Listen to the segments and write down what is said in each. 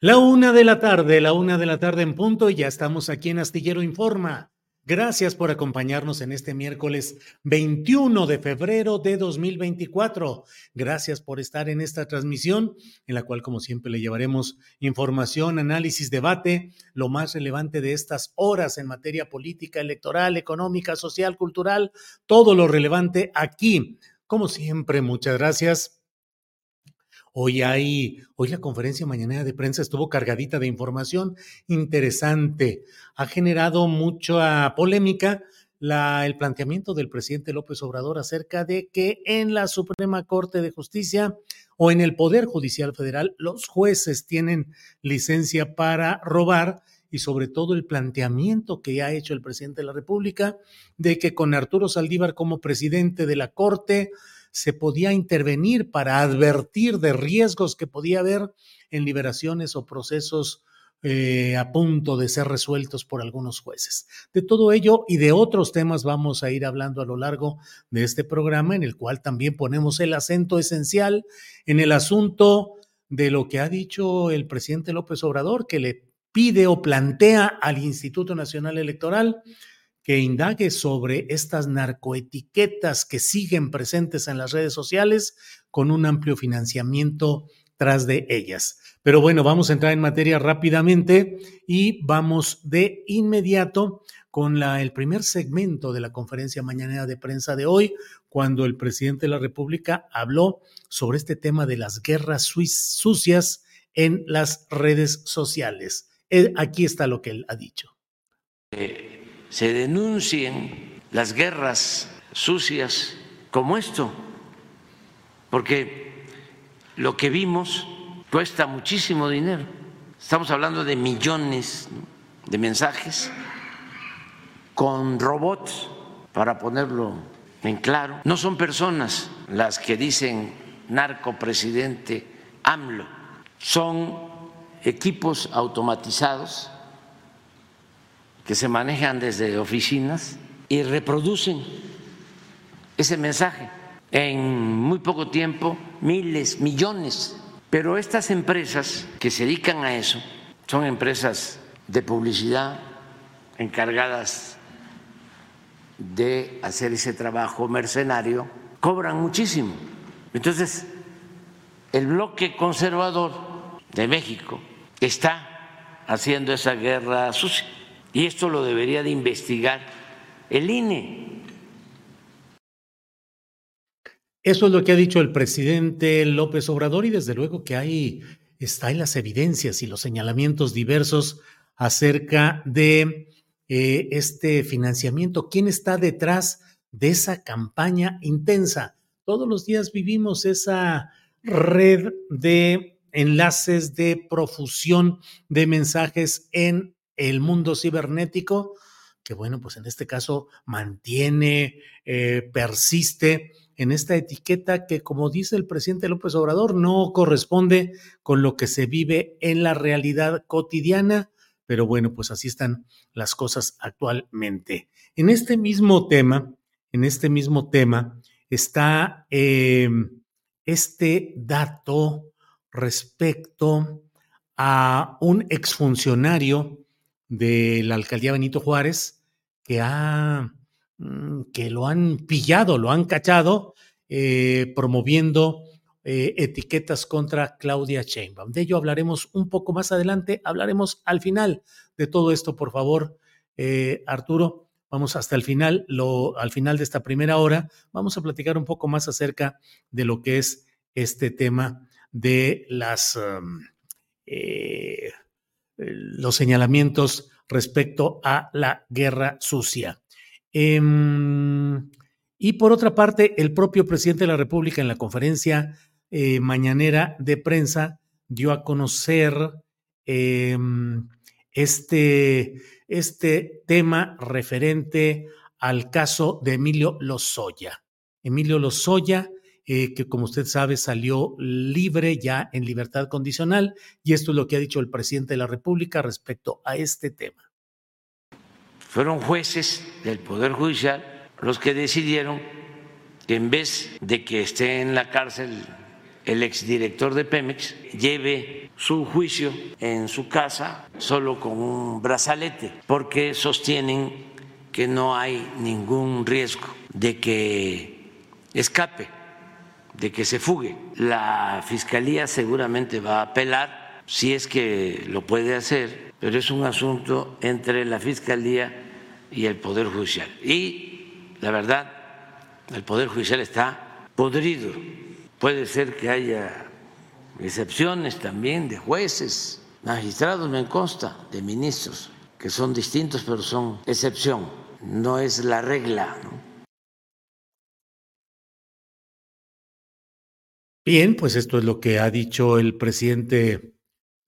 La una de la tarde, la una de la tarde en punto, y ya estamos aquí en Astillero Informa. Gracias por acompañarnos en este miércoles 21 de febrero de 2024. Gracias por estar en esta transmisión, en la cual, como siempre, le llevaremos información, análisis, debate, lo más relevante de estas horas en materia política, electoral, económica, social, cultural, todo lo relevante aquí. Como siempre, muchas gracias Hoy hay, hoy la conferencia mañanera de prensa estuvo cargadita de información interesante. Ha generado mucha polémica el planteamiento del presidente López Obrador acerca de que en la Suprema Corte de Justicia o en el Poder Judicial Federal los jueces tienen licencia para robar y sobre todo el planteamiento que ha hecho el presidente de la República de que con Arturo Saldívar como presidente de la Corte, se podía intervenir para advertir de riesgos que podía haber en liberaciones o procesos eh, a punto de ser resueltos por algunos jueces. De todo ello y de otros temas vamos a ir hablando a lo largo de este programa, en el cual también ponemos el acento esencial en el asunto de lo que ha dicho el presidente López Obrador, que le pide o plantea al Instituto Nacional Electoral que indague sobre estas narcoetiquetas que siguen presentes en las redes sociales con un amplio financiamiento tras de ellas. Pero bueno, vamos a entrar en materia rápidamente y vamos de inmediato con el primer segmento de la conferencia mañanera de prensa de hoy, cuando el presidente de la República habló sobre este tema de las guerras sucias en las redes sociales. Eh, aquí está lo que él ha dicho. Eh, se denuncien las guerras sucias como esto, porque lo que vimos cuesta muchísimo dinero. Estamos hablando de millones de mensajes con robots, para ponerlo en claro. No son personas las que dicen narco presidente AMLO, son equipos automatizados que se manejan desde oficinas y reproducen ese mensaje en muy poco tiempo, miles, millones. Pero estas empresas que se dedican a eso son empresas de publicidad encargadas de hacer ese trabajo mercenario, cobran muchísimo. Entonces, el bloque conservador de México está haciendo esa guerra sucia. Y esto lo debería de investigar el INE. Eso es lo que ha dicho el presidente López Obrador y desde luego que hay está en las evidencias y los señalamientos diversos acerca de eh, este financiamiento. ¿Quién está detrás de esa campaña intensa? Todos los días vivimos esa red de enlaces de profusión de mensajes en el mundo cibernético, que bueno, pues en este caso mantiene, eh, persiste en esta etiqueta que, como dice el presidente López Obrador, no corresponde con lo que se vive en la realidad cotidiana, pero bueno, pues así están las cosas actualmente. En este mismo tema, en este mismo tema, está eh, este dato respecto a un exfuncionario de la alcaldía Benito Juárez que ha Mm, que lo han pillado, lo han cachado eh, promoviendo eh, etiquetas contra Claudia Sheinbaum. De ello hablaremos un poco más adelante, hablaremos al final de todo esto, por favor, eh, Arturo. Vamos hasta el final, lo, al final de esta primera hora, vamos a platicar un poco más acerca de lo que es este tema de las um, los señalamientos respecto a la guerra sucia. Em, y por otra parte, el propio presidente de la República en la conferencia eh, mañanera de prensa dio a conocer em, este, este tema referente al caso de Emilio Lozoya. Emilio Lozoya, eh, que como usted sabe salió libre ya en libertad condicional, y esto es lo que ha dicho el presidente de la República respecto a este tema. Fueron jueces del Poder Judicial los que decidieron que en vez de que esté en la cárcel el exdirector de Pemex, lleve su juicio en su casa solo con un brazalete, porque sostienen que no hay ningún riesgo de que escape, de que se fugue. La Fiscalía seguramente va a apelar si es que lo puede hacer, pero es un asunto entre la Fiscalía y el Poder Judicial. Y la verdad, el Poder Judicial está podrido. Puede ser que haya excepciones también de jueces, magistrados, me consta, de ministros, que son distintos, pero son excepción, no es la regla. Bien, pues esto es lo que ha dicho el presidente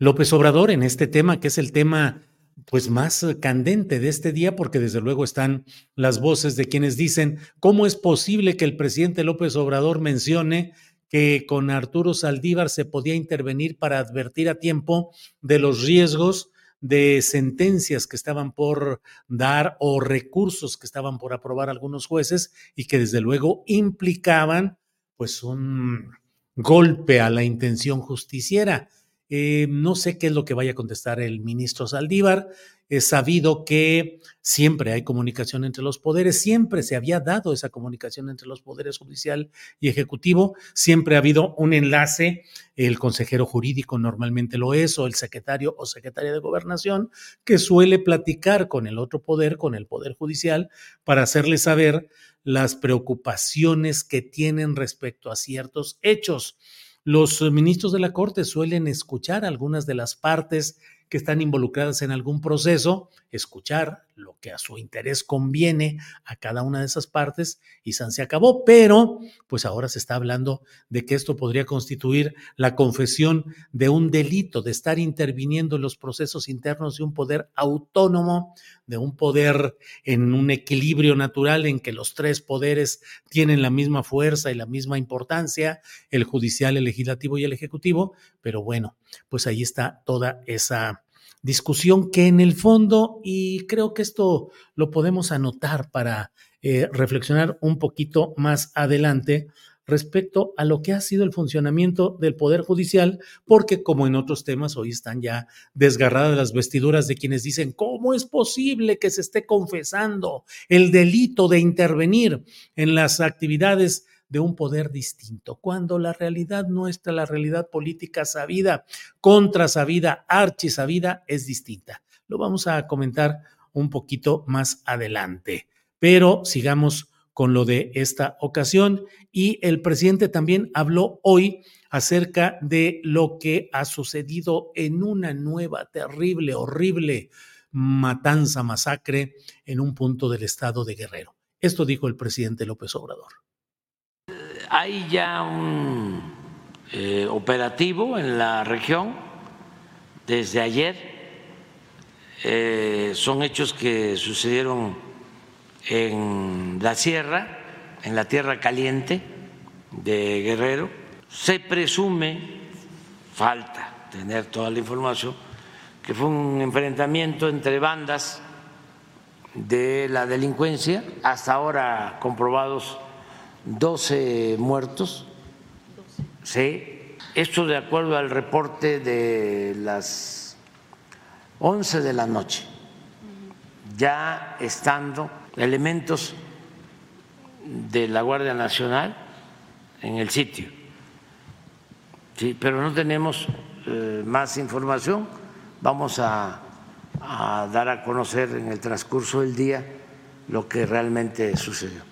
López Obrador en este tema, que es el tema pues más eh, candente de este día, porque desde luego están las voces de quienes dicen cómo es posible que el presidente López Obrador mencione que con Arturo Saldívar se podía intervenir para advertir a tiempo de los riesgos de sentencias que estaban por dar o recursos que estaban por aprobar algunos jueces y que desde luego implicaban pues un golpe a la intención justiciera. Eh, no sé qué es lo que vaya a contestar el ministro Saldívar. Es sabido que siempre hay comunicación entre los poderes, siempre se había dado esa comunicación entre los poderes judicial y ejecutivo, siempre ha habido un enlace, el consejero jurídico normalmente lo es, o el secretario o secretaria de gobernación, que suele platicar con el otro poder, con el poder judicial, para hacerle saber las preocupaciones que tienen respecto a ciertos hechos. Los ministros de la Corte suelen escuchar algunas de las partes que están involucradas en algún proceso, escuchar lo que a su interés conviene a cada una de esas partes y San se acabó, pero pues ahora se está hablando de que esto podría constituir la confesión de un delito, de estar interviniendo en los procesos internos de un poder autónomo, de un poder en un equilibrio natural en que los tres poderes tienen la misma fuerza y la misma importancia, el judicial, el legislativo y el ejecutivo, pero bueno, pues ahí está toda esa discusión que en el fondo, y creo que esto lo podemos anotar para eh, reflexionar un poquito más adelante respecto a lo que ha sido el funcionamiento del Poder Judicial, porque como en otros temas hoy están ya desgarradas las vestiduras de quienes dicen, ¿cómo es posible que se esté confesando el delito de intervenir en las actividades de un poder distinto, cuando la realidad nuestra, la realidad política sabida, contra sabida, archi sabida, es distinta. Lo vamos a comentar un poquito más adelante, pero sigamos con lo de esta ocasión y el presidente también habló hoy acerca de lo que ha sucedido en una nueva, terrible, horrible matanza, masacre en un punto del estado de Guerrero. Esto dijo el presidente López Obrador hay ya un eh, operativo en la región desde ayer. Eh, son hechos que sucedieron en la sierra, en la tierra caliente de Guerrero. Se presume, falta tener toda la información, que fue un enfrentamiento entre bandas de la delincuencia, hasta ahora comprobados 12 muertos. Sí, esto de acuerdo al reporte de las 11 de la noche, ya estando elementos de la Guardia Nacional en el sitio. Sí, pero no tenemos eh, más información. Vamos a a dar a conocer en el transcurso del día lo que realmente sucedió.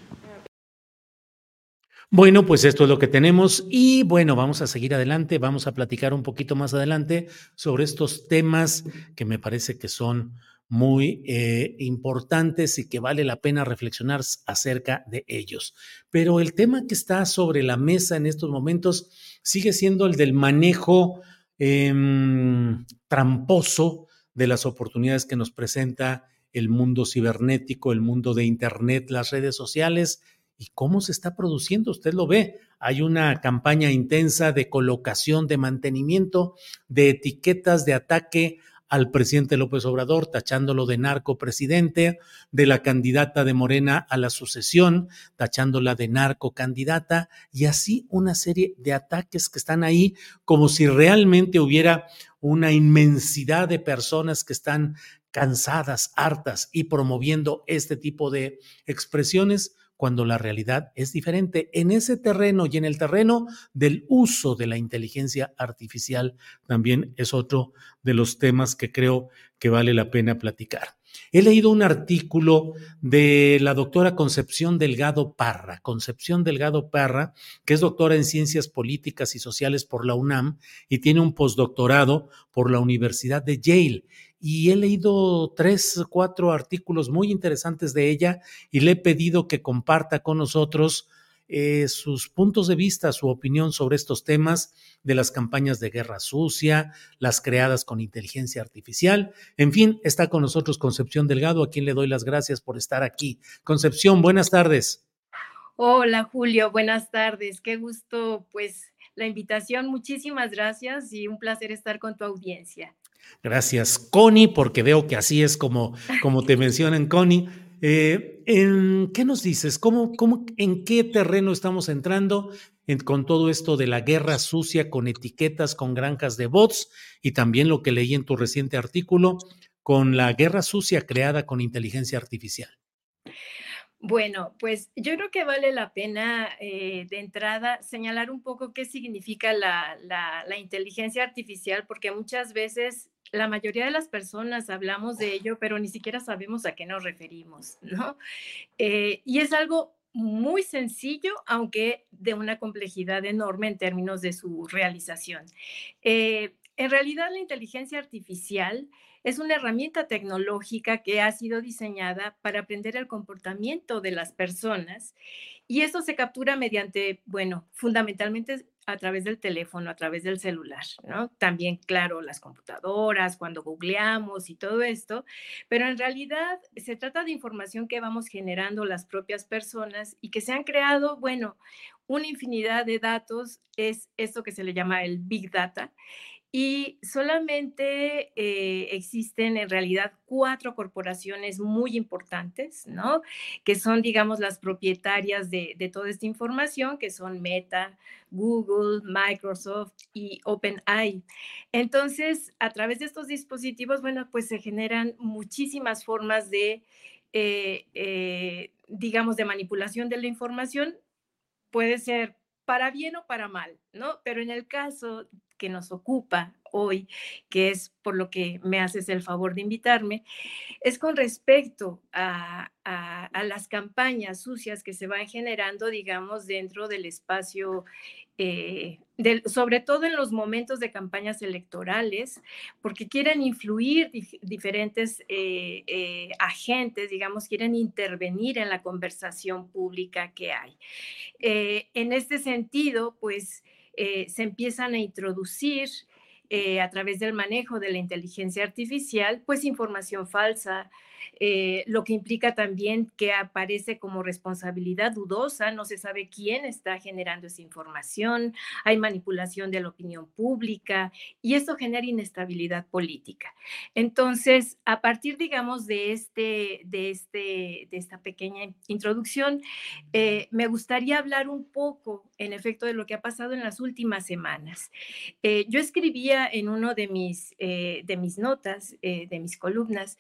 Bueno, pues esto es lo que tenemos y bueno, vamos a seguir adelante, vamos a platicar un poquito más adelante sobre estos temas que me parece que son muy eh, importantes y que vale la pena reflexionar acerca de ellos. Pero el tema que está sobre la mesa en estos momentos sigue siendo el del manejo em, tramposo de las oportunidades que nos presenta el mundo cibernético, el mundo de Internet, las redes sociales y cómo se está produciendo. Usted lo ve, hay una campaña intensa de colocación, de mantenimiento, de etiquetas de ataque al presidente López Obrador, tachándolo de narco presidente, de la candidata de Morena a la sucesión, tachándola de narco candidata, y así una serie de ataques que están ahí como si realmente hubiera una inmensidad de personas que están cansadas, hartas y promoviendo este tipo de expresiones cuando la realidad es diferente. En ese terreno y en el terreno del uso de la inteligencia artificial también es otro de los temas que creo que vale la pena platicar. He leído un artículo de la doctora Concepción Delgado Parra, Concepción Delgado Parra, que es doctora en Ciencias Políticas y Sociales por la UNAM y tiene un postdoctorado por la Universidad de Yale. Y he leído tres, cuatro artículos muy interesantes de ella y le he pedido que comparta con nosotros eh, sus puntos de vista, su opinión sobre estos temas de las campañas de guerra sucia, las creadas con inteligencia artificial. En fin, está con nosotros Concepción Delgado, a quien le doy las gracias por estar aquí. Concepción, buenas tardes. Hola Julio, buenas tardes. Qué gusto, pues, la invitación. Muchísimas gracias y un placer estar con tu audiencia. Gracias, Connie, porque veo que así es como, como te mencionan, Connie. Eh, ¿en, ¿Qué nos dices? ¿Cómo, cómo, ¿En qué terreno estamos entrando con todo esto de la guerra sucia, con etiquetas, con granjas de bots y también lo que leí en tu reciente artículo, con la guerra sucia creada con inteligencia artificial? Bueno, pues yo creo que vale la pena eh, de entrada señalar un poco qué significa la, la, inteligencia artificial, porque muchas veces la mayoría de las personas hablamos de ello, pero ni siquiera sabemos a qué nos referimos, ¿no? Eh, y es algo muy sencillo, aunque de una complejidad enorme en términos de su realización. Eh, en realidad, la inteligencia artificial es una herramienta tecnológica que ha sido diseñada para aprender el comportamiento de las personas y eso se captura mediante, bueno, fundamentalmente a través del teléfono, a través del celular, ¿no? También, claro, las computadoras, cuando googleamos y todo esto, pero en realidad se trata de información que vamos generando las propias personas y que se han creado, bueno, una infinidad de datos, es esto que se le llama el Big Data, y solamente eh, existen en realidad cuatro corporaciones muy importantes, ¿no? Que son, digamos, las propietarias de, toda esta información, que son Meta, Google, Microsoft y OpenAI. Entonces, a través de estos dispositivos, bueno, pues se generan muchísimas formas de, eh, eh, digamos, de manipulación de la información. Puede ser para bien o para mal, ¿no? Pero en el caso que nos ocupa hoy, que es por lo que me haces el favor de invitarme, es con respecto a, las campañas sucias que se van generando, digamos, dentro del espacio, eh, sobre todo en los momentos de campañas electorales, porque quieren influir diferentes eh, eh, agentes, digamos, quieren intervenir en la conversación pública que hay. en este sentido, pues, se empiezan a introducir a través del manejo de la inteligencia artificial, pues información falsa, eh, lo que implica también que aparece como responsabilidad dudosa, no se sabe quién está generando esa información, hay manipulación de la opinión pública y esto genera inestabilidad política. Entonces, a partir, digamos, de, este, de, este, de esta pequeña introducción, eh, me gustaría hablar un poco, en efecto, de lo que ha pasado en las últimas semanas. Eh, yo escribía en uno de mis, de mis notas, de mis columnas,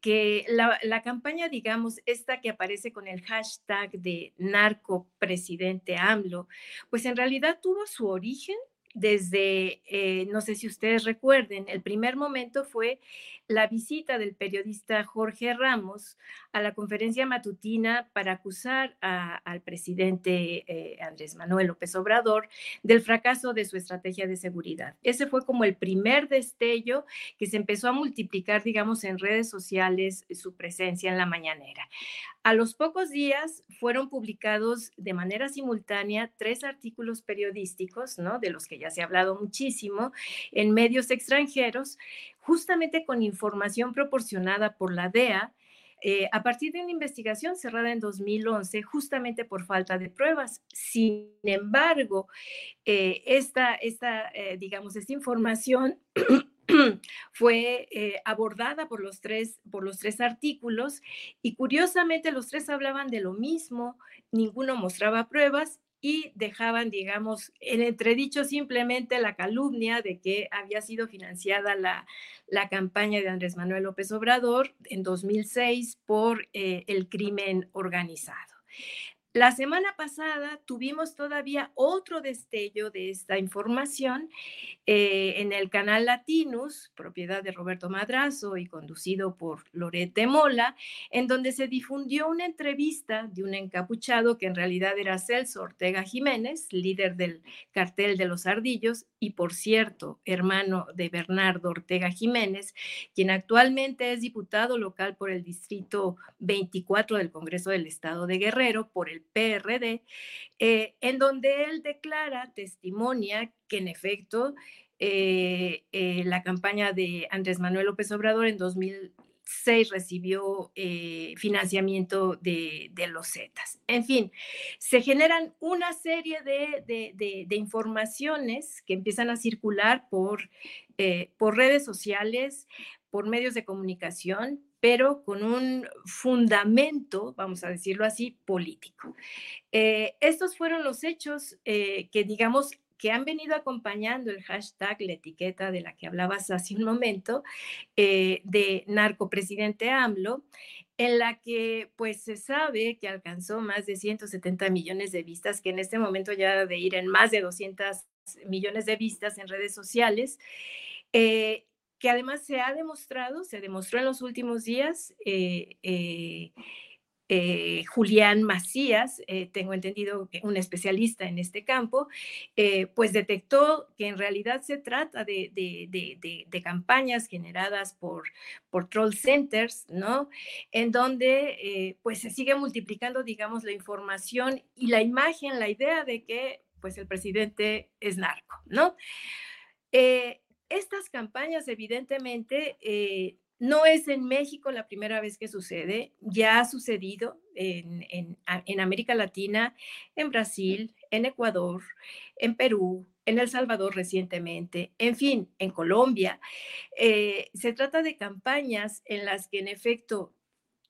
que la, campaña, digamos, esta que aparece con el hashtag de narco presidente AMLO, pues en realidad tuvo su origen desde, eh, no sé si ustedes recuerden, el primer momento fue la visita del periodista Jorge Ramos a la conferencia matutina para acusar al presidente eh, Andrés Manuel López Obrador del fracaso de su estrategia de seguridad. Ese fue como el primer destello que se empezó a multiplicar, digamos, en redes sociales su presencia en la mañanera. A los pocos días fueron publicados de manera simultánea tres artículos periodísticos, ¿no? De los que ya se ha hablado muchísimo, en medios extranjeros, justamente con información proporcionada por la DEA, eh, a partir de una investigación cerrada en 2011, justamente por falta de pruebas. Sin embargo, eh, esta, esta eh, digamos, esta información fue abordada por los, tres, por los tres artículos y curiosamente los tres hablaban de lo mismo, ninguno mostraba pruebas y dejaban, digamos, en entredicho simplemente la calumnia de que había sido financiada la, la campaña de Andrés Manuel López Obrador en 2006 por eh, el crimen organizado. La semana pasada tuvimos todavía otro destello de esta información eh, en el canal Latinus, propiedad de Roberto Madrazo y conducido por Loret de Mola, en donde se difundió una entrevista de un encapuchado que en realidad era Celso Ortega Jiménez, líder del cartel de los ardillos y por cierto, hermano de Bernardo Ortega Jiménez, quien actualmente es diputado local por el Distrito 24 del Congreso del Estado de Guerrero por el PRD, eh, en donde él declara, testimonia que en efecto eh, eh, la campaña de Andrés Manuel López Obrador en 2006 recibió financiamiento de, los Zetas. En fin, se generan una serie de, informaciones que empiezan a circular por, por redes sociales, por medios de comunicación, pero con un fundamento, vamos a decirlo así, político. Eh, estos fueron los hechos eh, que, digamos, que han venido acompañando el hashtag, la etiqueta de la que hablabas hace un momento, eh, de narcopresidente AMLO, en la que pues se sabe que alcanzó más de 170 millones de vistas, que en este momento ya de ir en más de 200 millones de vistas en redes sociales que además se ha demostrado, se demostró en los últimos días, eh, eh, eh, Julián Macías, tengo entendido que un especialista en este campo, pues detectó que en realidad se trata de, de, campañas generadas por, por troll centers, ¿no? En donde pues se sigue multiplicando, digamos, la información y la imagen, la idea de que pues el presidente es narco, ¿no? Estas campañas, evidentemente, eh, no es en México la primera vez que sucede, ya ha sucedido en, América Latina, en Brasil, en Ecuador, en Perú, en El Salvador recientemente, en fin, en Colombia. Eh, se trata de campañas en las que en efecto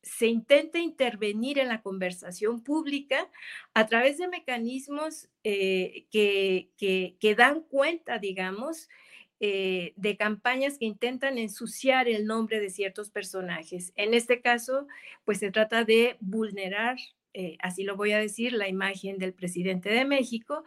se intenta intervenir en la conversación pública a través de mecanismos eh, que, que, dan cuenta, digamos, eh, de campañas que intentan ensuciar el nombre de ciertos personajes. En este caso, pues se trata de vulnerar, eh, así lo voy a decir, la imagen del presidente de México,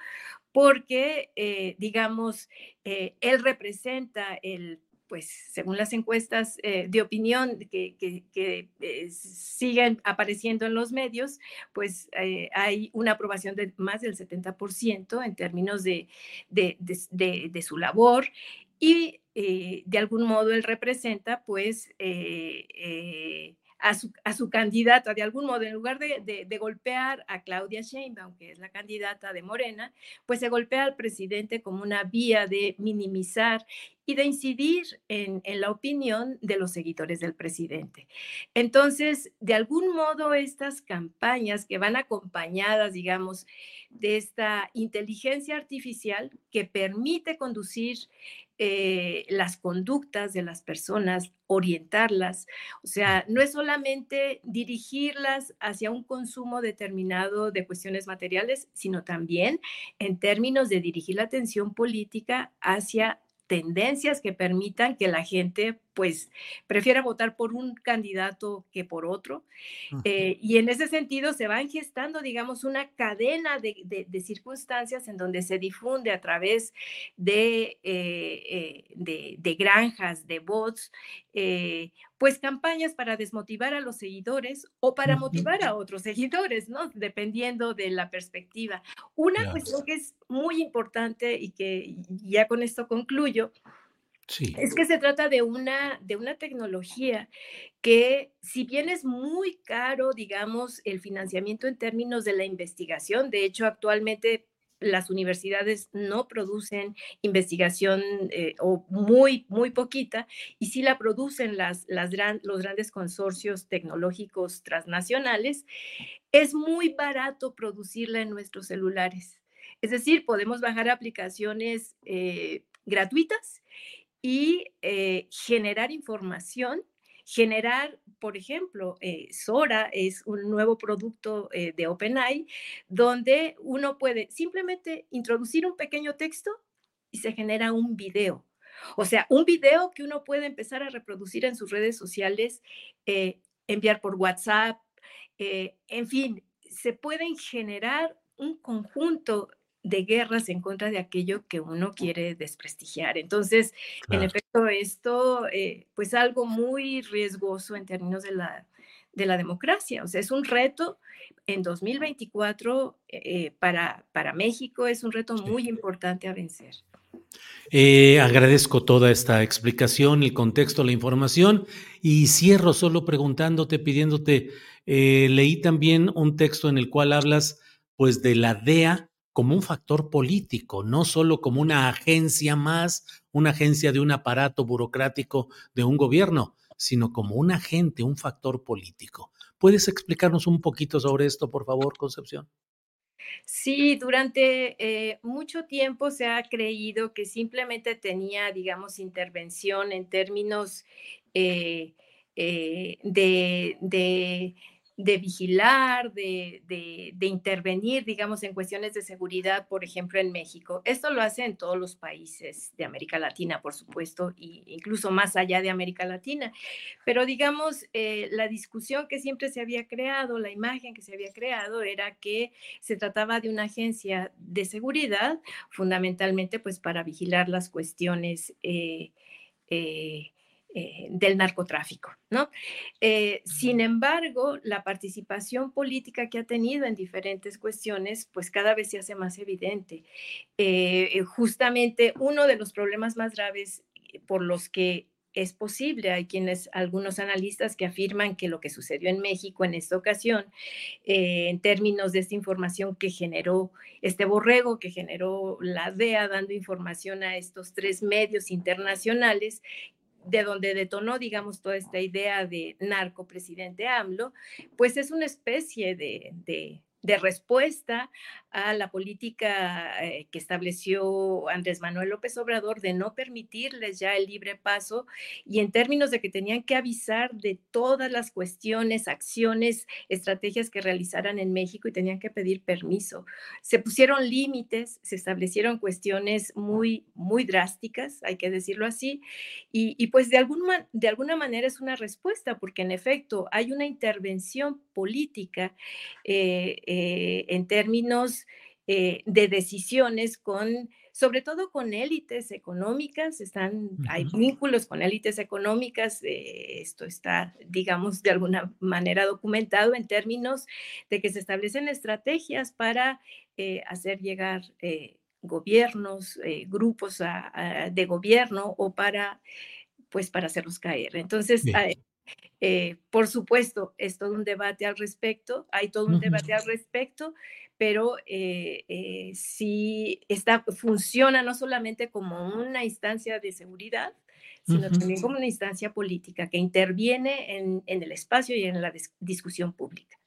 porque, eh, digamos, él representa el pues según las encuestas de opinión que, siguen apareciendo en los medios, pues hay una aprobación de más del 70% en términos de, de, su labor y eh, de algún modo él representa pues eh, eh, a su, a su candidata. De algún modo, en lugar de, de, golpear a Claudia Sheinbaum, que es la candidata de Morena, pues se golpea al presidente como una vía de minimizar y de incidir en, la opinión de los seguidores del presidente. Entonces, de algún modo, estas campañas que van acompañadas, digamos, de esta inteligencia artificial que permite conducir eh, las conductas de las personas, orientarlas. O sea, no es solamente dirigirlas hacia un consumo determinado de cuestiones materiales, sino también en términos de dirigir la atención política hacia tendencias que permitan que la gente pues prefiera votar por un candidato que por otro. Eh, y en ese sentido se van gestando, digamos, una cadena de, circunstancias en donde se difunde a través de, eh, eh, de, granjas, de bots, pues campañas para desmotivar a los seguidores o para motivar a otros seguidores, ¿no? Dependiendo de la perspectiva. Una cuestión que es muy importante y que ya con esto concluyo, es que se trata de una, de una tecnología que si bien es muy caro, digamos, el financiamiento en términos de la investigación, de hecho actualmente las universidades no producen investigación eh, o muy, muy poquita, y sí la producen las, las los grandes consorcios tecnológicos transnacionales, es muy barato producirla en nuestros celulares. Es decir, podemos bajar aplicaciones eh, gratuitas y eh, generar información, generar, por ejemplo, eh, Sora es un nuevo producto eh, de OpenAI donde uno puede simplemente introducir un pequeño texto y se genera un video. O sea, un video que uno puede empezar a reproducir en sus redes sociales, enviar por WhatsApp, en fin, se pueden generar un conjunto de guerras en contra de aquello que uno quiere desprestigiar. Entonces, en efecto, esto, eh, pues algo muy riesgoso en términos de la, de la democracia. O sea, es un reto en 2024 eh, para, para México, es un reto muy importante a vencer. Eh, agradezco toda esta explicación, el contexto, la información y cierro solo preguntándote, pidiéndote, leí también un texto en el cual hablas pues de la DEA como un factor político, no solo como una agencia más, una agencia de un aparato burocrático de un gobierno, sino como un agente, un factor político. ¿Puedes explicarnos un poquito sobre esto, por favor, Concepción? Sí, durante eh, mucho tiempo se ha creído que simplemente tenía, digamos, intervención en términos eh, eh, de de vigilar, de, intervenir, digamos, en cuestiones de seguridad, por ejemplo, en México. Esto lo hace en todos los países de América Latina, por supuesto, e incluso más allá de América Latina. Pero, digamos, eh, la discusión que siempre se había creado, la imagen que se había creado, era que se trataba de una agencia de seguridad, fundamentalmente, pues, para vigilar las cuestiones. Eh, eh, eh, del narcotráfico. ¿no? Eh, sin embargo, la participación política que ha tenido en diferentes cuestiones, pues cada vez se hace más evidente. Eh, justamente uno de los problemas más graves por los que es posible. Hay quienes, algunos analistas que afirman que lo que sucedió en México en esta ocasión, en términos de esta información que generó este borrego, que generó la DEA dando información a estos tres medios internacionales, de donde detonó, digamos, toda esta idea de narco presidente AMLO, pues es una especie de, de respuesta a la política eh, que estableció Andrés Manuel López Obrador de no permitirles ya el libre paso y en términos de que tenían que avisar de todas las cuestiones, acciones, estrategias que realizaran en México y tenían que pedir permiso. Se pusieron límites, se establecieron cuestiones muy, muy drásticas, hay que decirlo así, y, pues de, de alguna manera es una respuesta, porque en efecto hay una intervención política eh, eh, en términos eh, de decisiones con, sobre todo con élites económicas, están, hay vínculos con élites económicas, esto está, digamos, de alguna manera documentado en términos de que se establecen estrategias para hacer llegar gobiernos, grupos de gobierno o para, pues, para hacerlos caer. Entonces, Eh, por supuesto, es todo un debate al respecto, hay todo un debate al respecto, pero eh, eh, sí está, funciona no solamente como una instancia de seguridad, sino también como una instancia política que interviene en, en el espacio y en la discusión pública.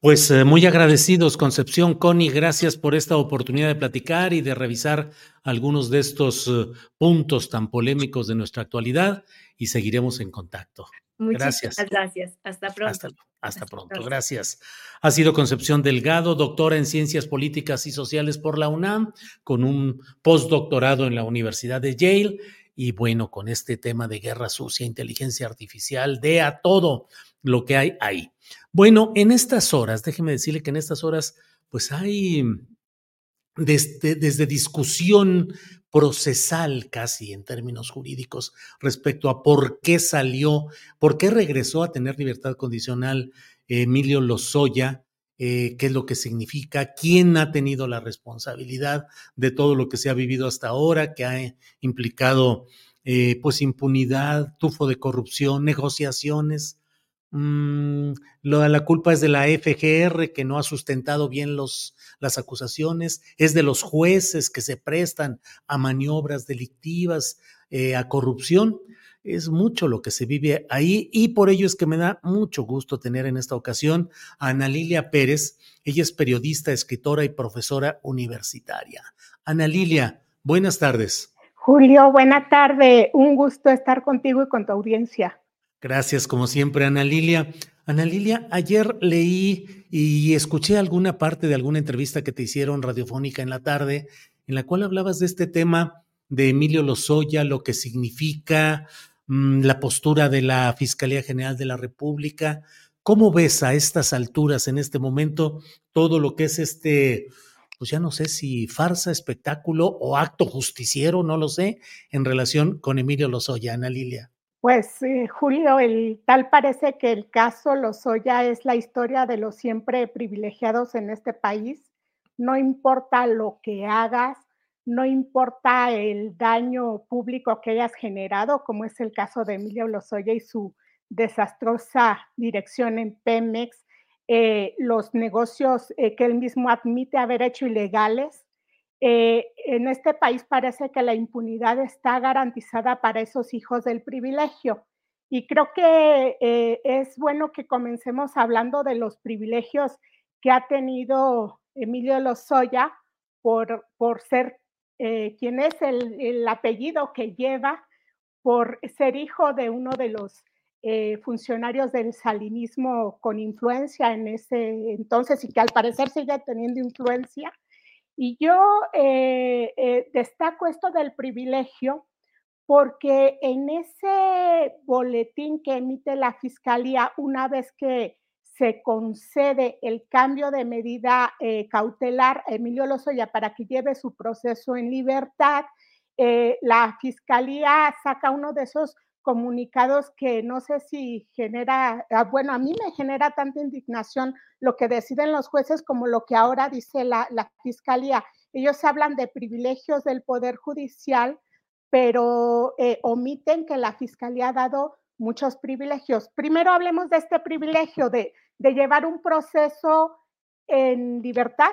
Pues eh, muy agradecidos, Concepción, Connie, gracias por esta oportunidad de platicar y de revisar algunos de estos eh, puntos tan polémicos de nuestra actualidad y seguiremos en contacto. Muchas gracias. gracias. Hasta pronto. Hasta, pronto. Gracias. Ha sido Concepción Delgado, doctora en Ciencias Políticas y Sociales por la UNAM, con un postdoctorado en la Universidad de Yale. Y bueno, con este tema de guerra sucia, inteligencia artificial, de a todo lo que hay ahí. Bueno, en estas horas, déjeme decirle que en estas horas, pues hay desde, desde, discusión procesal casi en términos jurídicos respecto a por qué salió, por qué regresó a tener libertad condicional Emilio Lozoya, eh, qué es lo que significa, quién ha tenido la responsabilidad de todo lo que se ha vivido hasta ahora, que ha implicado eh, pues impunidad, tufo de corrupción, negociaciones, Mm, lo, la culpa es de la FGR que no ha sustentado bien los, las acusaciones, es de los jueces que se prestan a maniobras delictivas, eh, a corrupción. Es mucho lo que se vive ahí y por ello es que me da mucho gusto tener en esta ocasión a Ana Lilia Pérez. Ella es periodista, escritora y profesora universitaria. Ana Lilia, buenas tardes. Julio, buena tarde. Un gusto estar contigo y con tu audiencia. Gracias, como siempre, Ana Lilia. Ana Lilia, ayer leí y escuché alguna parte de alguna entrevista que te hicieron radiofónica en la tarde, en la cual hablabas de este tema de Emilio Lozoya, lo que significa mm, la postura de la Fiscalía General de la República. ¿Cómo ves a estas alturas, en este momento, todo lo que es este, pues ya no sé si farsa, espectáculo o acto justiciero, no lo sé, en relación con Emilio Lozoya, Ana Lilia? Pues eh, Julio, el, tal parece que el caso Lozoya es la historia de los siempre privilegiados en este país. No importa lo que hagas, no importa el daño público que hayas generado, como es el caso de Emilio Lozoya y su desastrosa dirección en Pemex, eh, los negocios eh, que él mismo admite haber hecho ilegales, eh, en este país parece que la impunidad está garantizada para esos hijos del privilegio. Y creo que eh, es bueno que comencemos hablando de los privilegios que ha tenido Emilio Lozoya por, por ser eh, quien es el, el, apellido que lleva, por ser hijo de uno de los funcionarios del salinismo con influencia en ese entonces y que al parecer sigue teniendo influencia y yo eh, eh, destaco esto del privilegio porque en ese boletín que emite la Fiscalía una vez que se concede el cambio de medida eh, cautelar a Emilio Lozoya para que lleve su proceso en libertad, la Fiscalía saca uno de esos comunicados que no sé si genera, ah, bueno, a mí me genera tanta indignación lo que deciden los jueces como lo que ahora dice la, fiscalía. Ellos hablan de privilegios del Poder Judicial, pero eh, omiten que la fiscalía ha dado muchos privilegios. Primero hablemos de este privilegio de, de llevar un proceso en libertad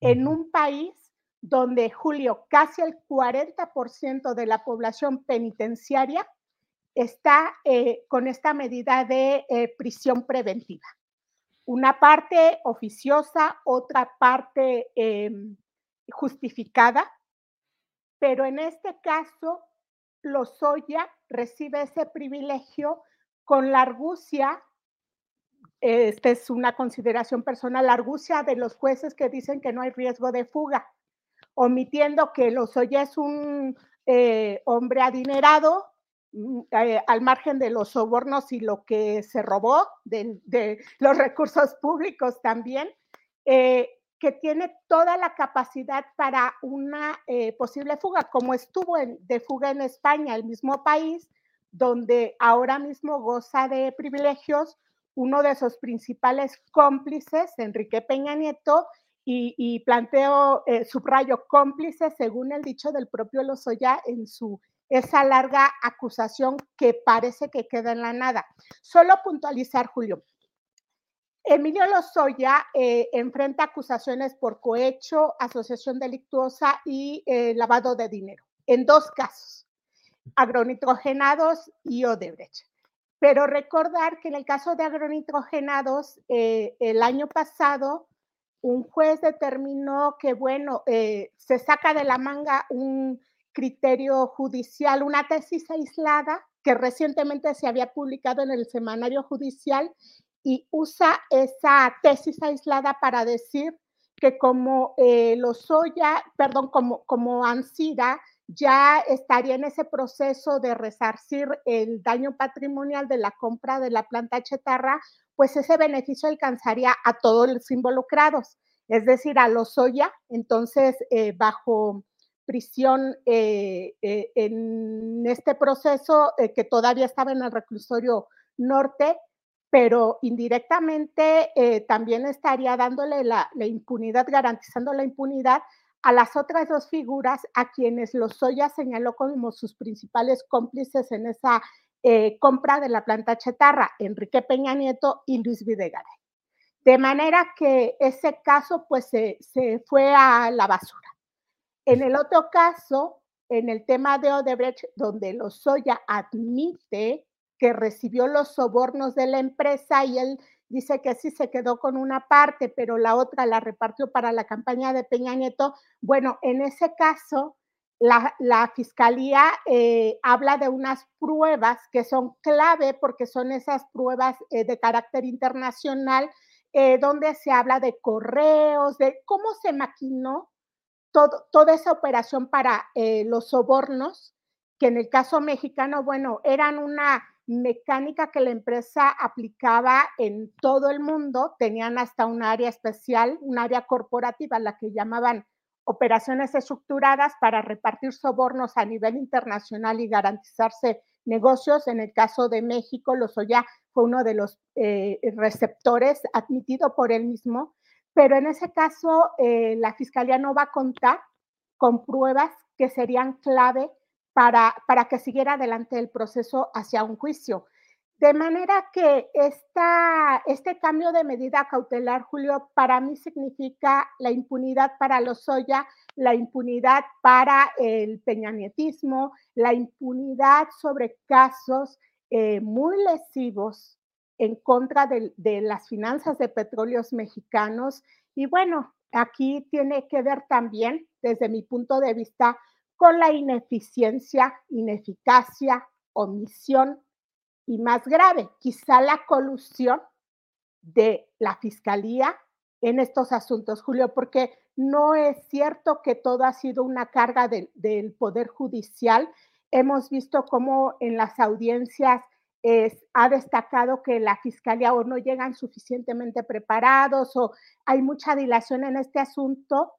en un país donde, Julio, casi el 40% de la población penitenciaria está eh, con esta medida de eh, prisión preventiva. Una parte oficiosa, otra parte em, justificada, pero en este caso, Lozoya recibe ese privilegio con la argucia, esta es una consideración personal, la argucia de los jueces que dicen que no hay riesgo de fuga, omitiendo que Lozoya es un eh, hombre adinerado, eh, al margen de los sobornos y lo que se robó de, los recursos públicos también, eh, que tiene toda la capacidad para una eh, posible fuga, como estuvo de fuga en España, el mismo país, donde ahora mismo goza de privilegios uno de sus principales cómplices, Enrique Peña Nieto, y, y planteo, subrayo cómplices según el dicho del propio Lozoya en su esa larga acusación que parece que queda en la nada. Solo puntualizar, Julio. Emilio Lozoya eh, enfrenta acusaciones por cohecho, asociación delictuosa y eh, lavado de dinero, en dos casos, agronitrogenados y Odebrecht. Pero recordar que en el caso de agronitrogenados, eh, el año pasado, un juez determinó que, bueno, se saca de la manga un criterio judicial, una tesis aislada que recientemente se había publicado en el semanario judicial y usa esa tesis aislada para decir que como eh, Lozoya, perdón, como, como Ansira ya estaría en ese proceso de resarcir el daño patrimonial de la compra de la planta chetarra, pues ese beneficio alcanzaría a todos los involucrados, es decir, a Lozoya, entonces eh, bajo prisión eh, eh, en este proceso eh, que todavía estaba en el reclusorio norte, pero indirectamente también estaría dándole la, impunidad, garantizando la impunidad a las otras dos figuras a quienes Lozoya señaló como sus principales cómplices en esa compra de la planta chatarra, Enrique Peña Nieto y Luis Videgaray. De manera que ese caso pues se fue a la basura. En el otro caso, en el tema de Odebrecht, donde Lozoya admite que recibió los sobornos de la empresa y él dice que sí se quedó con una parte, pero la otra la repartió para la campaña de Peña Nieto. Bueno, en ese caso, la, fiscalía eh, habla de unas pruebas que son clave porque son esas pruebas eh, de carácter internacional, eh, donde se habla de correos, de cómo se maquinó toda esa operación para eh, los sobornos, que en el caso mexicano, bueno, eran una mecánica que la empresa aplicaba en todo el mundo, tenían hasta un área especial, un área corporativa, la que llamaban operaciones estructuradas para repartir sobornos a nivel internacional y garantizarse negocios. En el caso de México, Lozoya fue uno de los eh, receptores admitido por él mismo pero en ese caso eh, la fiscalía no va a contar con pruebas que serían clave para, para que siguiera adelante el proceso hacia un juicio. De manera que esta, este cambio de medida cautelar, Julio, para mí significa la impunidad para los Soya, la impunidad para el peñanietismo, la impunidad sobre casos eh, muy lesivos en contra de, las finanzas de petróleos mexicanos. Y bueno, aquí tiene que ver también, desde mi punto de vista, con la ineficiencia, ineficacia, omisión y más grave, quizá la colusión de la fiscalía en estos asuntos, Julio, porque no es cierto que todo ha sido una carga del Poder Judicial. Hemos visto cómo en las audiencias ha destacado que la fiscalía o no llegan suficientemente preparados o hay mucha dilación en este asunto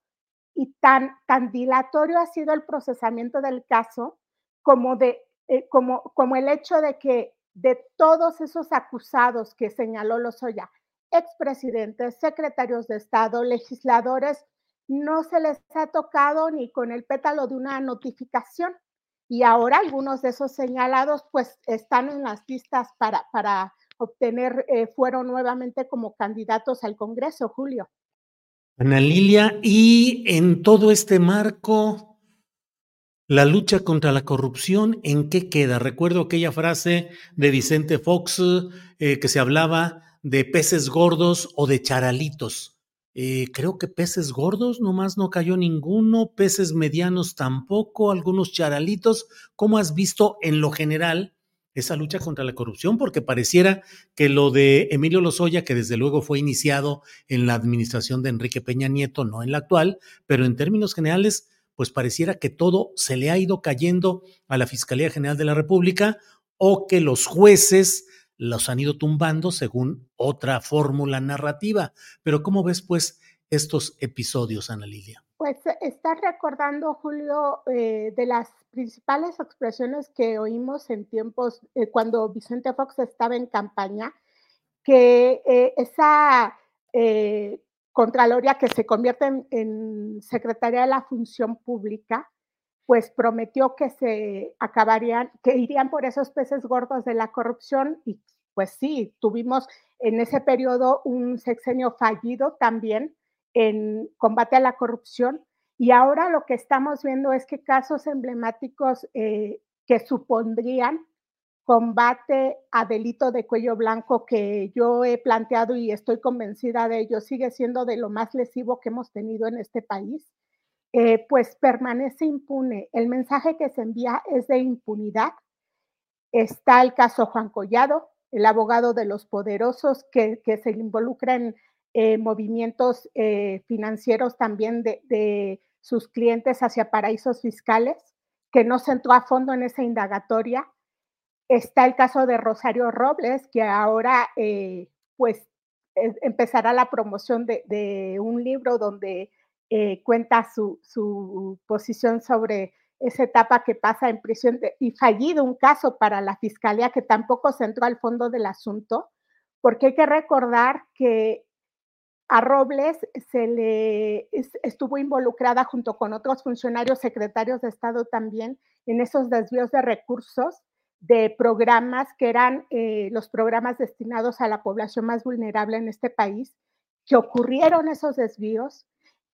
y tan, tan dilatorio ha sido el procesamiento del caso como, de, eh, como, como el hecho de que de todos esos acusados que señaló Lozoya, expresidentes, secretarios de Estado, legisladores, no se les ha tocado ni con el pétalo de una notificación y ahora algunos de esos señalados pues están en las listas para, para obtener, eh, fueron nuevamente como candidatos al Congreso, Julio. Ana Lilia, y en todo este marco, la lucha contra la corrupción, ¿en qué queda? Recuerdo aquella frase de Vicente Fox eh, que se hablaba de peces gordos o de charalitos. Eh, creo que peces gordos nomás no cayó ninguno, peces medianos tampoco, algunos charalitos. ¿Cómo has visto en lo general esa lucha contra la corrupción? Porque pareciera que lo de Emilio Lozoya, que desde luego fue iniciado en la administración de Enrique Peña Nieto, no en la actual, pero en términos generales, pues pareciera que todo se le ha ido cayendo a la Fiscalía General de la República o que los jueces los han ido tumbando según otra fórmula narrativa. Pero ¿cómo ves pues estos episodios, Ana Lilia? Pues eh, estás recordando, Julio, eh, de las principales expresiones que oímos en tiempos eh, cuando Vicente Fox estaba en campaña, que esa Contraloria que se convierte en, en Secretaría de la Función Pública, pues prometió que se acabarían, que irían por esos peces gordos de la corrupción y pues sí, tuvimos en ese periodo un sexenio fallido también en combate a la corrupción. Y ahora lo que estamos viendo es que casos emblemáticos eh, que supondrían combate a delito de cuello blanco que yo he planteado y estoy convencida de ello, sigue siendo de lo más lesivo que hemos tenido en este país, eh, pues permanece impune. El mensaje que se envía es de impunidad. Está el caso Juan Collado, el abogado de los poderosos que, se involucra en eh, movimientos eh, financieros también de, de sus clientes hacia paraísos fiscales, que no se entró a fondo en esa indagatoria Está el caso de Rosario Robles, que ahora pues empezará la promoción de, un libro donde eh, cuenta su, posición sobre esa etapa que pasa en prisión y fallido un caso para la fiscalía que tampoco se entró al fondo del asunto, porque hay que recordar que a Robles se le estuvo involucrada junto con otros funcionarios secretarios de Estado también en esos desvíos de recursos de programas que eran eh, los programas destinados a la población más vulnerable en este país, que ocurrieron esos desvíos,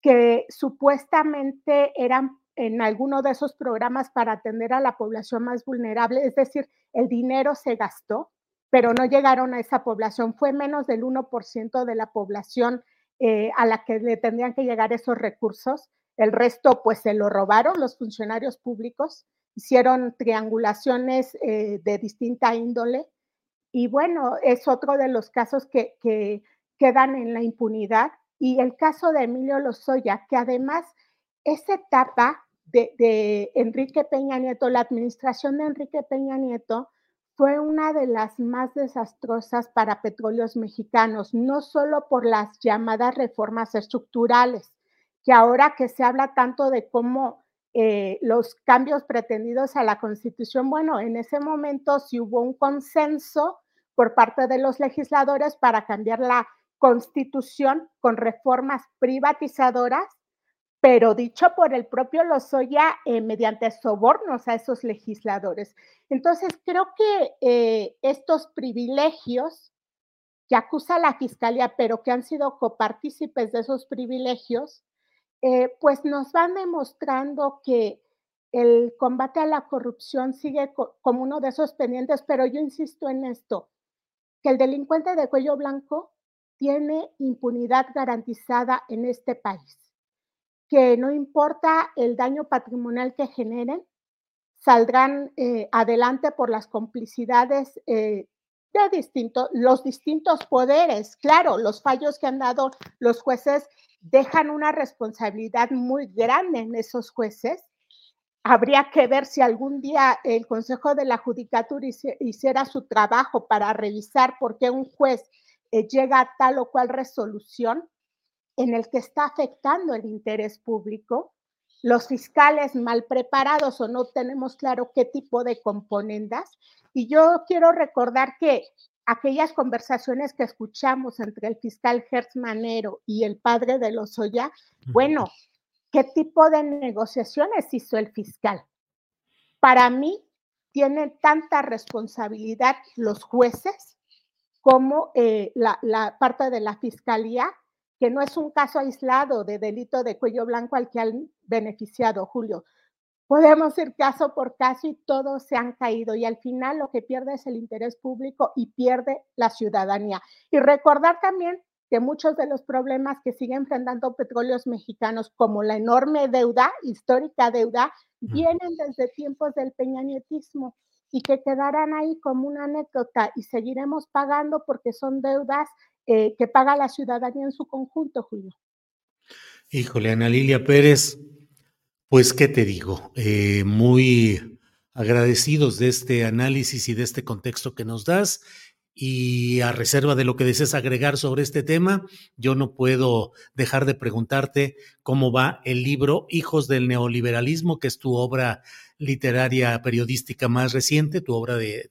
que supuestamente eran en alguno de esos programas para atender a la población más vulnerable, es decir, el dinero se gastó, pero no llegaron a esa población, fue menos del 1% de la población eh, a la que le tendrían que llegar esos recursos, el resto pues se lo robaron los funcionarios públicos hicieron triangulaciones eh, de distinta índole y bueno, es otro de los casos que, quedan en la impunidad. Y el caso de Emilio Lozoya, que además esa etapa de, Enrique Peña Nieto, la administración de Enrique Peña Nieto, fue una de las más desastrosas para petróleos mexicanos, no solo por las llamadas reformas estructurales, que ahora que se habla tanto de cómo eh, los cambios pretendidos a la Constitución, bueno, en ese momento sí hubo un consenso por parte de los legisladores para cambiar la Constitución con reformas privatizadoras, pero dicho por el propio Lozoya eh, mediante sobornos a esos legisladores. Entonces, creo que eh, estos privilegios que acusa la Fiscalía, pero que han sido copartícipes de esos privilegios, eh, pues nos van demostrando que el combate a la corrupción sigue como uno de esos pendientes, pero yo insisto en esto, que el delincuente de cuello blanco tiene impunidad garantizada en este país, que no importa el daño patrimonial que generen, saldrán eh, adelante por las complicidades eh, de distintos, los distintos poderes. Claro, los fallos que han dado los jueces dejan una responsabilidad muy grande en esos jueces. Habría que ver si algún día el Consejo de la Judicatura hiciera su trabajo para revisar por qué un juez eh, llega a tal o cual resolución en el que está afectando el interés público. Los fiscales mal preparados o no tenemos claro qué tipo de componendas. Y yo quiero recordar que aquellas conversaciones que escuchamos entre el fiscal Gertz Manero y el padre de Lozoya, bueno, ¿qué tipo de negociaciones hizo el fiscal? Para mí, tienen tanta responsabilidad los jueces como eh, la, la, parte de la fiscalía, que no es un caso aislado de delito de cuello blanco al que han beneficiado, Julio. Podemos ir caso por caso y todos se han caído y al final lo que pierde es el interés público y pierde la ciudadanía. Y recordar también que muchos de los problemas que siguen enfrentando petróleos mexicanos, como la enorme deuda, histórica deuda, vienen desde tiempos del peñanietismo y que quedarán ahí como una anécdota y seguiremos pagando porque son deudas eh, que paga la ciudadanía en su conjunto, Julio. Híjole, Ana Lilia Pérez, pues, ¿qué te digo? Eh, muy agradecidos de este análisis y de este contexto que nos das. Y a reserva de lo que desees agregar sobre este tema, yo no puedo dejar de preguntarte cómo va el libro Hijos del Neoliberalismo, que es tu obra literaria periodística más reciente, tu obra de,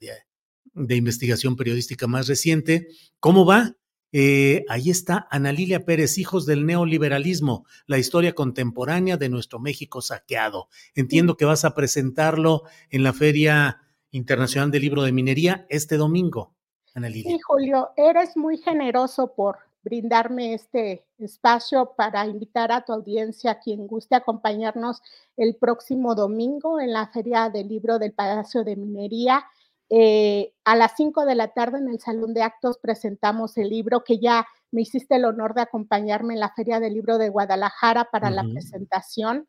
investigación periodística más reciente. ¿Cómo va? Eh, ahí está Ana Lilia Pérez, Hijos del Neoliberalismo, la historia contemporánea de nuestro México saqueado. Entiendo que vas a presentarlo en la Feria Internacional del Libro de Minería este domingo, Ana Lilia. Sí, Julio, eres muy generoso por brindarme este espacio para invitar a tu audiencia, quien guste acompañarnos el próximo domingo en la Feria del Libro del Palacio de Minería. Eh, a las 5 de la tarde en el Salón de Actos presentamos el libro que ya me hiciste el honor de acompañarme en la Feria del Libro de Guadalajara para la presentación.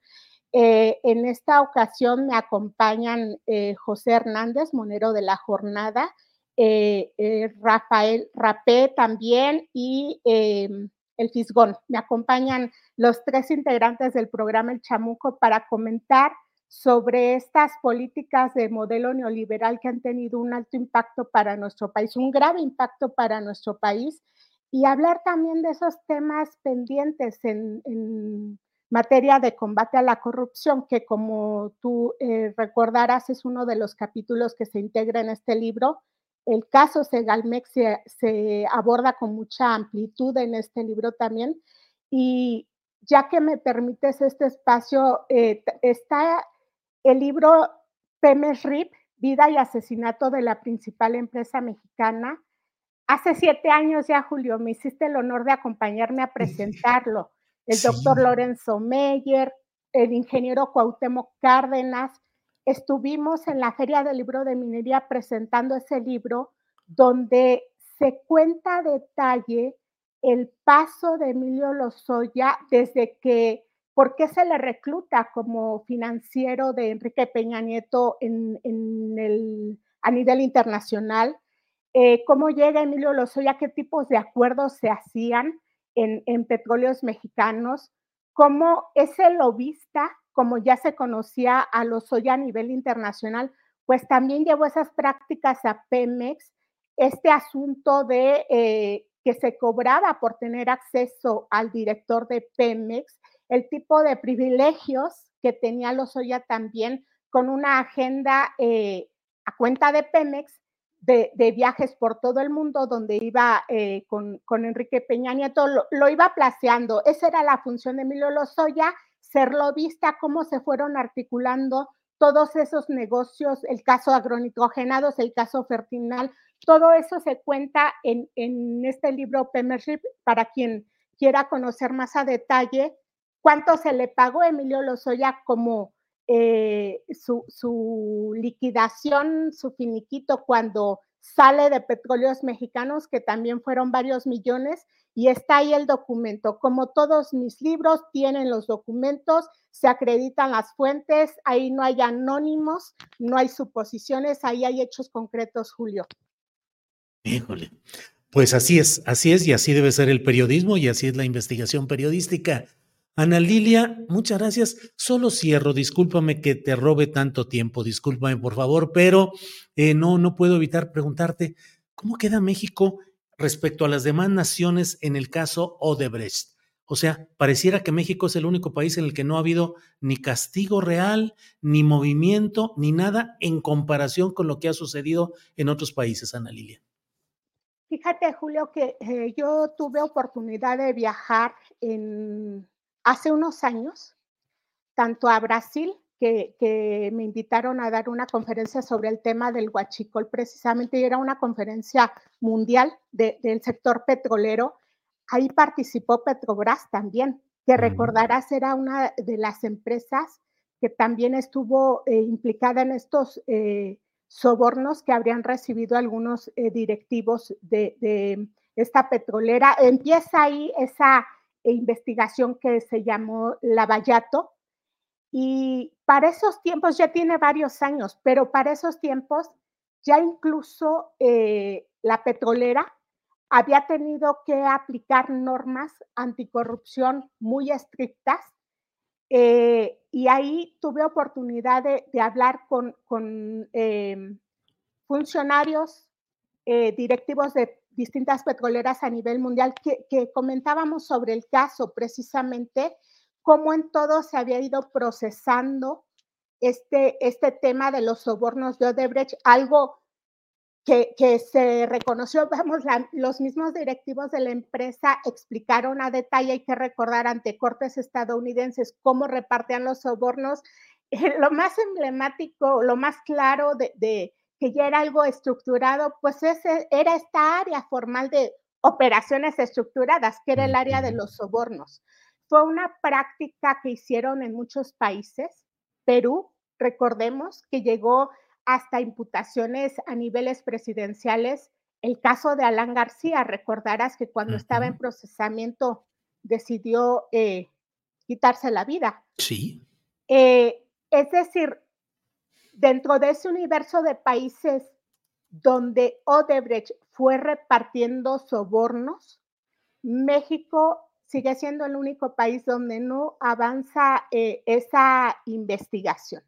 Eh, en esta ocasión me acompañan eh, José Hernández, monero de la jornada, Rafael Rapé también y em, el Fisgón. Me acompañan los tres integrantes del programa El Chamuco para comentar sobre estas políticas de modelo neoliberal que han tenido un alto impacto para nuestro país, un grave impacto para nuestro país, y hablar también de esos temas pendientes en, materia de combate a la corrupción, que como tú eh, recordarás es uno de los capítulos que se integra en este libro. El caso Segalmex se, aborda con mucha amplitud en este libro también. Y ya que me permites este espacio, eh, está el libro Pemes RIP, Vida y Asesinato de la principal empresa mexicana. Hace siete años ya, Julio, me hiciste el honor de acompañarme a presentarlo. El doctor Lorenzo Meyer, el ingeniero Cuauhtémoc Cárdenas. Estuvimos en la Feria del Libro de Minería presentando ese libro donde se cuenta a detalle el paso de Emilio Lozoya desde que ¿Por qué se le recluta como financiero de Enrique Peña Nieto en, el, a nivel internacional? Eh, ¿Cómo llega Emilio Lozoya? ¿Qué tipos de acuerdos se hacían en, en petróleos mexicanos? ¿Cómo ese lobista, como ya se conocía a Lozoya a nivel internacional, pues también llevó esas prácticas a Pemex? Este asunto de eh, que se cobraba por tener acceso al director de Pemex el tipo de privilegios que tenía Lozoya también con una agenda eh, a cuenta de Pemex de, viajes por todo el mundo donde iba eh, con, Enrique Peña Nieto, lo, iba placeando. Esa era la función de Emilio Lozoya, ser vista cómo se fueron articulando todos esos negocios, el caso agronitrogenados, el caso Fertinal, todo eso se cuenta en, en este libro Pemership para quien quiera conocer más a detalle cuánto se le pagó a Emilio Lozoya como eh, su, liquidación, su finiquito cuando sale de petróleos mexicanos, que también fueron varios millones, y está ahí el documento. Como todos mis libros tienen los documentos, se acreditan las fuentes, ahí no hay anónimos, no hay suposiciones, ahí hay hechos concretos, Julio. Híjole. Pues así es, así es, y así debe ser el periodismo, y así es la investigación periodística. Ana Lilia, muchas gracias. Solo cierro, discúlpame que te robe tanto tiempo, discúlpame por favor, pero eh, no, no puedo evitar preguntarte, ¿cómo queda México respecto a las demás naciones en el caso Odebrecht? O sea, pareciera que México es el único país en el que no ha habido ni castigo real, ni movimiento, ni nada en comparación con lo que ha sucedido en otros países, Ana Lilia. Fíjate, Julio, que eh, yo tuve oportunidad de viajar en hace unos años, tanto a Brasil, que, me invitaron a dar una conferencia sobre el tema del huachicol, precisamente, y era una conferencia mundial del sector petrolero. Ahí participó Petrobras también, que recordarás era una de las empresas que también estuvo eh, implicada en estos eh, sobornos que habrían recibido algunos eh, directivos de, de, esta petrolera. Empieza ahí esa investigación que se llamó Lavallato. Y para esos tiempos, ya tiene varios años, pero para esos tiempos ya incluso eh, la petrolera había tenido que aplicar normas anticorrupción muy estrictas. Eh, y ahí tuve oportunidad de, hablar con, em, funcionarios eh, directivos de distintas petroleras a nivel mundial que, comentábamos sobre el caso precisamente, cómo en todo se había ido procesando este, este tema de los sobornos de Odebrecht, algo que, que, se reconoció, vamos, los mismos directivos de la empresa explicaron a detalle, hay que recordar ante cortes estadounidenses cómo repartían los sobornos. Lo más emblemático, lo más claro de, que ya era algo estructurado, pues ese, era esta área formal de operaciones estructuradas, que era el área de los sobornos. Fue una práctica que hicieron en muchos países. Perú, recordemos que llegó hasta imputaciones a niveles presidenciales. El caso de Alan García, recordarás que cuando uh -huh. estaba en procesamiento decidió eh, quitarse la vida. Sí. Eh, es decir, dentro de ese universo de países donde Odebrecht fue repartiendo sobornos, México sigue siendo el único país donde no avanza eh, esa investigación.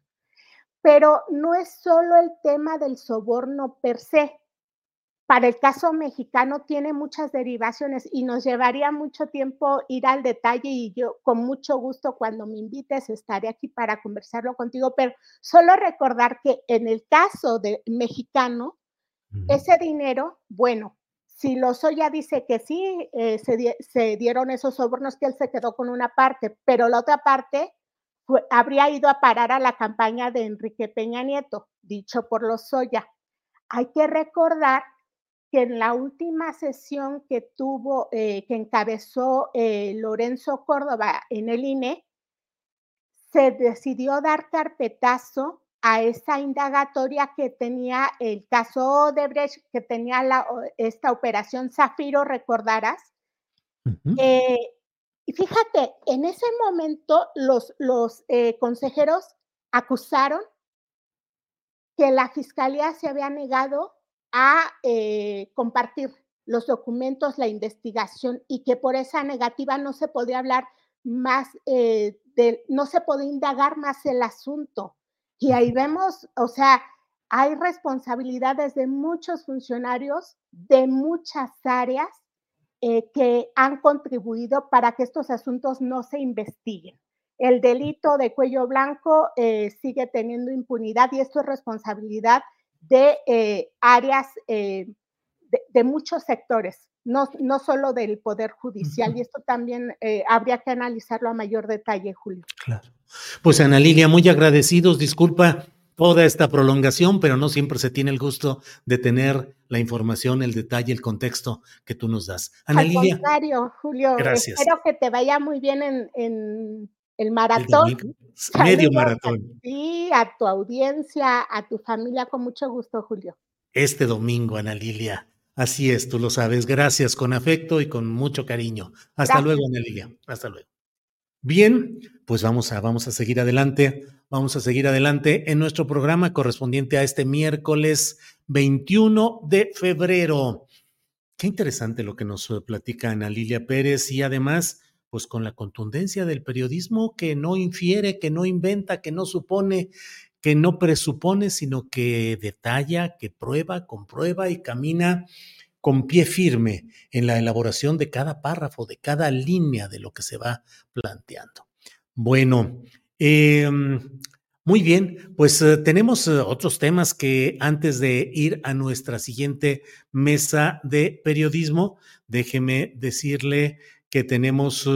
Pero no es solo el tema del soborno per se. Para el caso mexicano tiene muchas derivaciones y nos llevaría mucho tiempo ir al detalle y yo con mucho gusto cuando me invites estaré aquí para conversarlo contigo, pero solo recordar que en el caso de mexicano, uh -huh. ese dinero, bueno, si Lozoya dice que sí, eh, se, di se, dieron esos sobornos, que él se quedó con una parte, pero la otra parte fue, habría ido a parar a la campaña de Enrique Peña Nieto, dicho por Lozoya. Hay que recordar que en la última sesión que tuvo, eh, que encabezó eh, Lorenzo Córdoba en el INE, se decidió dar carpetazo a esa indagatoria que tenía el caso Odebrecht, que tenía la, esta operación Zafiro, recordarás. Uh -huh. eh, y fíjate, en ese momento los, los eh, consejeros acusaron que la fiscalía se había negado a eh, compartir los documentos, la investigación y que por esa negativa no se podía hablar más, eh, de, no se podía indagar más el asunto. Y ahí vemos, o sea, hay responsabilidades de muchos funcionarios de muchas áreas eh, que han contribuido para que estos asuntos no se investiguen. El delito de cuello blanco eh, sigue teniendo impunidad y esto es responsabilidad de eh, áreas de, de, muchos sectores, no, no, solo del Poder Judicial. Uh -huh. Y esto también habría que analizarlo a mayor detalle, Julio. Claro. Pues Ana Lilia, muy agradecidos. Disculpa toda esta prolongación, pero no siempre se tiene el gusto de tener la información, el detalle, el contexto que tú nos das. Ana Al Lilia. contrario, Julio. Gracias. Espero que te vaya muy bien en, en el maratón. El medio maratón. Sí, a tu audiencia, a tu familia, con mucho gusto, Julio. Este domingo, Ana Lilia. Así es, tú lo sabes. Gracias, con afecto y con mucho cariño. Hasta Gracias. luego, Ana Lilia. Hasta luego. Bien, pues vamos a, vamos a seguir adelante. Vamos a seguir adelante en nuestro programa correspondiente a este miércoles 21 de febrero. Qué interesante lo que nos platica Ana Lilia Pérez y además, pues con la contundencia del periodismo que no infiere, que no inventa, que no supone, que no presupone, sino que detalla, que prueba, comprueba y camina con pie firme en la elaboración de cada párrafo, de cada línea de lo que se va planteando. Bueno, eh, muy bien, pues uh, tenemos uh, otros temas que antes de ir a nuestra siguiente mesa de periodismo, déjeme decirle que tenemos,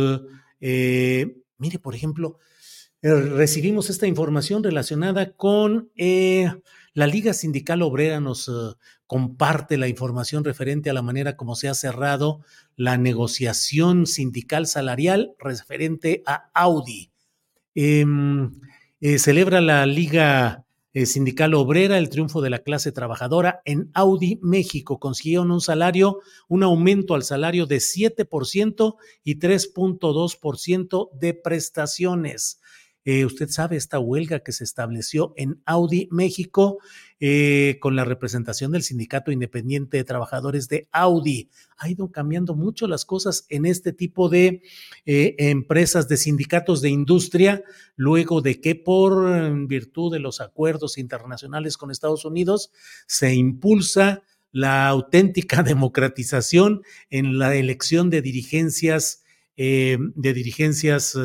eh, mire, por ejemplo, eh, recibimos esta información relacionada con eh, la Liga Sindical Obrera nos comparte la información referente a la manera como se ha cerrado la negociación sindical salarial referente a Audi. Eh, celebra la Liga eh, Sindical Obrera el triunfo de la clase trabajadora en Audi México. Consiguieron un salario, un aumento al salario de 7% y 3.2% de prestaciones. Eh, usted sabe esta huelga que se estableció en Audi México eh, con la representación del Sindicato Independiente de Trabajadores de Audi. Ha ido cambiando mucho las cosas en este tipo de eh, empresas, de sindicatos de industria, luego de que por virtud de los acuerdos internacionales con Estados Unidos se impulsa la auténtica democratización en la elección de dirigencias, de dirigencias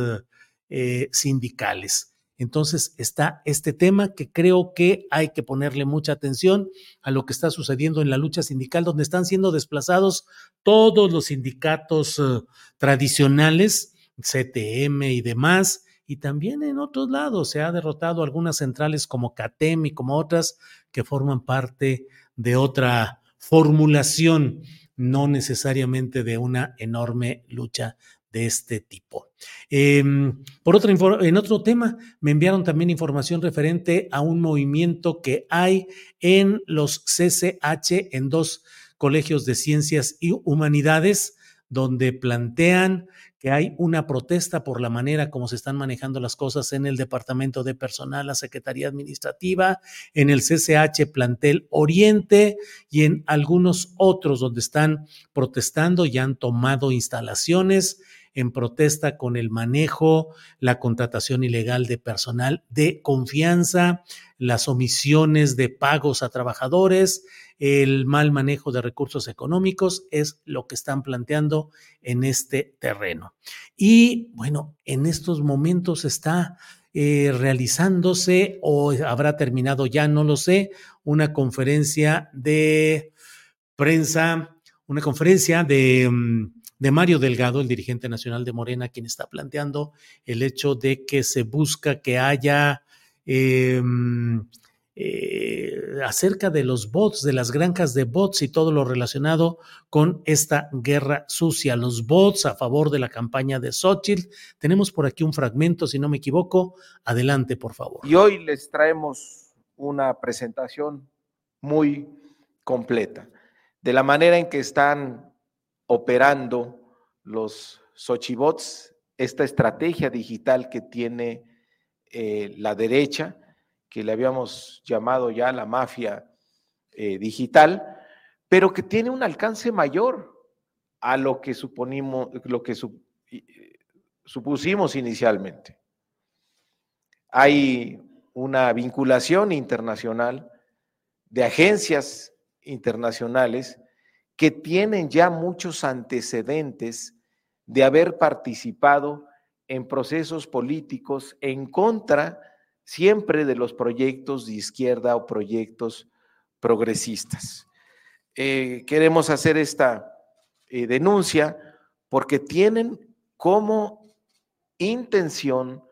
eh, sindicales. Entonces está este tema que creo que hay que ponerle mucha atención a lo que está sucediendo en la lucha sindical, donde están siendo desplazados todos los sindicatos eh, tradicionales, CTM y demás, y también en otros lados se ha derrotado algunas centrales como CATEM y como otras que forman parte de otra formulación, no necesariamente de una enorme lucha de este tipo. Em, por otro, en otro tema, me enviaron también información referente a un movimiento que hay en los CCH, en dos colegios de ciencias y humanidades, donde plantean que hay una protesta por la manera como se están manejando las cosas en el Departamento de Personal, la Secretaría Administrativa, en el CCH Plantel Oriente y en algunos otros donde están protestando y han tomado instalaciones en protesta con el manejo, la contratación ilegal de personal de confianza, las omisiones de pagos a trabajadores, el mal manejo de recursos económicos, es lo que están planteando en este terreno. Y bueno, en estos momentos está eh, realizándose o habrá terminado ya, no lo sé, una conferencia de prensa, una conferencia de... Mm, de Mario Delgado, el dirigente nacional de Morena, quien está planteando el hecho de que se busca que haya em, eh, acerca de los bots, de las granjas de bots y todo lo relacionado con esta guerra sucia, los bots a favor de la campaña de Xochitl. Tenemos por aquí un fragmento, si no me equivoco. Adelante, por favor. Y hoy les traemos una presentación muy completa de la manera en que están operando los Xochibots, esta estrategia digital que tiene eh, la derecha, que le habíamos llamado ya la mafia eh, digital, pero que tiene un alcance mayor a lo que suponimos, lo que supusimos inicialmente. Hay una vinculación internacional de agencias internacionales que tienen ya muchos antecedentes de haber participado en procesos políticos en contra siempre de los proyectos de izquierda o proyectos progresistas. Eh, queremos hacer esta eh, denuncia porque tienen como intención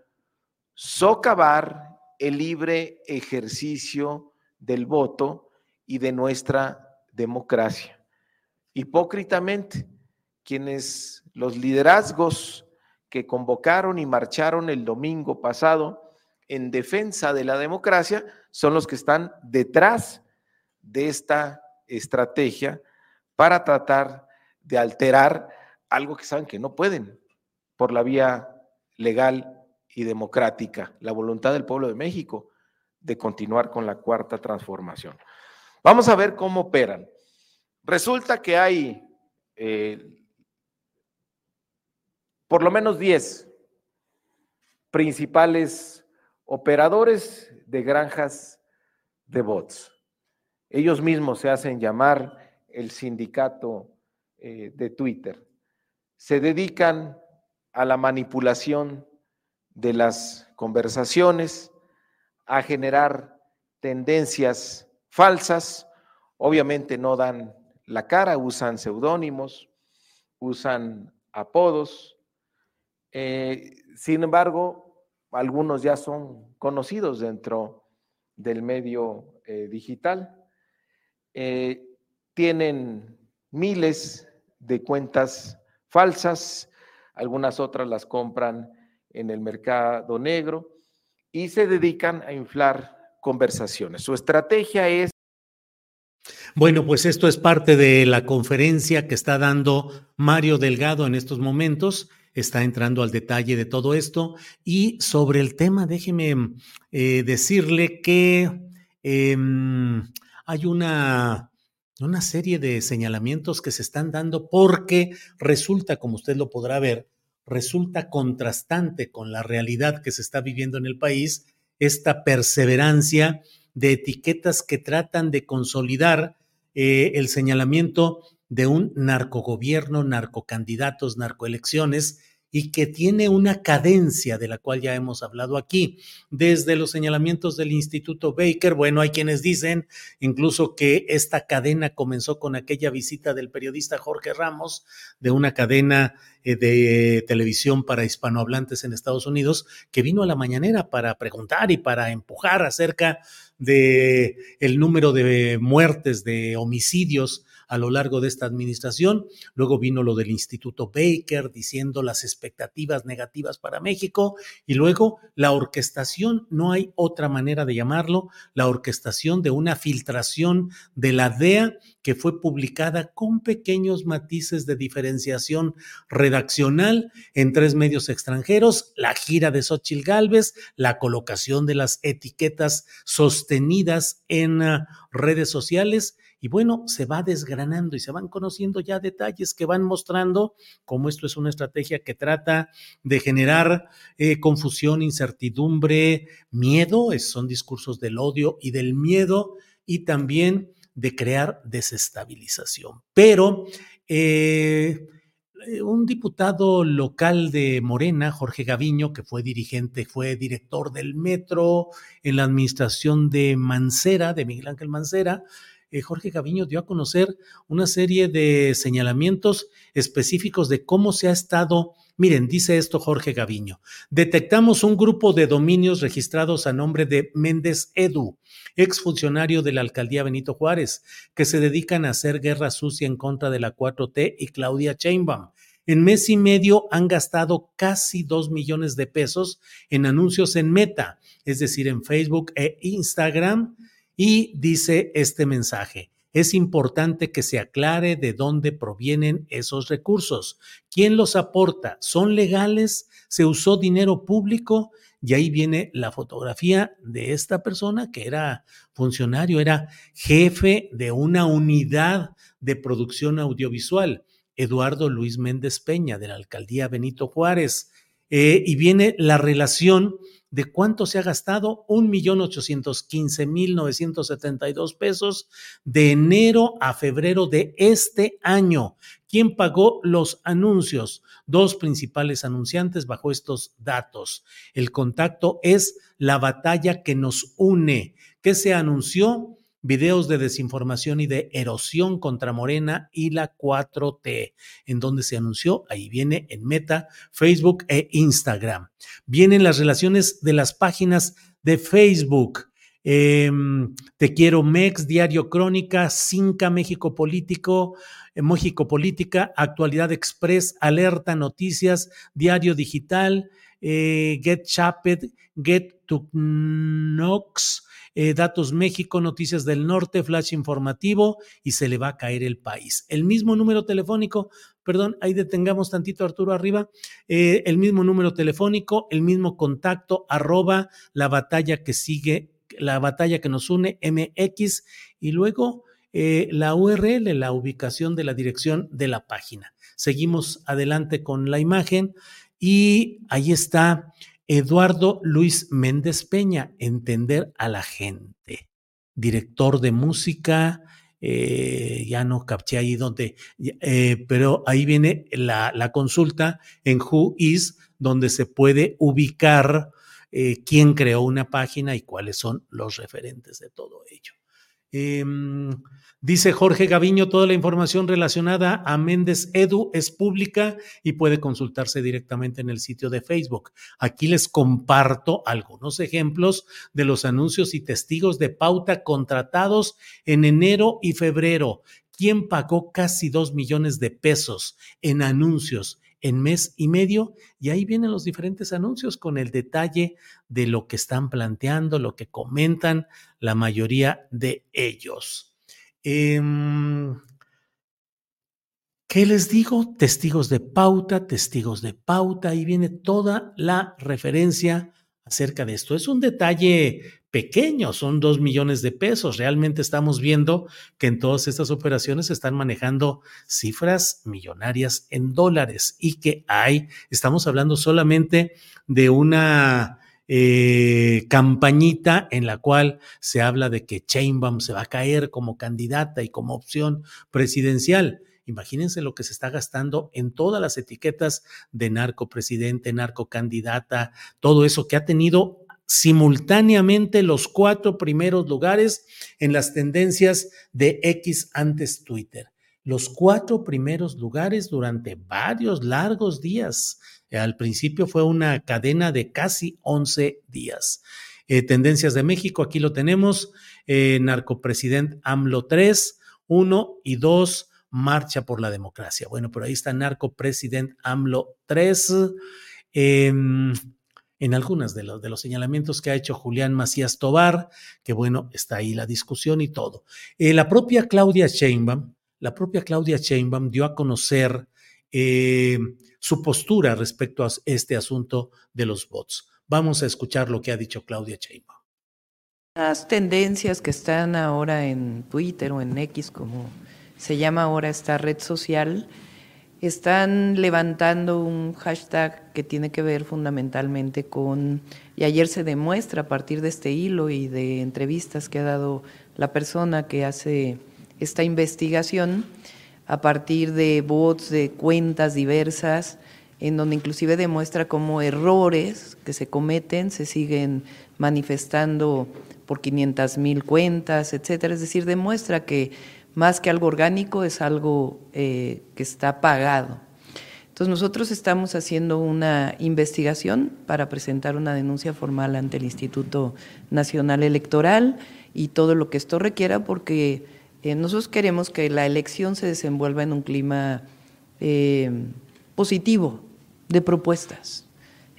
socavar el libre ejercicio del voto y de nuestra democracia hipócritamente quienes los liderazgos que convocaron y marcharon el domingo pasado en defensa de la democracia son los que están detrás de esta estrategia para tratar de alterar algo que saben que no pueden por la vía legal y democrática, la voluntad del pueblo de México de continuar con la cuarta transformación. Vamos a ver cómo operan. Resulta que hay eh, por lo menos 10 principales operadores de granjas de bots. Ellos mismos se hacen llamar el sindicato eh, de Twitter. Se dedican a la manipulación de las conversaciones, a generar tendencias falsas. Obviamente no dan la cara, usan seudónimos, usan apodos. Eh, sin embargo, algunos ya son conocidos dentro del medio eh, digital. Eh, tienen miles de cuentas falsas, algunas otras las compran en el mercado negro y se dedican a inflar conversaciones. Su estrategia es bueno, pues esto es parte de la conferencia que está dando Mario Delgado en estos momentos. Está entrando al detalle de todo esto. Y sobre el tema, déjeme eh, decirle que em, hay una, una serie de señalamientos que se están dando porque resulta, como usted lo podrá ver, resulta contrastante con la realidad que se está viviendo en el país, esta perseverancia de etiquetas que tratan de consolidar eh, el señalamiento de un narcogobierno, narcocandidatos, narcoelecciones, y que tiene una cadencia de la cual ya hemos hablado aquí, desde los señalamientos del Instituto Baker. Bueno, hay quienes dicen incluso que esta cadena comenzó con aquella visita del periodista Jorge Ramos de una cadena eh, de televisión para hispanohablantes en Estados Unidos que vino a la mañanera para preguntar y para empujar acerca de el número de muertes, de homicidios a lo largo de esta administración. Luego vino lo del Instituto Baker diciendo las expectativas negativas para México y luego la orquestación, no hay otra manera de llamarlo, la orquestación de una filtración de la DEA que fue publicada con pequeños matices de diferenciación redaccional en tres medios extranjeros, la gira de Xochitl Galvez, la colocación de las etiquetas sostenidas en uh, redes sociales y bueno, se va desgranando y se van conociendo ya detalles que van mostrando cómo esto es una estrategia que trata de generar eh, confusión, incertidumbre, miedo, son discursos del odio y del miedo y también de crear desestabilización. Pero eh, un diputado local de Morena, Jorge Gaviño, que fue dirigente, fue director del metro en la administración de Mancera, de Miguel Ángel Mancera, eh, Jorge Gaviño dio a conocer una serie de señalamientos específicos de cómo se ha estado Miren, dice esto Jorge Gaviño. Detectamos un grupo de dominios registrados a nombre de Méndez Edu, exfuncionario de la alcaldía Benito Juárez, que se dedican a hacer guerra sucia en contra de la 4T y Claudia Chainbaum. En mes y medio han gastado casi dos millones de pesos en anuncios en Meta, es decir, en Facebook e Instagram, y dice este mensaje. Es importante que se aclare de dónde provienen esos recursos. ¿Quién los aporta? ¿Son legales? ¿Se usó dinero público? Y ahí viene la fotografía de esta persona que era funcionario, era jefe de una unidad de producción audiovisual, Eduardo Luis Méndez Peña, de la alcaldía Benito Juárez. Eh, y viene la relación de cuánto se ha gastado, un millón ochocientos quince mil novecientos setenta y dos pesos de enero a febrero de este año. ¿Quién pagó los anuncios? Dos principales anunciantes bajo estos datos. El contacto es la batalla que nos une. ¿Qué se anunció? Videos de desinformación y de erosión contra Morena y la 4T, en donde se anunció, ahí viene en Meta, Facebook e Instagram. Vienen las relaciones de las páginas de Facebook. Em, Te quiero Mex, Diario Crónica, Cinca México Político, eh, México Política, Actualidad Express, Alerta Noticias, Diario Digital, eh, Get Chaped, Get to Knox, eh, Datos México, Noticias del Norte, Flash Informativo y se le va a caer el país. El mismo número telefónico, perdón, ahí detengamos tantito Arturo arriba, eh, el mismo número telefónico, el mismo contacto, arroba la batalla que sigue, la batalla que nos une, MX, y luego eh, la URL, la ubicación de la dirección de la página. Seguimos adelante con la imagen y ahí está Eduardo Luis Méndez Peña, Entender a la gente, director de música, eh, ya no capté ahí donde, eh, pero ahí viene la, la, consulta en Who Is, donde se puede ubicar eh, quién creó una página y cuáles son los referentes de todo ello. Em, Dice Jorge Gaviño, toda la información relacionada a Méndez Edu es pública y puede consultarse directamente en el sitio de Facebook. Aquí les comparto algunos ejemplos de los anuncios y testigos de pauta contratados en enero y febrero. ¿Quién pagó casi dos millones de pesos en anuncios en mes y medio? Y ahí vienen los diferentes anuncios con el detalle de lo que están planteando, lo que comentan la mayoría de ellos. Em, ¿Qué les digo? Testigos de pauta, testigos de pauta, ahí viene toda la referencia acerca de esto. Es un detalle pequeño, son dos millones de pesos. Realmente estamos viendo que en todas estas operaciones se están manejando cifras millonarias en dólares y que hay, estamos hablando solamente de una eh, campañita en la cual se habla de que Chainbaum se va a caer como candidata y como opción presidencial. imagínense lo que se está gastando en todas las etiquetas de narco presidente, narco candidata, todo eso que ha tenido simultáneamente los cuatro primeros lugares en las tendencias de X antes Twitter. Los cuatro primeros lugares durante varios largos días. Al principio fue una cadena de casi 11 días. Eh, tendencias de México, aquí lo tenemos. Eh, narcopresident AMLO 3, 1 y 2, Marcha por la Democracia. Bueno, pero ahí está narcopresident AMLO 3. Em, en los, de los señalamientos que ha hecho Julián Macías Tobar, que bueno, está ahí la discusión y todo. Eh, la propia Claudia Sheinbaum, la propia Claudia Sheinbaum dio a conocer eh, su postura respecto a este asunto de los bots. Vamos a escuchar lo que ha dicho Claudia Sheinbaum. Las tendencias que están ahora en Twitter o en X, como se llama ahora esta red social, están levantando un hashtag que tiene que ver fundamentalmente con, y ayer se demuestra a partir de este hilo y de entrevistas que ha dado la persona que hace esta investigación, a partir de bots, de cuentas diversas, en donde inclusive demuestra cómo errores que se cometen se siguen manifestando por 500 mil cuentas, etcétera. Es decir, demuestra que más que algo orgánico, es algo eh, que está pagado. Entonces nosotros estamos haciendo una investigación para presentar una denuncia formal ante el Instituto Nacional Electoral y todo lo que esto requiera porque eh, nosotros queremos que la elección se desenvuelva en un clima eh, positivo de propuestas.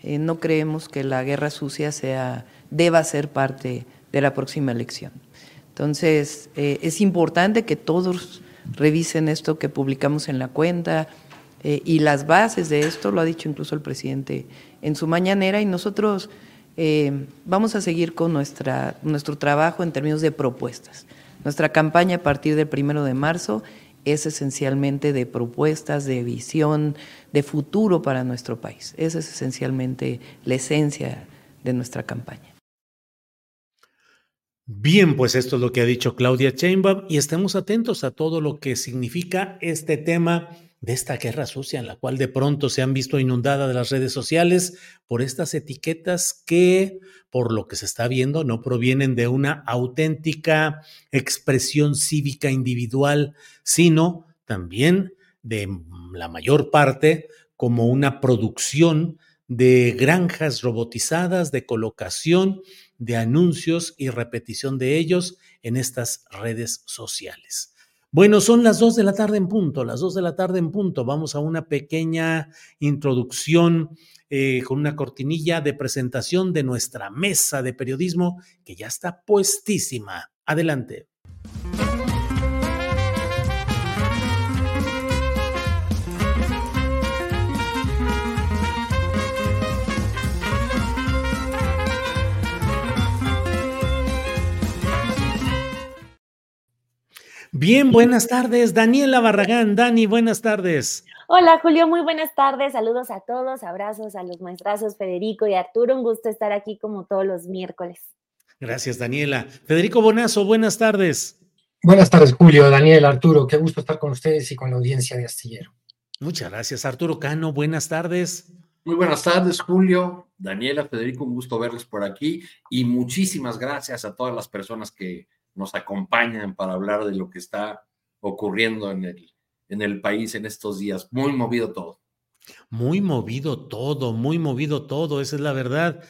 no creemos que la guerra sucia sea, deba ser parte de la próxima elección. Entonces, eh, es importante que todos revisen esto que publicamos en la cuenta eh, y las bases de esto, lo ha dicho incluso el presidente en su mañanera, y nosotros eh, vamos a seguir con nuestra, nuestro trabajo en términos de propuestas. Nuestra campaña a partir del primero de marzo es esencialmente de propuestas, de visión, de futuro para nuestro país. Esa es esencialmente la esencia de nuestra campaña. Bien, pues esto es lo que ha dicho Claudia Sheinbaum y estemos atentos a todo lo que significa este tema de esta guerra sucia en la cual de pronto se han visto inundadas las redes sociales por estas etiquetas que, por lo que se está viendo, no provienen de una auténtica expresión cívica individual, sino también de la mayor parte como una producción de granjas robotizadas, de colocación de anuncios y repetición de ellos en estas redes sociales. Bueno, son las dos de la tarde en punto, las dos de la tarde en punto. Vamos a una pequeña introducción eh, con una cortinilla de presentación de nuestra mesa de periodismo que ya está puestísima. Adelante. Bien, buenas tardes. Daniela Barragán. Dani, buenas tardes. Hola Julio, muy buenas tardes. Saludos a todos, abrazos a los maestrazos Federico y Arturo. Un gusto estar aquí como todos los miércoles. Gracias, Daniela. Federico Bonazo, buenas tardes. Buenas tardes, Julio, Daniel, Arturo. Qué gusto estar con ustedes y con la audiencia de Astillero. Muchas gracias, Arturo Cano. Buenas tardes. Muy buenas tardes, Julio, Daniela, Federico, un gusto verles por aquí y muchísimas gracias a todas las personas que nos acompañan para hablar de lo que está ocurriendo en el, en el país en estos días. Muy movido todo. Muy movido todo, muy movido todo, esa es la verdad.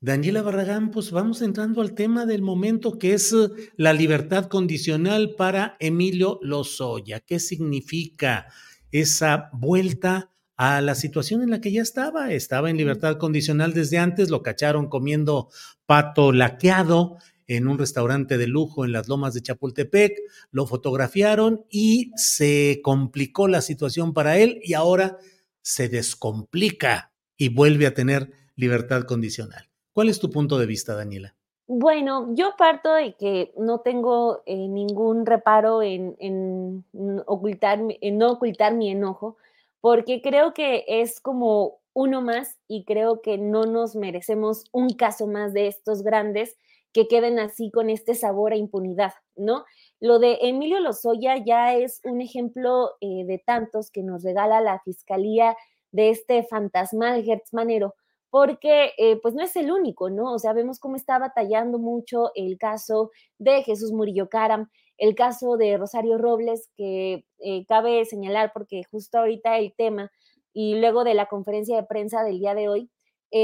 Daniela Barragán, pues vamos entrando al tema del momento que es eh, la libertad condicional para Emilio Lozoya. ¿Qué significa esa vuelta a la situación en la que ya estaba? Estaba en libertad condicional desde antes, lo cacharon comiendo pato laqueado en un restaurante de lujo en las lomas de Chapultepec, lo fotografiaron y se complicó la situación para él y ahora se descomplica y vuelve a tener libertad condicional. ¿Cuál es tu punto de vista, Daniela? Bueno, yo parto de que no tengo eh, ningún reparo en, ocultar, en no ocultar mi enojo, porque creo que es como uno más y creo que no nos merecemos un caso más de estos grandes que queden así con este sabor a impunidad, ¿no? Lo de Emilio Lozoya ya es un ejemplo eh, de tantos que nos regala la Fiscalía de este fantasmal Gertz Manero, porque eh, pues no es el único, ¿no? O sea, vemos cómo está batallando mucho el caso de Jesús Murillo Caram, el caso de Rosario Robles, que eh, cabe señalar porque justo ahorita el tema y luego de la conferencia de prensa del día de hoy,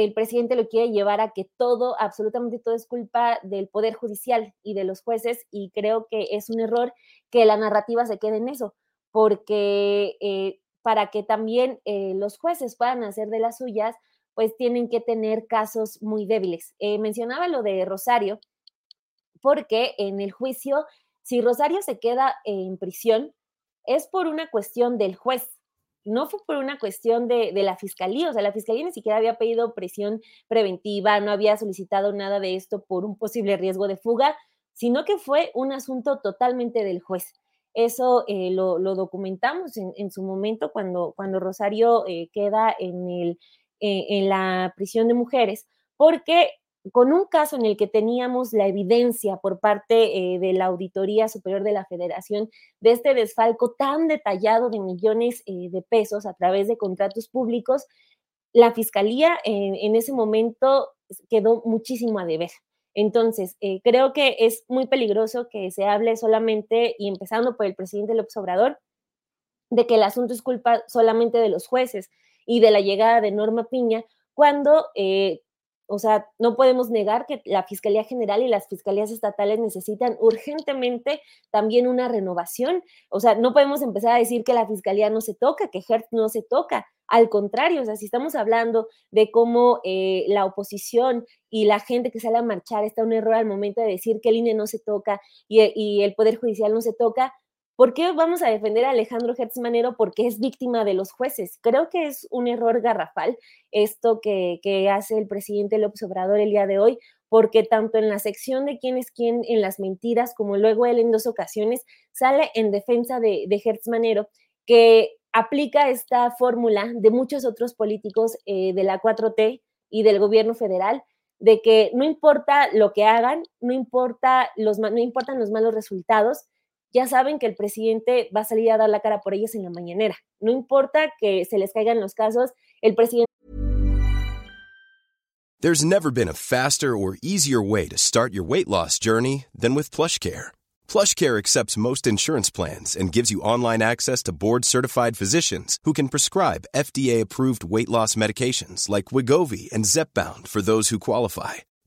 el presidente lo quiere llevar a que todo, absolutamente todo es culpa del Poder Judicial y de los jueces y creo que es un error que la narrativa se quede en eso, porque eh, para que también eh, los jueces puedan hacer de las suyas, pues tienen que tener casos muy débiles. Eh, mencionaba lo de Rosario, porque en el juicio, si Rosario se queda en prisión, es por una cuestión del juez, no fue por una cuestión de, la fiscalía, o sea, la fiscalía ni siquiera había pedido presión preventiva, no había solicitado nada de esto por un posible riesgo de fuga, sino que fue un asunto totalmente del juez. Eso eh, lo, documentamos en, su momento cuando, cuando Rosario eh, queda en, el, eh, en la prisión de mujeres, porque con un caso en el que teníamos la evidencia por parte eh, de la Auditoría Superior de la Federación de este desfalco tan detallado de millones eh, de pesos a través de contratos públicos, la Fiscalía en ese momento quedó muchísimo a deber. Entonces, eh, creo que es muy peligroso que se hable solamente, y empezando por el presidente López Obrador, de que el asunto es culpa solamente de los jueces y de la llegada de Norma Piña, cuando o sea, no podemos negar que la Fiscalía General y las fiscalías estatales necesitan urgentemente también una renovación. O sea, no podemos empezar a decir que la Fiscalía no se toca, que Hertz no se toca. Al contrario, o sea, si estamos hablando de cómo eh, la oposición y la gente que sale a marchar está un error al momento de decir que el INE no se toca y, y el Poder Judicial no se toca, ¿Por qué vamos a defender a Alejandro Hertz Manero? Porque es víctima de los jueces. Creo que es un error garrafal esto que, hace el presidente López Obrador el día de hoy, porque tanto en la sección de quién es quién en las mentiras, como luego él en dos ocasiones sale en defensa de, de que aplica esta fórmula de muchos otros políticos eh, de la 4T y del gobierno federal, de que no importa lo que hagan, no, importa los, no importan los malos resultados, ya saben que el presidente va a salir a dar la cara por ellos en la mañanera. No importa que se les caigan los casos, el presidente. There's never been a faster or easier way to start your weight loss journey than with PlushCare. PlushCare accepts most insurance plans and gives you online access to board-certified physicians who can prescribe FDA-approved weight loss medications like Wigovi and Zepbound for those who qualify.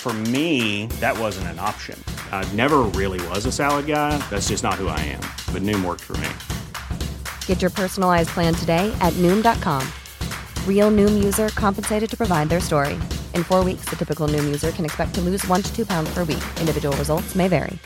For me, that wasn't an option. I never really was a salad guy. That's just not who I am. But Noom worked for me. Get your personalized plan today at Noom.com. Real Noom user compensated to provide their story. In four weeks, the typical Noom user can expect to lose one to two pounds per week. Individual results may vary.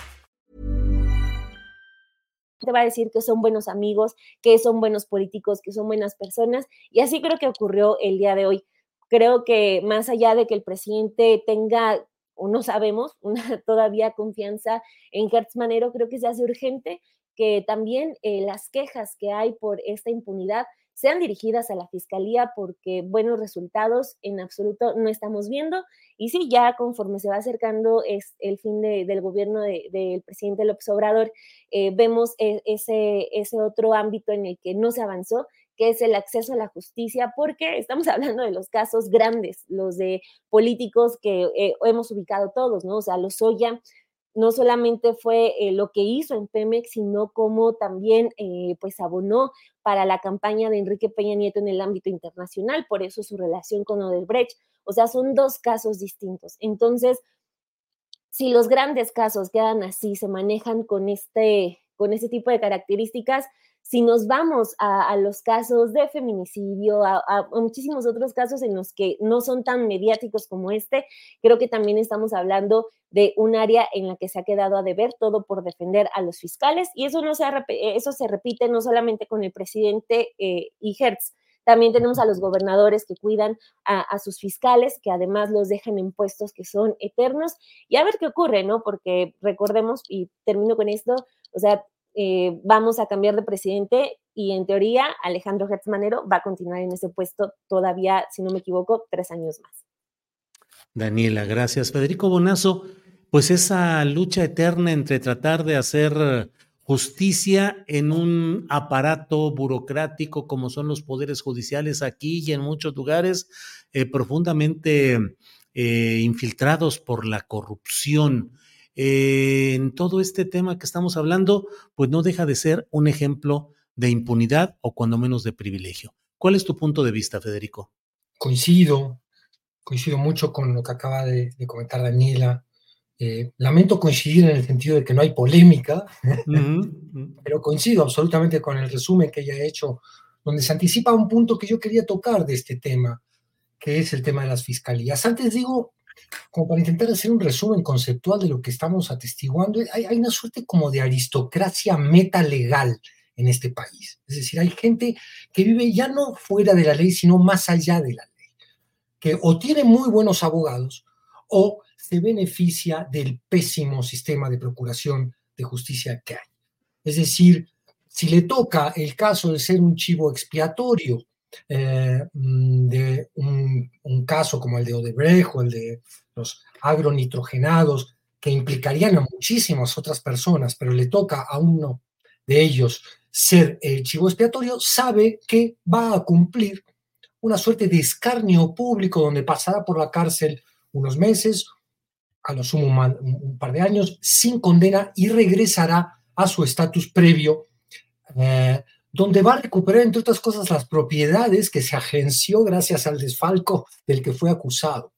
Te va a decir que son buenos amigos, que son buenos políticos, que son buenas personas. Y así creo que ocurrió el día de hoy. Creo que más allá de que el presidente tenga, o no sabemos, una todavía confianza en Gertz Manero, creo que se hace urgente que también eh, las quejas que hay por esta impunidad sean dirigidas a la fiscalía porque buenos resultados en absoluto no estamos viendo. Y sí, ya conforme se va acercando es el fin del gobierno del presidente López Obrador, eh, vemos e, ese otro ámbito en el que no se avanzó que es el acceso a la justicia, porque estamos hablando de los casos grandes, los de políticos que eh, hemos ubicado todos, ¿no? O sea, los Lozoya no solamente fue eh, lo que hizo en Pemex, sino como también eh, pues abonó para la campaña de Enrique Peña Nieto en el ámbito internacional, por eso su relación con Odebrecht. O sea, son dos casos distintos. Entonces, si los grandes casos quedan así, se manejan con este, con este tipo de características, si nos vamos a, los casos de feminicidio, a, muchísimos otros casos en los que no son tan mediáticos como este, creo que también estamos hablando de un área en la que se ha quedado a deber todo por defender a los fiscales y eso, no se, eso se repite no solamente con el presidente eh, y Hertz, también tenemos a los gobernadores que cuidan a, sus fiscales, que además los dejan en puestos que son eternos. Y a ver qué ocurre, ¿no? Porque recordemos, y termino con esto, o sea, eh, vamos a cambiar de presidente y en teoría Alejandro Hertz Manero va a continuar en ese puesto todavía, si no me equivoco, tres años más. Daniela, gracias. Federico Bonazo, pues esa lucha eterna entre tratar de hacer justicia en un aparato burocrático como son los poderes judiciales aquí y en muchos lugares eh, profundamente eh, infiltrados por la corrupción. Eh, en todo este tema que estamos hablando, pues no deja de ser un ejemplo de impunidad o cuando menos de privilegio. ¿Cuál es tu punto de vista, Federico? Coincido, coincido mucho con lo que acaba de, comentar Daniela. Eh, lamento coincidir en el sentido de que no hay polémica, pero coincido absolutamente con el resumen que ella ha hecho, donde se anticipa un punto que yo quería tocar de este tema, que es el tema de las fiscalías. Antes digo, como para intentar hacer un resumen conceptual de lo que estamos atestiguando, hay, una suerte como de aristocracia metalegal en este país. Es decir, hay gente que vive ya no fuera de la ley, sino más allá de la ley, que o tiene muy buenos abogados o se beneficia del pésimo sistema de procuración de justicia que hay. Es decir, si le toca el caso de ser un chivo expiatorio eh, mm, de un, caso como el de Odebrecht o el de los agronitrogenados, que implicarían a muchísimas otras personas, pero le toca a uno de ellos ser el chivo expiatorio, sabe que va a cumplir una suerte de escarnio público donde pasará por la cárcel unos meses, a lo sumo un, par de años, sin condena y regresará a su estatus previo eh, donde va a recuperar, entre otras cosas, las propiedades que se agenció gracias al desfalco del que fue acusado.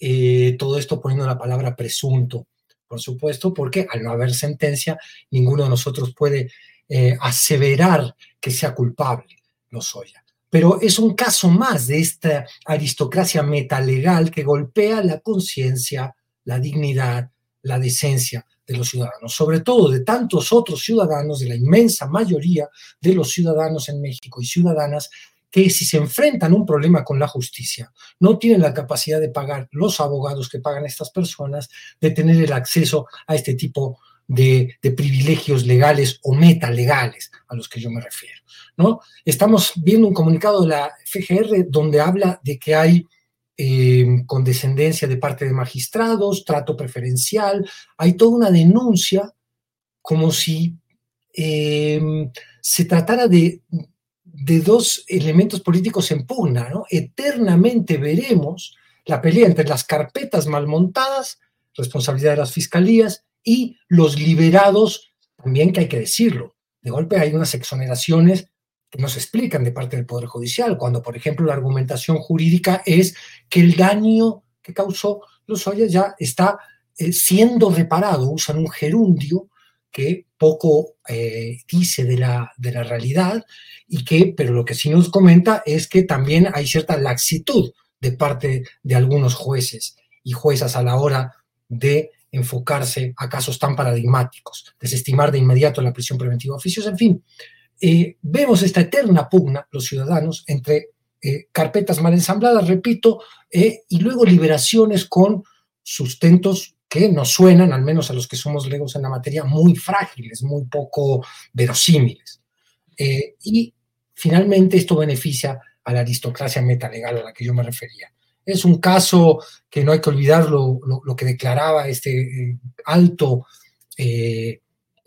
Eh, todo esto poniendo la palabra presunto, por supuesto, porque al no haber sentencia, ninguno de nosotros puede eh, aseverar que sea culpable, Lozoya. Pero es un caso más de esta aristocracia metalegal que golpea la conciencia, la dignidad, la decencia de los ciudadanos, sobre todo de tantos otros ciudadanos, de la inmensa mayoría de los ciudadanos en México y ciudadanas que si se enfrentan a un problema con la justicia, no tienen la capacidad de pagar los abogados que pagan estas personas, de tener el acceso a este tipo de, privilegios legales o metalegales a los que yo me refiero. ¿no? Estamos viendo un comunicado de la FGR donde habla de que hay eh, condescendencia de parte de magistrados, trato preferencial, hay toda una denuncia como si em, se tratara de, de, dos elementos políticos en pugna. Eternamente veremos la pelea entre las carpetas mal montadas, responsabilidad de las fiscalías, y los liberados, también que hay que decirlo. De golpe hay unas exoneraciones que nos explican de parte del Poder Judicial, cuando, por ejemplo, la argumentación jurídica es que el daño que causó Lozoya ya está eh, siendo reparado, usan un gerundio que poco eh, dice de la, de la realidad y que, pero lo que sí nos comenta es que también hay cierta laxitud de parte de algunos jueces y juezas a la hora de enfocarse a casos tan paradigmáticos, desestimar de inmediato la prisión preventiva de oficios, en fin, eh, vemos esta eterna pugna, los ciudadanos, entre eh, carpetas mal ensambladas, repito, eh, y luego liberaciones con sustentos que nos suenan, al menos a los que somos legos en la materia, muy frágiles, muy poco verosímiles. y finalmente esto beneficia a la aristocracia metalegal a la que yo me refería. Es un caso que no hay que olvidar lo, que declaraba este alto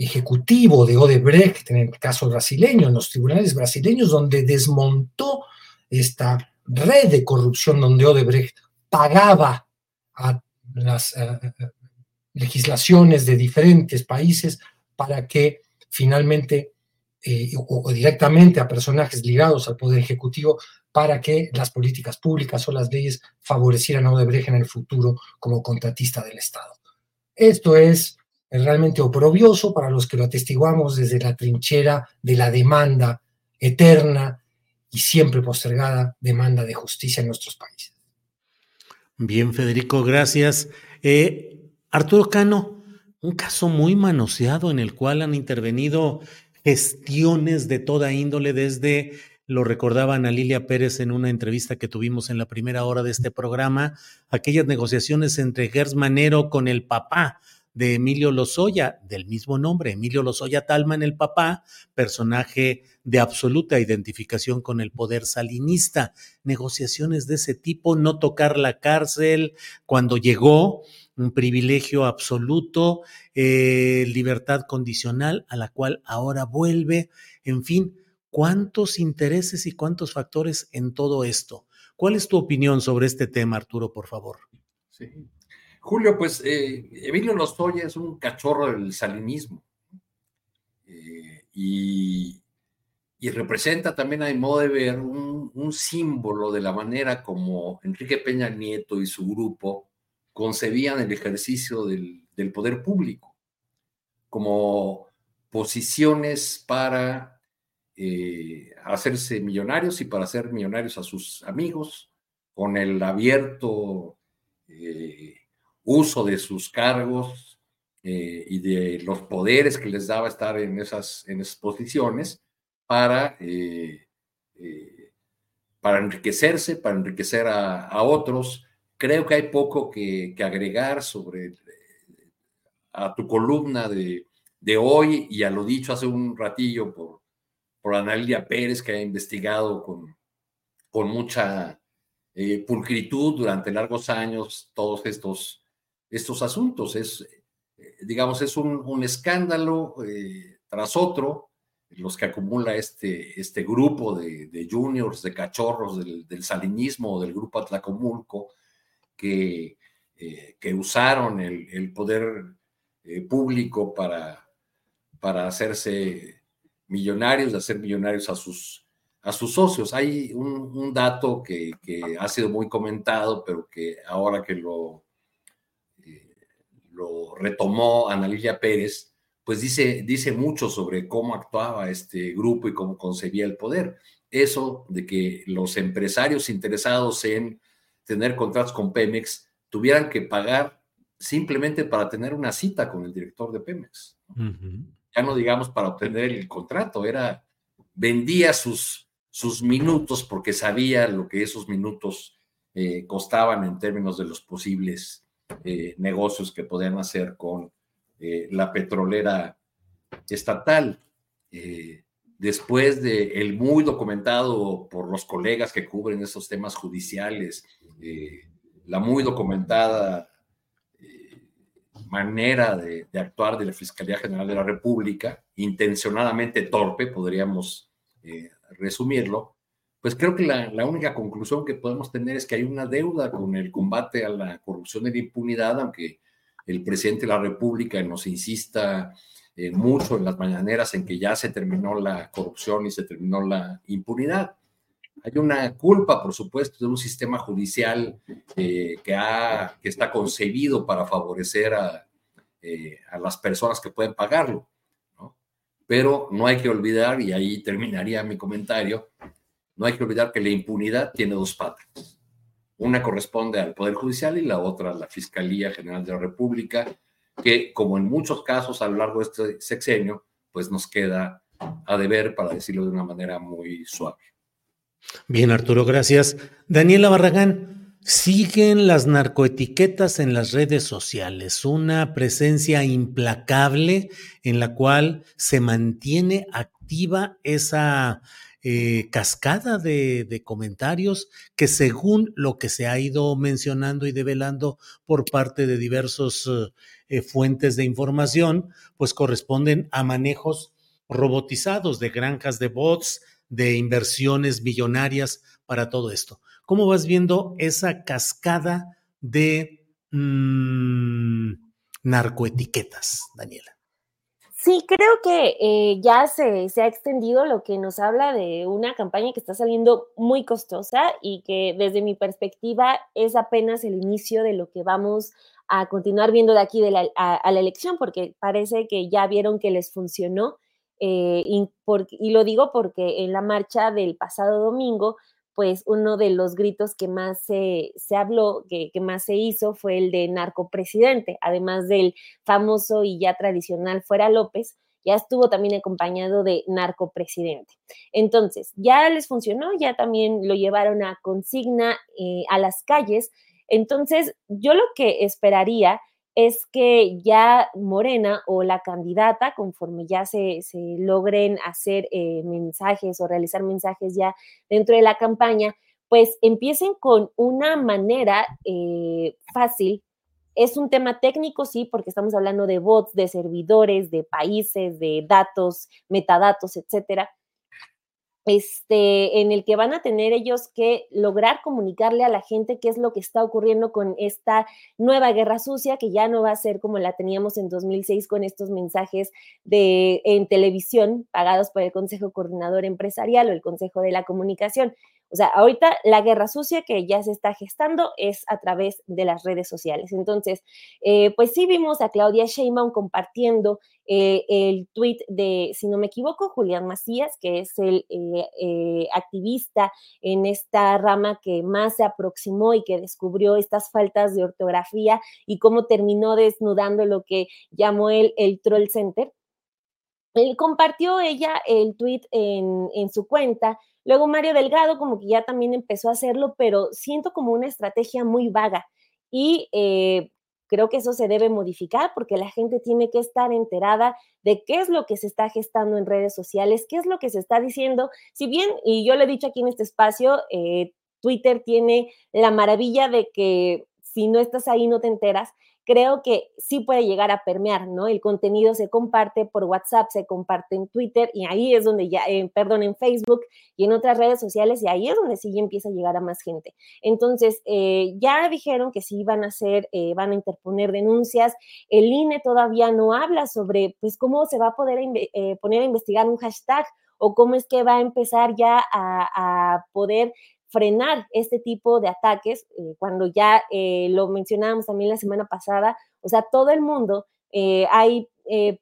ejecutivo de Odebrecht, en el caso brasileño, en los tribunales brasileños, donde desmontó esta red de corrupción donde Odebrecht pagaba a las eh, eh, legislaciones de diferentes países para que finalmente, eh, o, directamente a personajes ligados al Poder Ejecutivo, para que las políticas públicas o las leyes favorecieran a Odebrecht en el futuro como contratista del Estado. Esto es realmente oprobioso para los que lo atestiguamos desde la trinchera de la demanda eterna y siempre postergada demanda de justicia en nuestros países. Bien, Federico, gracias. Eh, Arturo Cano, un caso muy manoseado en el cual han intervenido gestiones de toda índole desde lo recordaba Ana Lilia Pérez en una entrevista que tuvimos en la primera hora de este programa, aquellas negociaciones entre Gers Manero con el papá de Emilio Lozoya, del mismo nombre, Emilio Lozoya Talman, el papá, personaje de absoluta identificación con el poder salinista. Negociaciones de ese tipo, no tocar la cárcel cuando llegó, un privilegio absoluto, eh, libertad condicional a la cual ahora vuelve, en fin, cuántos intereses y cuántos factores en todo esto. ¿Cuál es tu opinión sobre este tema, Arturo, por favor? Sí. Julio, pues eh, Emilio Lozoya es un cachorro del salinismo eh, y, representa también, a modo de ver, un, símbolo de la manera como Enrique Peña Nieto y su grupo concebían el ejercicio del, poder público como posiciones para eh, hacerse millonarios y para hacer millonarios a sus amigos, con el abierto uso de sus cargos eh, y de los poderes que les daba estar en esas, en esas posiciones para, eh, eh, para enriquecerse, para enriquecer a, otros. Creo que hay poco que, agregar sobre a tu columna de, de, hoy y a lo dicho hace un ratillo por, por Analia Pérez, que ha investigado con, con mucha pulcritud durante largos años todos estos estos asuntos. Es, eh, digamos, es un, escándalo eh, tras otro, los que acumula este, este grupo de, juniors, de cachorros del, salinismo o del grupo Atlacomulco, que, eh, que usaron el, poder público para, para hacerse millonarios, de hacer millonarios a sus, a sus socios. Hay un, un dato que, que, ha sido muy comentado, pero que ahora que lo lo retomó Ana Pérez, pues dice, dice mucho sobre cómo actuaba este grupo y cómo concebía el poder. Eso de que los empresarios interesados en tener contratos con Pemex tuvieran que pagar simplemente para tener una cita con el director de Pemex. Ya no digamos para obtener el contrato, era vendía sus, sus minutos porque sabía lo que esos minutos eh, costaban en términos de los posibles eh, negocios que podían hacer con eh, la petrolera estatal. Eh, después de el muy documentado por los colegas que cubren esos temas judiciales, la muy documentada manera de, actuar de la Fiscalía General de la República, intencionadamente torpe, podríamos resumirlo, pues creo que la, única conclusión que podemos tener es que hay una deuda con el combate a la corrupción y la impunidad, aunque el presidente de la República nos insista eh, mucho en las mañaneras en que ya se terminó la corrupción y se terminó la impunidad. Hay una culpa, por supuesto, de un sistema judicial eh, que, ha, que está concebido para favorecer a, eh, a las personas que pueden pagarlo. Pero no hay que olvidar, y ahí terminaría mi comentario, no hay que olvidar que la impunidad tiene dos patas. Una corresponde al Poder Judicial y la otra a la Fiscalía General de la República, que como en muchos casos a lo largo de este sexenio, pues nos queda a deber, para decirlo de una manera muy suave. Bien, Arturo, gracias. Daniela Barragán, siguen las narcoetiquetas en las redes sociales, una presencia implacable en la cual se mantiene activa esa eh, cascada de, comentarios que según lo que se ha ido mencionando y develando por parte de diversos eh, fuentes de información, pues corresponden a manejos robotizados de granjas de bots, de inversiones millonarias para todo esto. ¿Cómo vas viendo esa cascada de mm, narcoetiquetas, Daniela? Sí, creo que eh, ya se, se, ha extendido lo que nos habla de una campaña que está saliendo muy costosa y que desde mi perspectiva es apenas el inicio de lo que vamos a continuar viendo de aquí de la, a, la elección, porque parece que ya vieron que les funcionó. Eh, y, y lo digo porque en la marcha del pasado domingo pues uno de los gritos que más se, se habló, que, que, más se hizo, fue el de narcopresidente, además del famoso y ya tradicional fuera López, ya estuvo también acompañado de narcopresidente. Entonces, ya les funcionó, ya también lo llevaron a consigna eh, a las calles. Entonces, yo lo que esperaría es que ya Morena o la candidata, conforme ya se, logren hacer eh, mensajes o realizar mensajes ya dentro de la campaña, pues empiecen con una manera eh, fácil. Es un tema técnico, sí, porque estamos hablando de bots, de servidores, de países, de datos, metadatos, etcétera este, en el que van a tener ellos que lograr comunicarle a la gente qué es lo que está ocurriendo con esta nueva guerra sucia, que ya no va a ser como la teníamos en 2006 con estos mensajes de, en televisión pagados por el Consejo Coordinador Empresarial o el Consejo de la Comunicación. O sea, ahorita la guerra sucia que ya se está gestando es a través de las redes sociales. Entonces, eh, pues sí vimos a Claudia Sheinbaum compartiendo eh, el tweet de, si no me equivoco, Julián Macías, que es el eh, activista en esta rama que más se aproximó y que descubrió estas faltas de ortografía y cómo terminó desnudando lo que llamó él el Troll Center. Él compartió ella el tweet en, en su cuenta Luego Mario Delgado como que ya también empezó a hacerlo, pero siento como una estrategia muy vaga y eh, creo que eso se debe modificar porque la gente tiene que estar enterada de qué es lo que se está gestando en redes sociales, qué es lo que se está diciendo. Si bien, y yo lo he dicho aquí en este espacio, eh, Twitter tiene la maravilla de que si no estás ahí no te enteras, creo que sí puede llegar a permear, ¿no? El contenido se comparte por WhatsApp, se comparte en Twitter y ahí es donde ya, eh, perdón, en Facebook y en otras redes sociales y ahí es donde sí empieza a llegar a más gente. Entonces, eh, ya dijeron que sí van a hacer, eh, van a interponer denuncias. El INE todavía no habla sobre, pues, cómo se va a poder poner a investigar un hashtag o cómo es que va a empezar ya a poder frenar este tipo de ataques, eh, cuando ya eh, lo mencionábamos también la semana pasada, o sea, todo el mundo, eh, hay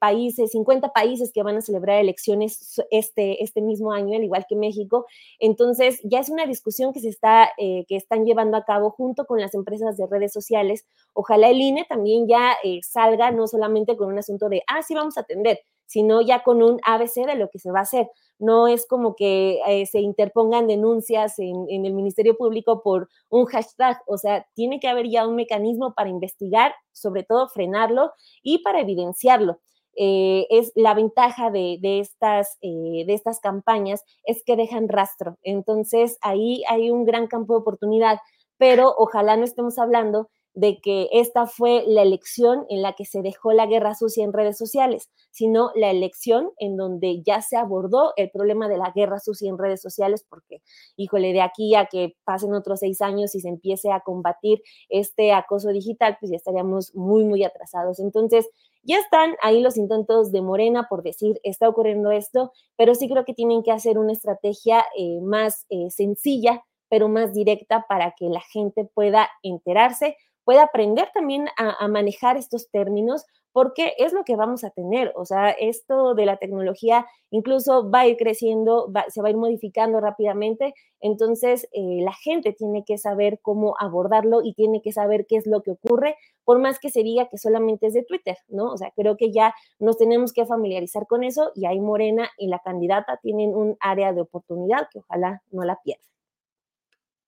países, 50 países que van a celebrar elecciones este, este mismo año, al igual que México. Entonces, ya es una discusión que se está, que están llevando a cabo junto con las empresas de redes sociales. Ojalá el INE también ya salga, no solamente con un asunto de, ah, sí, vamos a atender, sino ya con un ABC de lo que se va a hacer no es como que eh, se interpongan denuncias en, el Ministerio Público por un hashtag, o sea, tiene que haber ya un mecanismo para investigar, sobre todo frenarlo y para evidenciarlo. Eh, es la ventaja de, estas, eh, de estas campañas es que dejan rastro. Entonces, ahí hay un gran campo de oportunidad, pero ojalá no estemos hablando de que esta fue la elección en la que se dejó la guerra sucia en redes sociales, sino la elección en donde ya se abordó el problema de la guerra sucia en redes sociales, porque, híjole, de aquí a que pasen otros seis años y se empiece a combatir este acoso digital, pues ya estaríamos muy, muy atrasados. Entonces, ya están ahí los intentos de Morena por decir, está ocurriendo esto, pero sí creo que tienen que hacer una estrategia eh, más eh, sencilla, pero más directa para que la gente pueda enterarse pueda aprender también a, manejar estos términos, porque es lo que vamos a tener. O sea, esto de la tecnología incluso va a ir creciendo, se va a ir modificando rápidamente. Entonces, eh, la gente tiene que saber cómo abordarlo y tiene que saber qué es lo que ocurre, por más que se diga que solamente es de Twitter, ¿no? O sea, creo que ya nos tenemos que familiarizar con eso y ahí Morena y la candidata tienen un área de oportunidad que ojalá no la pierdan.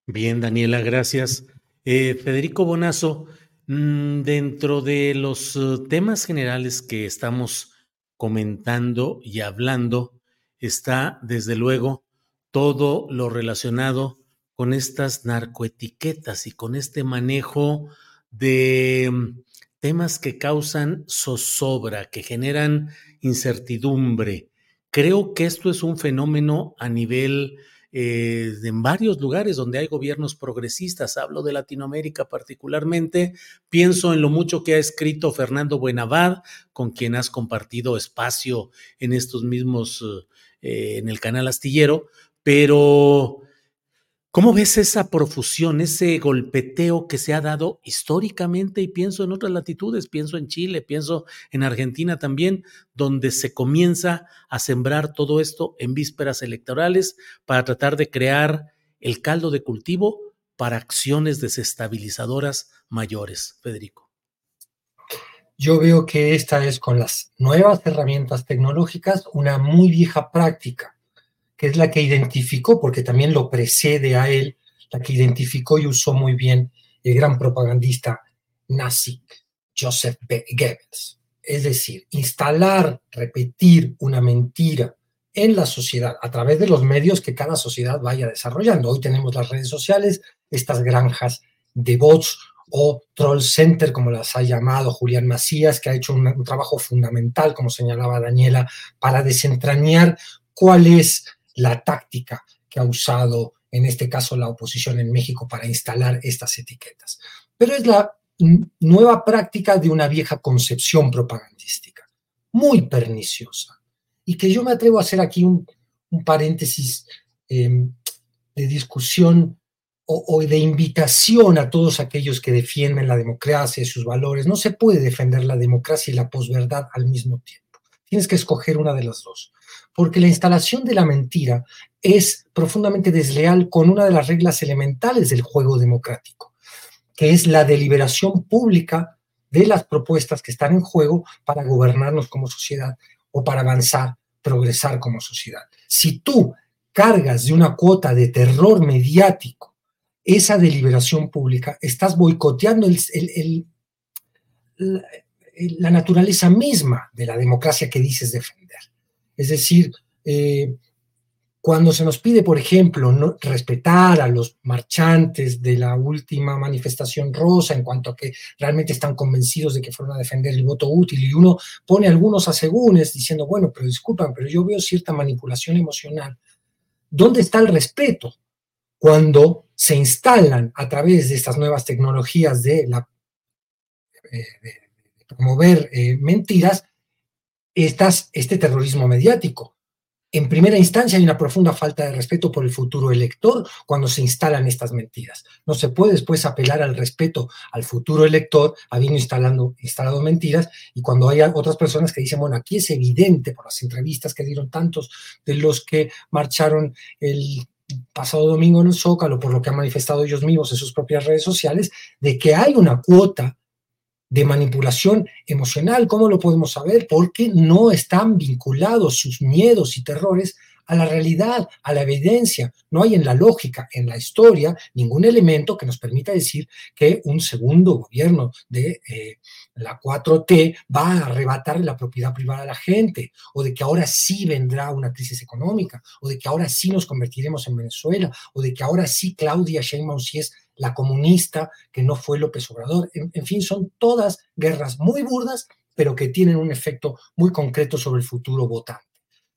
Bien, Daniela, gracias. Eh, Federico Bonazo, mm, dentro de los eh, temas generales que estamos comentando y hablando, está desde luego todo lo relacionado con estas narcoetiquetas y con este manejo de mm, temas que causan zozobra, que generan incertidumbre. Creo que esto es un fenómeno a nivel eh, en varios lugares donde hay gobiernos progresistas. Hablo de Latinoamérica particularmente. Pienso en lo mucho que ha escrito Fernando Buenavad, con quien has compartido espacio en estos mismos, eh, en el canal astillero, pero ¿Cómo ves esa profusión, ese golpeteo que se ha dado históricamente? Y pienso en otras latitudes, pienso en Chile, pienso en Argentina también, donde se comienza a sembrar todo esto en vísperas electorales para tratar de crear el caldo de cultivo para acciones desestabilizadoras mayores. Federico. Yo veo que esta es con las nuevas herramientas tecnológicas una muy vieja práctica que es la que identificó, porque también lo precede a él, la que identificó y usó muy bien el gran propagandista nazi Joseph B. Goebbels. Es decir, instalar, repetir una mentira en la sociedad a través de los medios que cada sociedad vaya desarrollando. Hoy tenemos las redes sociales, estas granjas de bots o troll center, como las ha llamado Julián Macías, que ha hecho un, un trabajo fundamental, como señalaba Daniela, para desentrañar cuál es la táctica que ha usado en este caso la oposición en México para instalar estas etiquetas. Pero es la nueva práctica de una vieja concepción propagandística, muy perniciosa, y que yo me atrevo a hacer aquí un, paréntesis em, de discusión o, o, de invitación a todos aquellos que defienden la democracia y sus valores. No se puede defender la democracia y la posverdad al mismo tiempo. Tienes que escoger una de las dos porque la instalación de la mentira es profundamente desleal con una de las reglas elementales del juego democrático, que es la deliberación pública de las propuestas que están en juego para gobernarnos como sociedad o para avanzar, progresar como sociedad. Si tú cargas de una cuota de terror mediático esa deliberación pública, estás boicoteando la naturaleza misma de la democracia que dices defender. Es decir, eh, cuando se nos pide, por ejemplo, no, respetar a los marchantes de la última manifestación rosa en cuanto a que realmente están convencidos de que fueron a defender el voto útil y uno pone algunos asegúnes diciendo, bueno, pero disculpan, pero yo veo cierta manipulación emocional. ¿Dónde está el respeto cuando se instalan a través de estas nuevas tecnologías de, la, eh, promover eh, mentiras este terrorismo mediático. En primera instancia hay una profunda falta de respeto por el futuro elector cuando se instalan estas mentiras. No se puede después apelar al respeto al futuro elector habiendo instalando, instalado mentiras y cuando hay otras personas que dicen, bueno, aquí es evidente por las entrevistas que dieron tantos de los que marcharon el pasado domingo en el Zócalo, por lo que han manifestado ellos mismos en sus propias redes sociales, de que hay una cuota de manipulación emocional. ¿Cómo lo podemos saber? Porque no están vinculados sus miedos y terrores a la realidad, a la evidencia. No hay en la lógica, en la historia, ningún elemento que nos permita decir que un segundo gobierno de eh, la 4T va a arrebatar la propiedad privada a la gente, o de que ahora sí vendrá una crisis económica, o de que ahora sí nos convertiremos en Venezuela, o de que ahora sí Claudia Sheinbaum sí es la comunista, que no fue López Obrador. En, fin, son todas guerras muy burdas, pero que tienen un efecto muy concreto sobre el futuro votante.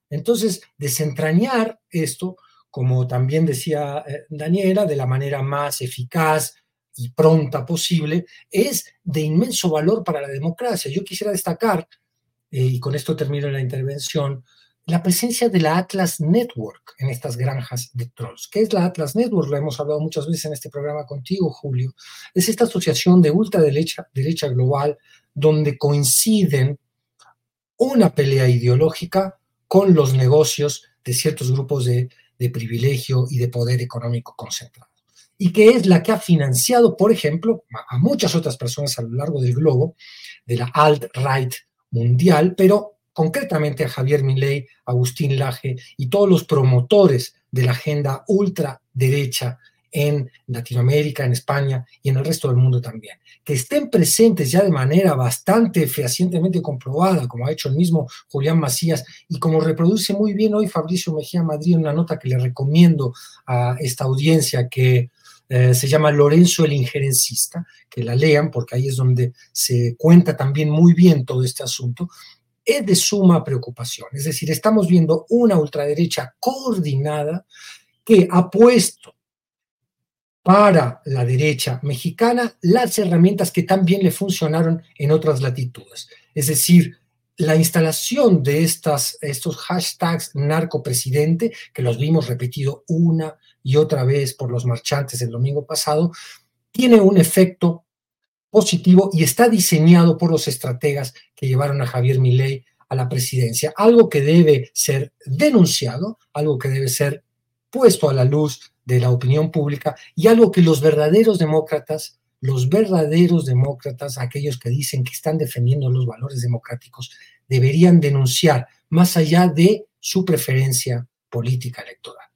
Entonces, desentrañar esto, como también decía eh, Daniela, de la manera más eficaz y pronta posible, es de inmenso valor para la democracia. Yo quisiera destacar, eh, y con esto termino la intervención, la presencia de la Atlas Network en estas granjas de trolls. ¿Qué es la Atlas Network? Lo hemos hablado muchas veces en este programa contigo, Julio. Es esta asociación de ultraderecha derecha global donde coinciden una pelea ideológica con los negocios de ciertos grupos de, de privilegio y de poder económico concentrado. Y que es la que ha financiado, por ejemplo, a muchas otras personas a lo largo del globo, de la alt-right mundial, pero concretamente a Javier Milei, Agustín Laje y todos los promotores de la agenda ultraderecha en Latinoamérica, en España y en el resto del mundo también. Que estén presentes ya de manera bastante fehacientemente comprobada, como ha hecho el mismo Julián Macías y como reproduce muy bien hoy Fabricio Mejía Madrid, una nota que le recomiendo a esta audiencia que eh, se llama Lorenzo el Injerencista, que la lean porque ahí es donde se cuenta también muy bien todo este asunto es de suma preocupación. Es decir, estamos viendo una ultraderecha coordinada que ha puesto para la derecha mexicana las herramientas que también le funcionaron en otras latitudes. Es decir, la instalación de estas, estos hashtags narcopresidente, que los vimos repetido una y otra vez por los marchantes el domingo pasado, tiene un efecto positivo y está diseñado por los estrategas que llevaron a Javier Milei a la presidencia. Algo que debe ser denunciado, algo que debe ser puesto a la luz de la opinión pública y algo que los verdaderos demócratas, los verdaderos demócratas, aquellos que dicen que están defendiendo los valores democráticos, deberían denunciar más allá de su preferencia política electoral.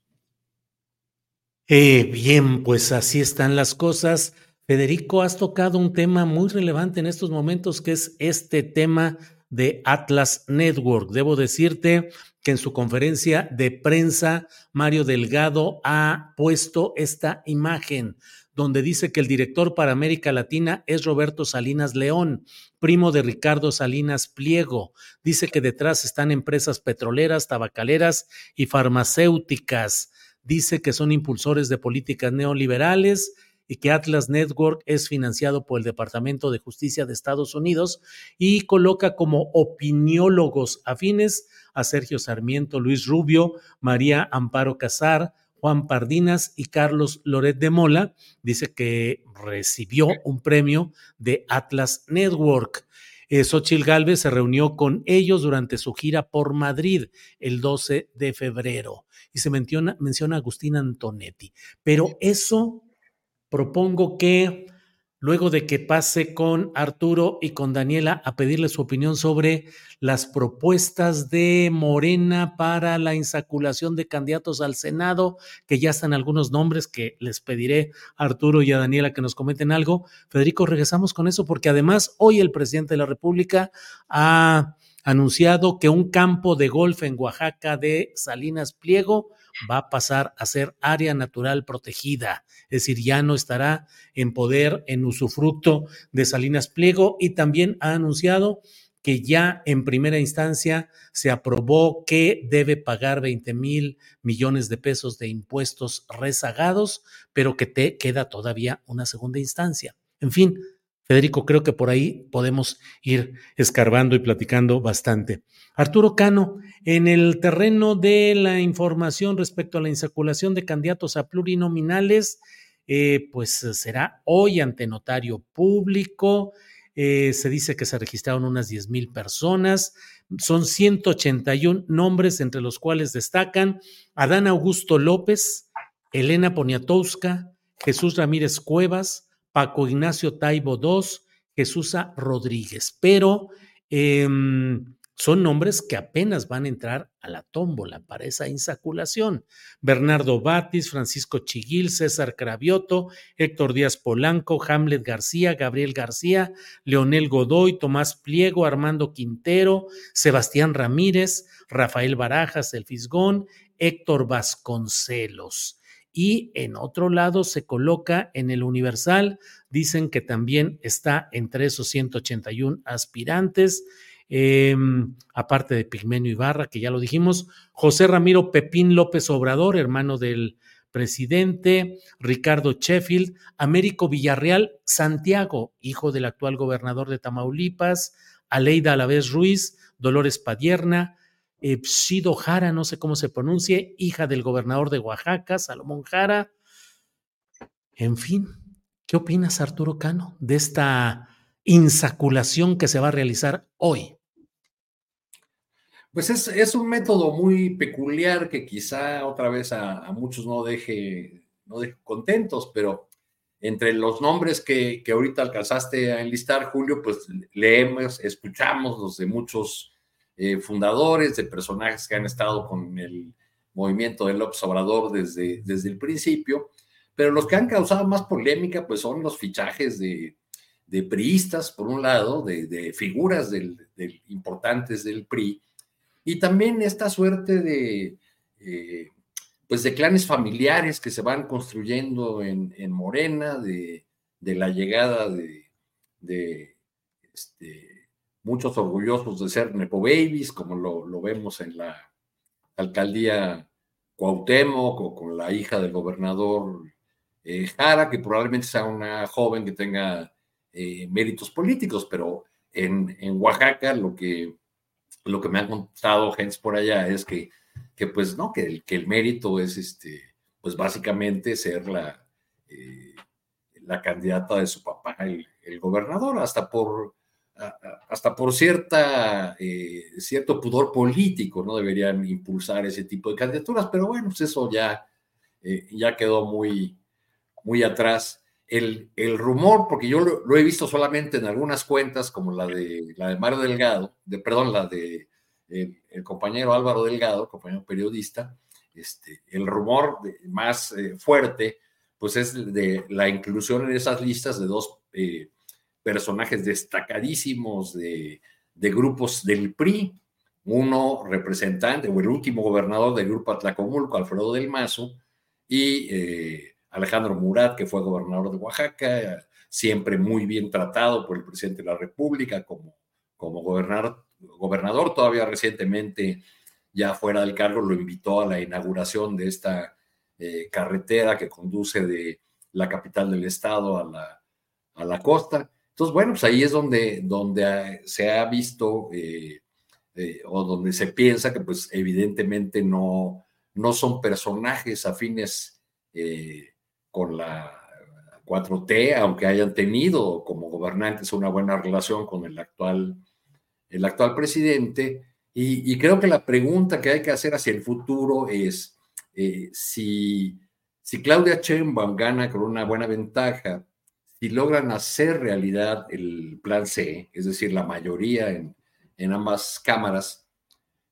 Eh, bien, pues así están las cosas. Federico, has tocado un tema muy relevante en estos momentos, que es este tema de Atlas Network. Debo decirte que en su conferencia de prensa, Mario Delgado ha puesto esta imagen donde dice que el director para América Latina es Roberto Salinas León, primo de Ricardo Salinas Pliego. Dice que detrás están empresas petroleras, tabacaleras y farmacéuticas. Dice que son impulsores de políticas neoliberales y que Atlas Network es financiado por el Departamento de Justicia de Estados Unidos y coloca como opiniólogos afines a Sergio Sarmiento, Luis Rubio, María Amparo Casar, Juan Pardinas y Carlos Loret de Mola. Dice que recibió un premio de Atlas Network. Eh, Xochil Gálvez se reunió con ellos durante su gira por Madrid el 12 de febrero y se menciona, menciona a Agustín Antonetti. Pero eso propongo que luego de que pase con Arturo y con Daniela a pedirle su opinión sobre las propuestas de Morena para la insaculación de candidatos al Senado, que ya están algunos nombres que les pediré a Arturo y a Daniela que nos comenten algo. Federico, regresamos con eso porque además hoy el presidente de la República ha anunciado que un campo de golf en Oaxaca de Salinas Pliego va a pasar a ser área natural protegida, es decir, ya no estará en poder, en usufructo de Salinas Pliego y también ha anunciado que ya en primera instancia se aprobó que debe pagar 20 mil millones de pesos de impuestos rezagados, pero que te queda todavía una segunda instancia. En fin, Federico, creo que por ahí podemos ir escarbando y platicando bastante. Arturo Cano, en el terreno de la información respecto a la insaculación de candidatos a plurinominales, eh, pues será hoy ante notario público. Eh, se dice que se registraron unas 10 mil personas. Son 181 nombres, entre los cuales destacan Adán Augusto López, Elena Poniatowska, Jesús Ramírez Cuevas, Paco Ignacio Taibo II, Jesús Rodríguez, pero em, son nombres que apenas van a entrar a la tómbola para esa insaculación. Bernardo Batis, Francisco Chiguil, César Cravioto, Héctor Díaz Polanco, Hamlet García, Gabriel García, Leonel Godoy, Tomás Pliego, Armando Quintero, Sebastián Ramírez, Rafael Barajas, El Fisgón, Héctor Vasconcelos y en otro lado se coloca en el Universal, dicen que también está entre esos 181 aspirantes, em, aparte de Pigmenio Ibarra, que ya lo dijimos, José Ramiro Pepín López Obrador, hermano del presidente, Ricardo Sheffield, Américo Villarreal Santiago, hijo del actual gobernador de Tamaulipas, Aleida Alavés Ruiz, Dolores Padierna, Epsido Jara, no sé cómo se pronuncie, hija del gobernador de Oaxaca, Salomón Jara. En fin, ¿qué opinas, Arturo Cano, de esta insaculación que se va a realizar hoy? Pues es, un método muy peculiar que quizá otra vez a, muchos no deje, no deje contentos, pero entre los nombres que, que ahorita alcanzaste a enlistar, Julio, pues leemos, escuchamos los de muchos eh, fundadores, de personajes que han estado con el movimiento del López Obrador desde, desde el principio, pero los que han causado más polémica pues son los fichajes de, de priistas, por un lado, de, figuras del, importantes del PRI, y también esta suerte de, eh, pues de clanes familiares que se van construyendo en, en Morena, de, la llegada de, de este, muchos orgullosos de ser Nepo Babies, como lo, vemos en la alcaldía Cuauhtémoc o con la hija del gobernador eh, Jara, que probablemente sea una joven que tenga eh, méritos políticos, pero en, en, Oaxaca lo que, lo que me han contado gente por allá es que, que pues no, que el, que el mérito es este, pues básicamente ser la, eh, la candidata de su papá, el gobernador, hasta por, hasta por cierta, eh, cierto pudor político, no deberían impulsar ese tipo de candidaturas, pero bueno, pues eso ya, eh, ya quedó muy, muy atrás. El, el rumor, porque yo lo, he visto solamente en algunas cuentas, como la de, la de Mario Delgado, de, perdón, la de el, compañero Álvaro Delgado, compañero periodista, este, el rumor más eh, fuerte, pues es de la inclusión en esas listas de dos personajes destacadísimos de, grupos del PRI, uno representante o el último gobernador del grupo Atlacomulco, Alfredo del Mazo, y eh, Alejandro Murat, que fue gobernador de Oaxaca, siempre muy bien tratado por el presidente de la República como, como gobernador, gobernador, todavía recientemente ya fuera del cargo, lo invitó a la inauguración de esta eh, carretera que conduce de la capital del estado a la, a la costa. Entonces, bueno, pues ahí es donde, donde se ha visto eh, eh, o donde se piensa que pues evidentemente no, no son personajes afines eh, con la 4T, aunque hayan tenido como gobernantes una buena relación con el actual, el actual presidente. Y, creo que la pregunta que hay que hacer hacia el futuro es si, si Claudia Sheinbaum gana con una buena ventaja si logran hacer realidad el plan C, es decir, la mayoría en, en ambas cámaras,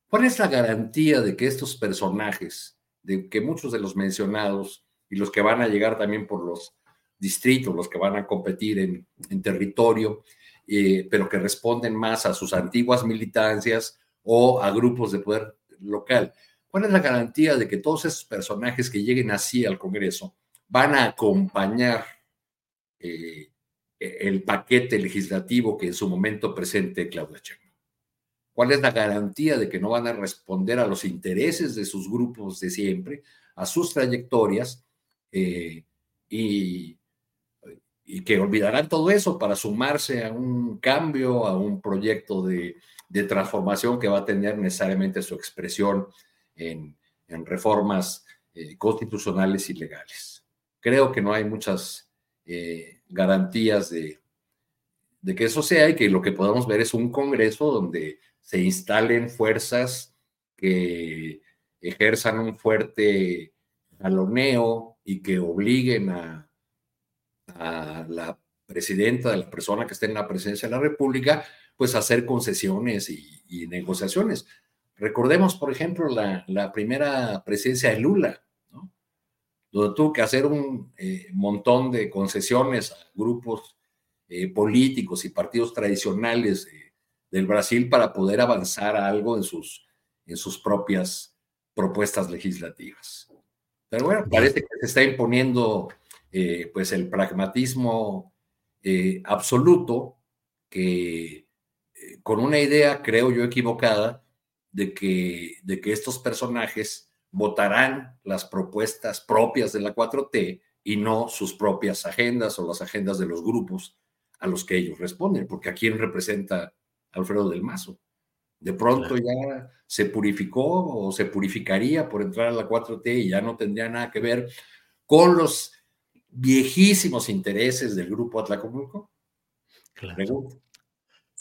¿cuál es la garantía de que estos personajes, de que muchos de los mencionados y los que van a llegar también por los distritos, los que van a competir en, en territorio, eh, pero que responden más a sus antiguas militancias o a grupos de poder local. ¿Cuál es la garantía de que todos esos personajes que lleguen así al Congreso van a acompañar eh, el paquete legislativo que en su momento presente Claudia Sheinbaum? ¿Cuál es la garantía de que no van a responder a los intereses de sus grupos de siempre, a sus trayectorias eh, y, y, que olvidarán todo eso para sumarse a un cambio, a un proyecto de, de transformación que va a tener necesariamente su expresión en, en reformas eh, constitucionales y legales? Creo que no hay muchas eh, garantías de, que eso sea y que lo que podamos ver es un Congreso donde se instalen fuerzas que ejerzan un fuerte jaloneo y que obliguen a, a la presidenta, de la persona que esté en la presidencia de la República, pues a hacer concesiones y, negociaciones. Recordemos, por ejemplo, la, la, primera presidencia de Lula donde tuvo que hacer un eh, montón de concesiones a grupos eh, políticos y partidos tradicionales del Brasil para poder avanzar a algo en sus, en sus propias propuestas legislativas. Pero bueno, parece que se está imponiendo eh, pues el pragmatismo absoluto que con una idea, creo yo, equivocada de que, de que estos personajes votarán las propuestas propias de la 4T y no sus propias agendas o las agendas de los grupos a los que ellos responden, porque a quién representa Alfredo del Mazo. De pronto ya se purificó o se purificaría por entrar a la 4T y ya no tendría nada que ver con los viejísimos intereses del grupo Atlacomulco. Claro.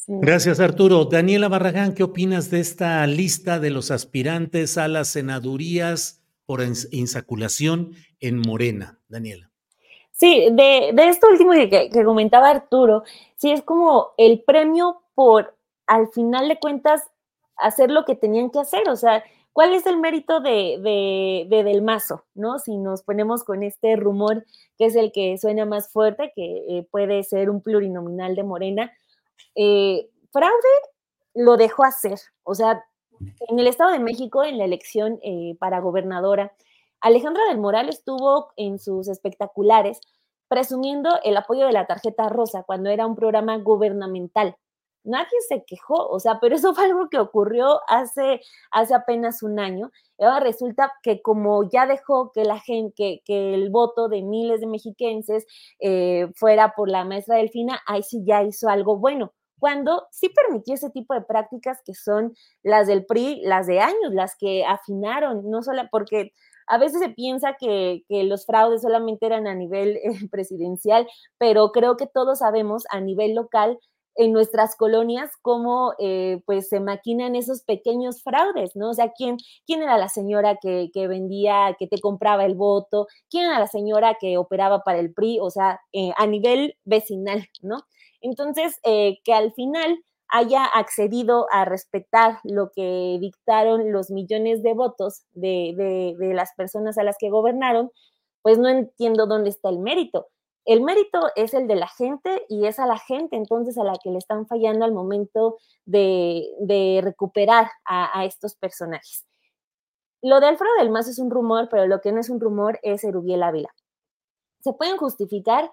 Gracias, Arturo. Daniela Barragán, ¿qué opinas de esta lista de los aspirantes a las senadurías por insaculación en Morena? Daniela. Sí, de, esto último que, comentaba Arturo, sí es como el premio por, al final de cuentas, hacer lo que tenían que hacer. O sea, ¿cuál es el mérito de, Del Mazo? ¿no? Si nos ponemos con este rumor que es el que suena más fuerte, que eh, puede ser un plurinominal de Morena, eh, fraude lo dejó hacer. O sea, en el Estado de México, en la elección eh, para gobernadora, Alejandra del Moral estuvo en sus espectaculares presumiendo el apoyo de la tarjeta rosa cuando era un programa gubernamental, nadie se quejó, o sea, pero eso fue algo que ocurrió hace, hace apenas un año. ahora resulta que como ya dejó que la gente, que, el voto de miles de mexiquenses eh, fuera por la maestra Delfina, ahí sí ya hizo algo bueno cuando sí permitió ese tipo de prácticas que son las del PRI, las de años, las que afinaron, no solo porque a veces se piensa que, los fraudes solamente eran a nivel eh, presidencial, pero creo que todos sabemos a nivel local en nuestras colonias cómo eh, pues se maquinan esos pequeños fraudes, ¿no? O sea, ¿quién, quién era la señora que, vendía, que te compraba el voto? ¿Quién era la señora que operaba para el PRI? O sea, eh, a nivel vecinal, ¿no? Entonces, eh, que al final haya accedido a respetar lo que dictaron los millones de votos de, las personas a las que gobernaron, pues no entiendo dónde está el mérito. El mérito es el de la gente y es a la gente entonces a la que le están fallando al momento de, recuperar a, estos personajes. Lo de Alfredo del Mazo es un rumor, pero lo que no es un rumor es Erubiel Ávila. Se pueden justificar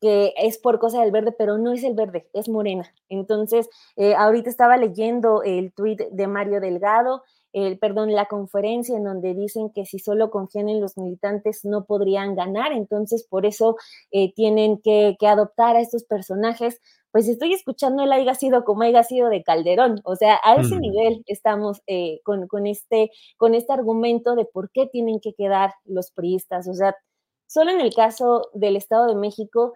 que es por cosa del verde, pero no es el verde, es morena. Entonces, eh, ahorita estaba leyendo el tuit de Mario Delgado, el, perdón, la conferencia en donde dicen que si solo confían en los militantes no podrían ganar, entonces por eso eh, tienen que, adoptar a estos personajes. Pues estoy escuchando el haya sido como haya sido de Calderón, o sea, a ese nivel estamos eh, con, con, este, con este argumento de por qué tienen que quedar los priistas, o sea, solo en el caso del Estado de México,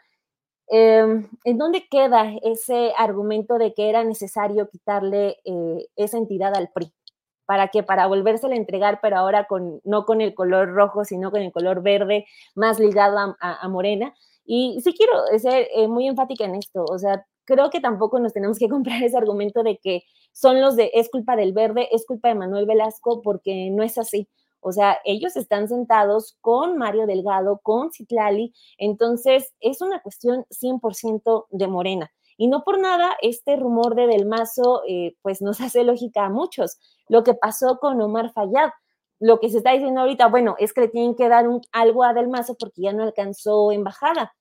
Em, ¿En dónde queda ese argumento de que era necesario quitarle eh, esa entidad al PRI? ¿Para qué? Para volvérsela a entregar, pero ahora con, no con el color rojo, sino con el color verde, más ligado a, Morena. Y sí quiero ser eh, muy enfática en esto, o sea, creo que tampoco nos tenemos que comprar ese argumento de que son los de es culpa del verde, es culpa de Manuel Velasco, porque no es así. O sea, ellos están sentados con Mario Delgado, con Citlali, entonces es una cuestión 100% de Morena. Y no por nada, este rumor de Del Mazo, eh, pues nos hace lógica a muchos. Lo que pasó con Omar Fayad, lo que se está diciendo ahorita, bueno, es que le tienen que dar un, algo a Del Mazo porque ya no alcanzó embajada.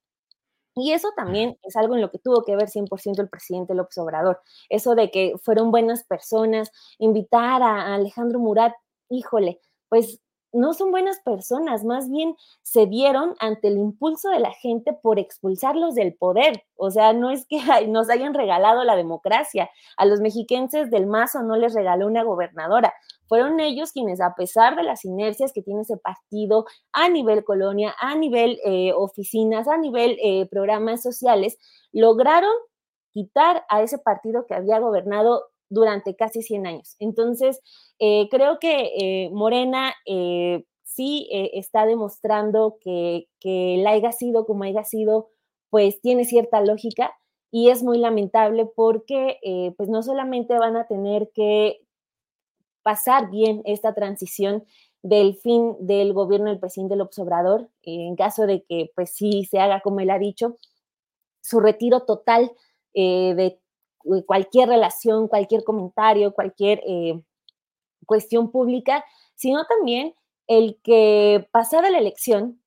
Y eso también es algo en lo que tuvo que ver 100% el presidente López Obrador. Eso de que fueron buenas personas, invitar a Alejandro Murat, híjole, pues no son buenas personas, más bien se dieron ante el impulso de la gente por expulsarlos del poder. O sea, no es que nos hayan regalado la democracia. A los mexiquenses del Mazo no les regaló una gobernadora. Fueron ellos quienes, a pesar de las inercias que tiene ese partido a nivel colonia, a nivel eh, oficinas, a nivel eh, programas sociales, lograron quitar a ese partido que había gobernado durante casi 100 años. Entonces, eh, creo que eh, Morena eh, sí está demostrando que, el haya sido como haya sido, pues tiene cierta lógica y es muy lamentable porque pues no solamente van a tener que pasar bien esta transición del fin del gobierno del presidente López Obrador, en caso de que pues sí se haga como él ha dicho, su retiro total de eh, cualquier relación, cualquier comentario, cualquier eh, cuestión pública, sino también el que pasada la elección,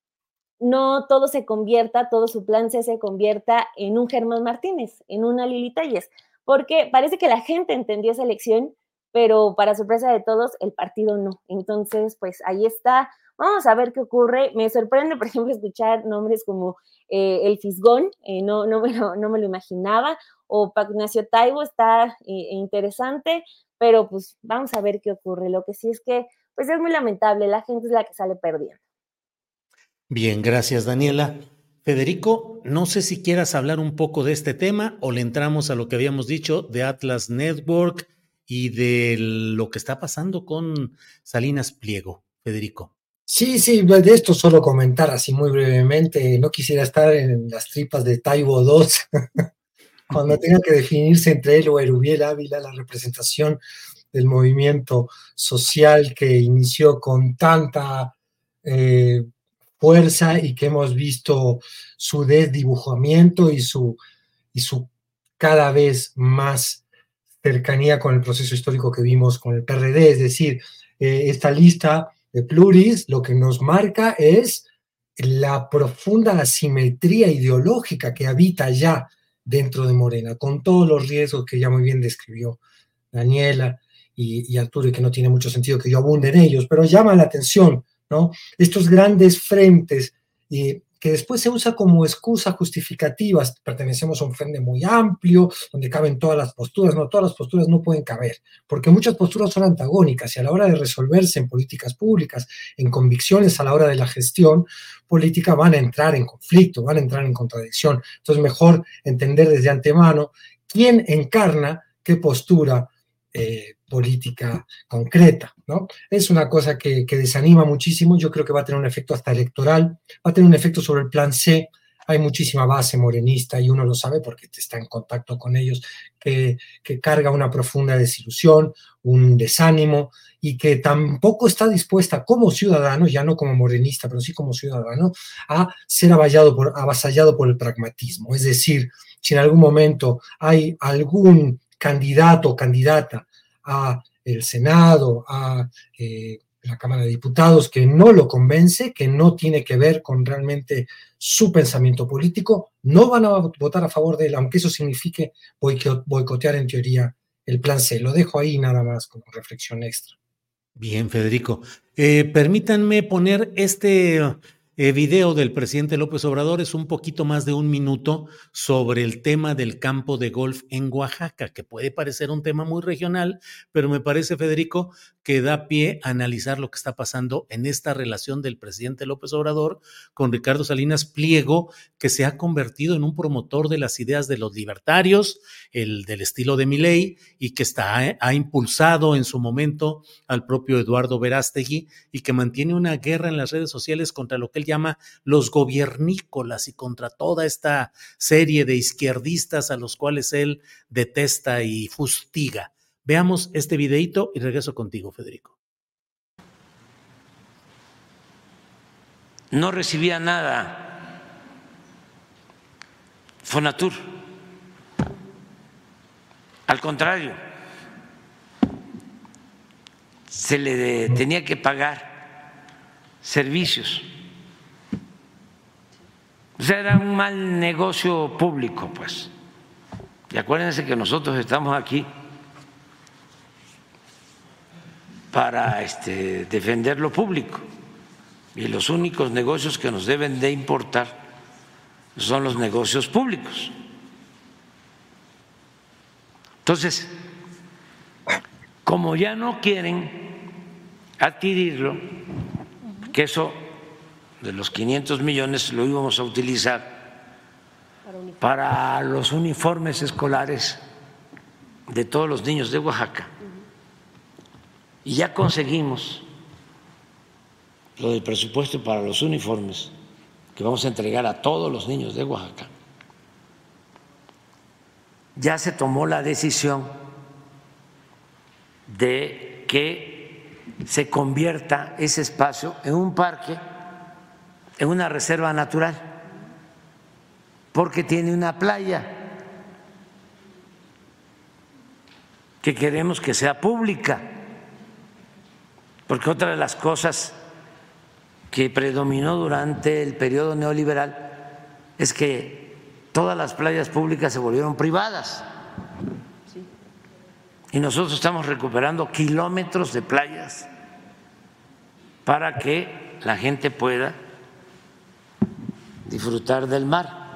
no todo se convierta, todo su plan se convierta en un Germán Martínez, en una Lili Talles, porque parece que la gente entendió esa elección, pero para sorpresa de todos, el partido no. Entonces, pues ahí está. Vamos a ver qué ocurre. Me sorprende, por ejemplo, escuchar nombres como eh, el Fisgón, no, no, me lo, no me lo imaginaba, o Pac Ignacio Taibo está eh, interesante, pero pues vamos a ver qué ocurre. Lo que sí es que pues es muy lamentable, la gente es la que sale perdiendo. Bien, gracias Daniela. Federico, no sé si quieras hablar un poco de este tema o le entramos a lo que habíamos dicho de Atlas Network y de lo que está pasando con Salinas Pliego. Federico. Sí, sí, de esto solo comentar así muy brevemente. No quisiera estar en las tripas de Taibo 2 cuando tenga que definirse entre él o Erubiel Ávila la representación del movimiento social que inició con tanta eh, fuerza y que hemos visto su desdibujamiento y su, y su cada vez más cercanía con el proceso histórico que vimos con el PRD, es decir, eh, esta lista de pluris lo que nos marca es la profunda asimetría ideológica que habita ya dentro de Morena, con todos los riesgos que ya muy bien describió Daniela y, Arturo, y que no tiene mucho sentido que yo abunde en ellos, pero llama la atención, ¿no? Estos grandes frentes eh, que después se usa como excusa justificativa. Pertenecemos a un frente muy amplio, donde caben todas las posturas. No, todas las posturas no pueden caber, porque muchas posturas son antagónicas y a la hora de resolverse en políticas públicas, en convicciones a la hora de la gestión política, van a entrar en conflicto, van a entrar en contradicción. Entonces, mejor entender desde antemano quién encarna qué postura eh, política concreta, ¿no? Es una cosa que, desanima muchísimo, yo creo que va a tener un efecto hasta electoral, va a tener un efecto sobre el plan C, hay muchísima base morenista y uno lo sabe porque está en contacto con ellos, que, carga una profunda desilusión, un desánimo y que tampoco está dispuesta como ciudadano, ya no como morenista, pero sí como ciudadano, a ser por, avasallado por el pragmatismo. Es decir, si en algún momento hay algún candidato o candidata a el Senado, a eh, la Cámara de Diputados, que no lo convence, que no tiene que ver con realmente su pensamiento político, no van a votar a favor de él, aunque eso signifique boicotear en teoría el plan C. Lo dejo ahí nada más como reflexión extra. Bien, Federico. Eh, permítanme poner este el video del presidente López Obrador es un poquito más de un minuto sobre el tema del campo de golf en Oaxaca, que puede parecer un tema muy regional, pero me parece, Federico, que da pie a analizar lo que está pasando en esta relación del presidente López Obrador con Ricardo Salinas Pliego, que se ha convertido en un promotor de las ideas de los libertarios, el del estilo de Milei, y que está, ha impulsado en su momento al propio Eduardo Verástegui y que mantiene una guerra en las redes sociales contra lo que él llama los gobiernícolas y contra toda esta serie de izquierdistas a los cuales él detesta y fustiga. Veamos este videito y regreso contigo, Federico. No recibía nada. Fonatur. Al contrario, se le tenía que pagar servicios. O sea, era un mal negocio público, pues. Y acuérdense que nosotros estamos aquí para este, defender lo público y los únicos negocios que nos deben de importar son los negocios públicos. Entonces, como ya no quieren adquirirlo, que eso de los 500 millones lo íbamos a utilizar para los uniformes escolares de todos los niños de Oaxaca. Y ya conseguimos lo del presupuesto para los uniformes que vamos a entregar a todos los niños de Oaxaca. Ya se tomó la decisión de que se convierta ese espacio en un parque en una reserva natural, porque tiene una playa que queremos que sea pública, porque otra de las cosas que predominó durante el periodo neoliberal es que todas las playas públicas se volvieron privadas. Y nosotros estamos recuperando kilómetros de playas para que la gente pueda disfrutar del mar.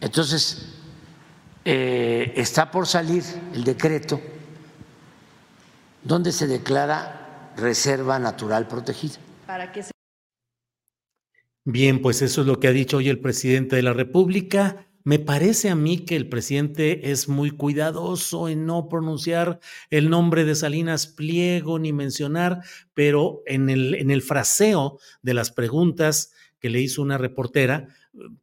Entonces, eh, está por salir el decreto donde se declara reserva natural protegida. Para que Bien, pues eso es lo que ha dicho hoy el presidente de la República. Me parece a mí que el presidente es muy cuidadoso en no pronunciar el nombre de Salinas Pliego ni mencionar, pero en el, en el fraseo de las preguntas que le hizo una reportera,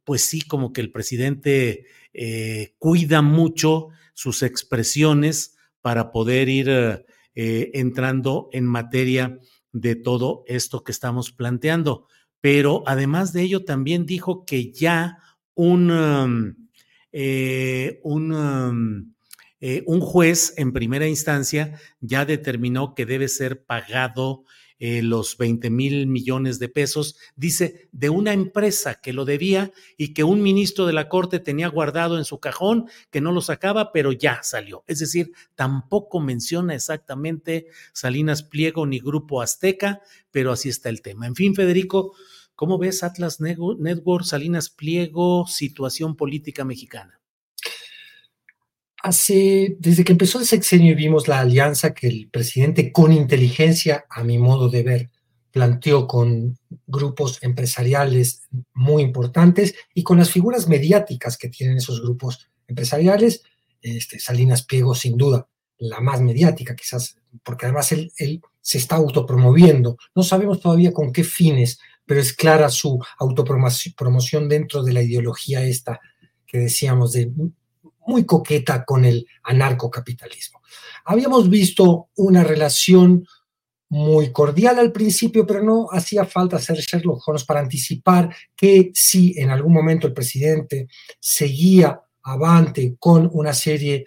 pues sí, como que el presidente eh, cuida mucho sus expresiones para poder ir eh, entrando en materia de todo esto que estamos planteando. Pero además de ello, también dijo que ya un, um, eh, un, um, eh, un, juez en primera instancia ya determinó que debe ser pagado eh, los 20 mil millones de pesos, dice, de una empresa que lo debía y que un ministro de la Corte tenía guardado en su cajón, que no lo sacaba, pero ya salió. Es decir, tampoco menciona exactamente Salinas Pliego ni Grupo Azteca, pero así está el tema. En fin, Federico, ¿cómo ves Atlas Network, Salinas Pliego, situación política mexicana? Hace, desde que empezó el sexenio vimos la alianza que el presidente con inteligencia, a mi modo de ver, planteó con grupos empresariales muy importantes y con las figuras mediáticas que tienen esos grupos empresariales, este, Salinas Pliego sin duda, la más mediática quizás, porque además él, él se está autopromoviendo. No sabemos todavía con qué fines, pero es clara su autopromoción dentro de la ideología esta que decíamos de muy coqueta con el anarcocapitalismo. Habíamos visto una relación muy cordial al principio, pero no hacía falta hacer Sherlock Holmes para anticipar que si en algún momento el presidente seguía avante con una serie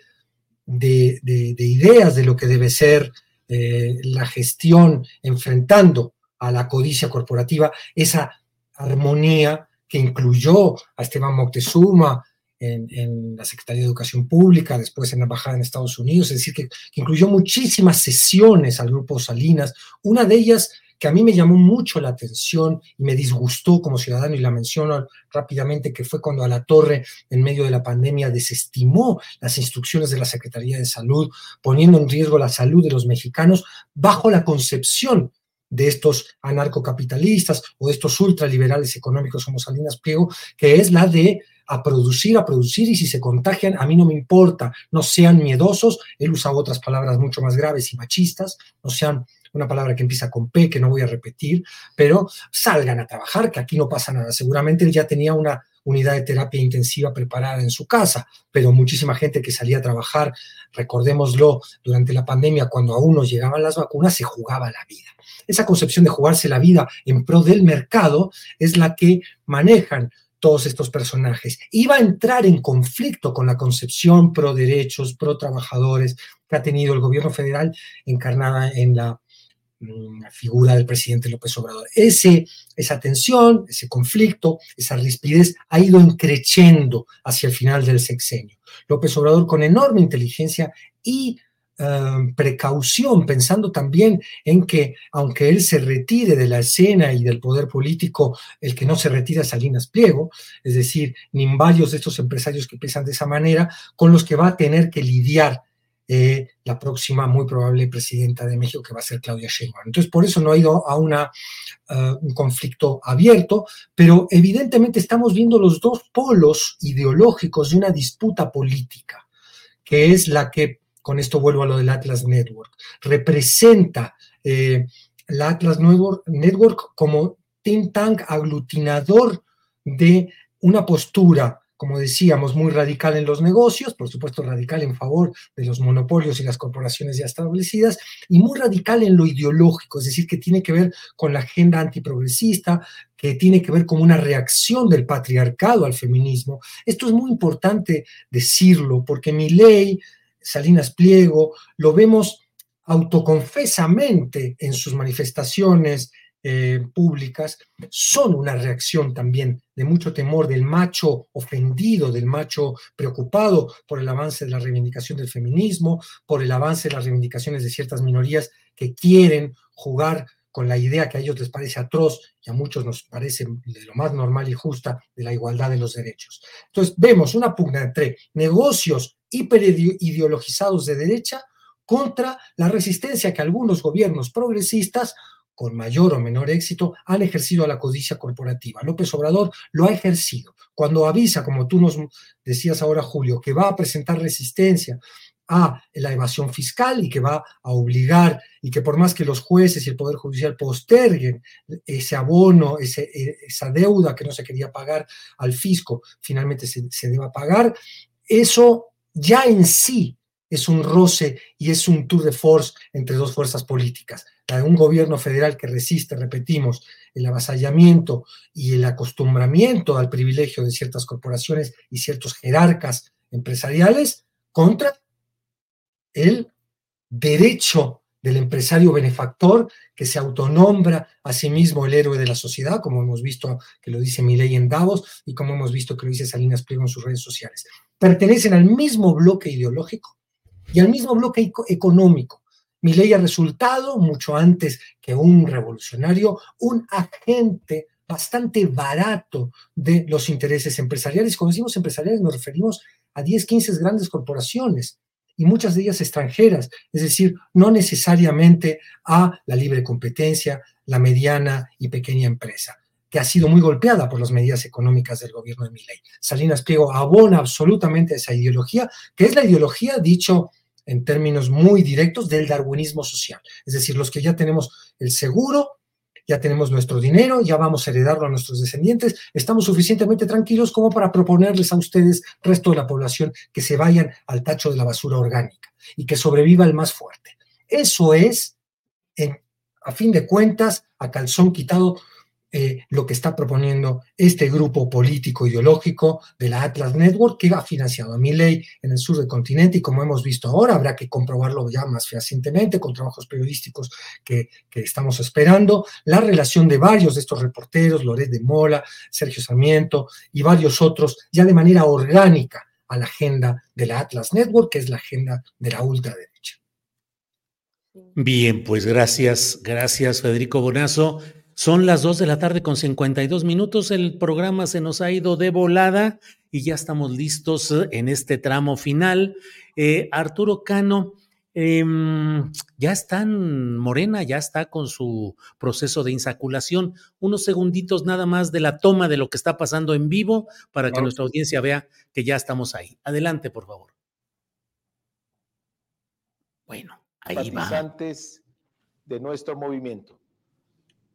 de, ideas de lo que debe ser eh, la gestión enfrentando a la codicia corporativa, esa armonía que incluyó a Esteban Moctezuma, en, la Secretaría de Educación Pública, después en la Embajada en Estados Unidos, es decir, que, incluyó muchísimas sesiones al grupo Salinas. Una de ellas que a mí me llamó mucho la atención y me disgustó como ciudadano, y la menciono rápidamente, que fue cuando a la torre, en medio de la pandemia, desestimó las instrucciones de la Secretaría de Salud, poniendo en riesgo la salud de los mexicanos bajo la concepción de estos anarcocapitalistas o estos ultraliberales económicos como Salinas Pliego, que es la de a producir, a producir, y si se contagian, a mí no me importa, no sean miedosos, él usa otras palabras mucho más graves y machistas, no sean una palabra que empieza con P, que no voy a repetir, pero salgan a trabajar, que aquí no pasa nada. Seguramente él ya tenía una unidad de terapia intensiva preparada en su casa, pero muchísima gente que salía a trabajar, recordémoslo, durante la pandemia, cuando aún no llegaban las vacunas, se jugaba la vida. Esa concepción de jugarse la vida en pro del mercado es la que manejan todos estos personajes. Iba a entrar en conflicto con la concepción pro derechos, pro trabajadores que ha tenido el gobierno federal encarnada en la, mm, figura del presidente López Obrador. Ese, esa tensión, ese conflicto, esa rispidez ha ido increciendo hacia el final del sexenio. López Obrador con enorme inteligencia y Em, precaución, pensando también en que aunque él se retire de la escena y del poder político, el que no se retira es Salinas Pliego, es decir, ni varios de estos empresarios que piensan de esa manera, con los que va a tener que lidiar eh, la próxima muy probable presidenta de México, que va a ser Claudia Sheinbaum. Entonces, por eso no ha ido a una, eh, un conflicto abierto, pero evidentemente estamos viendo los dos polos ideológicos de una disputa política, que es la que con esto vuelvo a lo del Atlas Network, representa eh, la Atlas Network como think tank aglutinador de una postura, como decíamos, muy radical en los negocios, por supuesto radical en favor de los monopolios y las corporaciones ya establecidas, y muy radical en lo ideológico, es decir, que tiene que ver con la agenda antiprogresista, que tiene que ver con una reacción del patriarcado al feminismo. Esto es muy importante decirlo, porque mi ley Salinas Pliego, lo vemos autoconfesamente en sus manifestaciones eh, públicas, son una reacción también de mucho temor del macho ofendido, del macho preocupado por el avance de la reivindicación del feminismo, por el avance de las reivindicaciones de ciertas minorías que quieren jugar con la idea que a ellos les parece atroz y a muchos nos parece de lo más normal y justa de la igualdad de los derechos. Entonces vemos una pugna entre negocios hiperideologizados de derecha contra la resistencia que algunos gobiernos progresistas con mayor o menor éxito, han ejercido a la codicia corporativa. López Obrador lo ha ejercido. Cuando avisa, como tú nos decías ahora, Julio, que va a presentar resistencia a la evasión fiscal y que va a obligar y que por más que los jueces y el Poder Judicial posterguen ese abono, esa deuda que no se quería pagar al fisco, finalmente se, se deba pagar, eso ya en sí es un roce y es un tour de force entre dos fuerzas políticas. La de un gobierno federal que resiste, repetimos, el avasallamiento y el acostumbramiento al privilegio de ciertas corporaciones y ciertos jerarcas empresariales contra el derecho del empresario benefactor que se autonombra a sí mismo el héroe de la sociedad, como hemos visto que lo dice Milei en Davos y como hemos visto que lo dice Salinas Pliego en sus redes sociales. Pertenecen al mismo bloque ideológico y al mismo bloque económico. Milei ha resultado, mucho antes que un revolucionario, un agente bastante barato de los intereses empresariales. Cuando decimos empresariales nos referimos a 10, 15 grandes corporaciones y muchas de ellas extranjeras, es decir, no necesariamente a la libre competencia, la mediana y pequeña empresa que ha sido muy golpeada por las medidas económicas del gobierno de Milei. Salinas Pliego abona absolutamente esa ideología, que es la ideología, dicho en términos muy directos, del darwinismo social. Es decir, los que ya tenemos el seguro ya tenemos nuestro dinero, ya vamos a heredarlo a nuestros descendientes, estamos suficientemente tranquilos como para proponerles a ustedes, resto de la población, que se vayan al tacho de la basura orgánica y que sobreviva el más fuerte. Eso es, a fin de cuentas, a calzón quitado, eh, lo que está proponiendo este grupo político ideológico de la Atlas Network que ha financiado a ley en el sur del continente y como hemos visto ahora, habrá que comprobarlo ya más fehacientemente con trabajos periodísticos que, que estamos esperando, la relación de varios de estos reporteros, Loret de Mola, Sergio Sarmiento y varios otros, ya de manera orgánica a la agenda de la Atlas Network, que es la agenda de la ultraderecha. Bien, pues gracias, gracias Federico Bonazo. Son las 2 de la tarde con 52 minutos. El programa se nos ha ido de volada y ya estamos listos eh, en este tramo final. Eh, Arturo Cano, em, ya está en Morena, ya está con su proceso de insaculación. Unos segunditos nada más de la toma de lo que está pasando en vivo para que nuestra audiencia vea que ya estamos ahí. Adelante, por favor. Bueno, ahí va. de nuestro movimiento.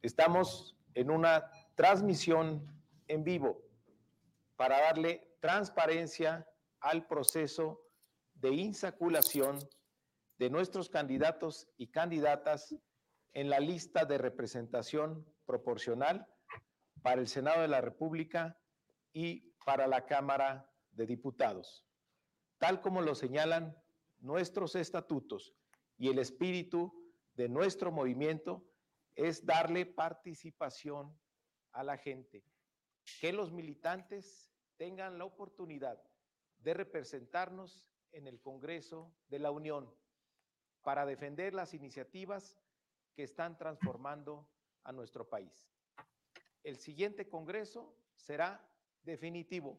Estamos en una transmisión en vivo para darle transparencia al proceso de insaculación de nuestros candidatos y candidatas en la lista de representación proporcional para el Senado de la República y para la Cámara de Diputados, tal como lo señalan nuestros estatutos y el espíritu de nuestro movimiento es darle participación a la gente, que los militantes tengan la oportunidad de representarnos en el Congreso de la Unión para defender las iniciativas que están transformando a nuestro país. El siguiente Congreso será definitivo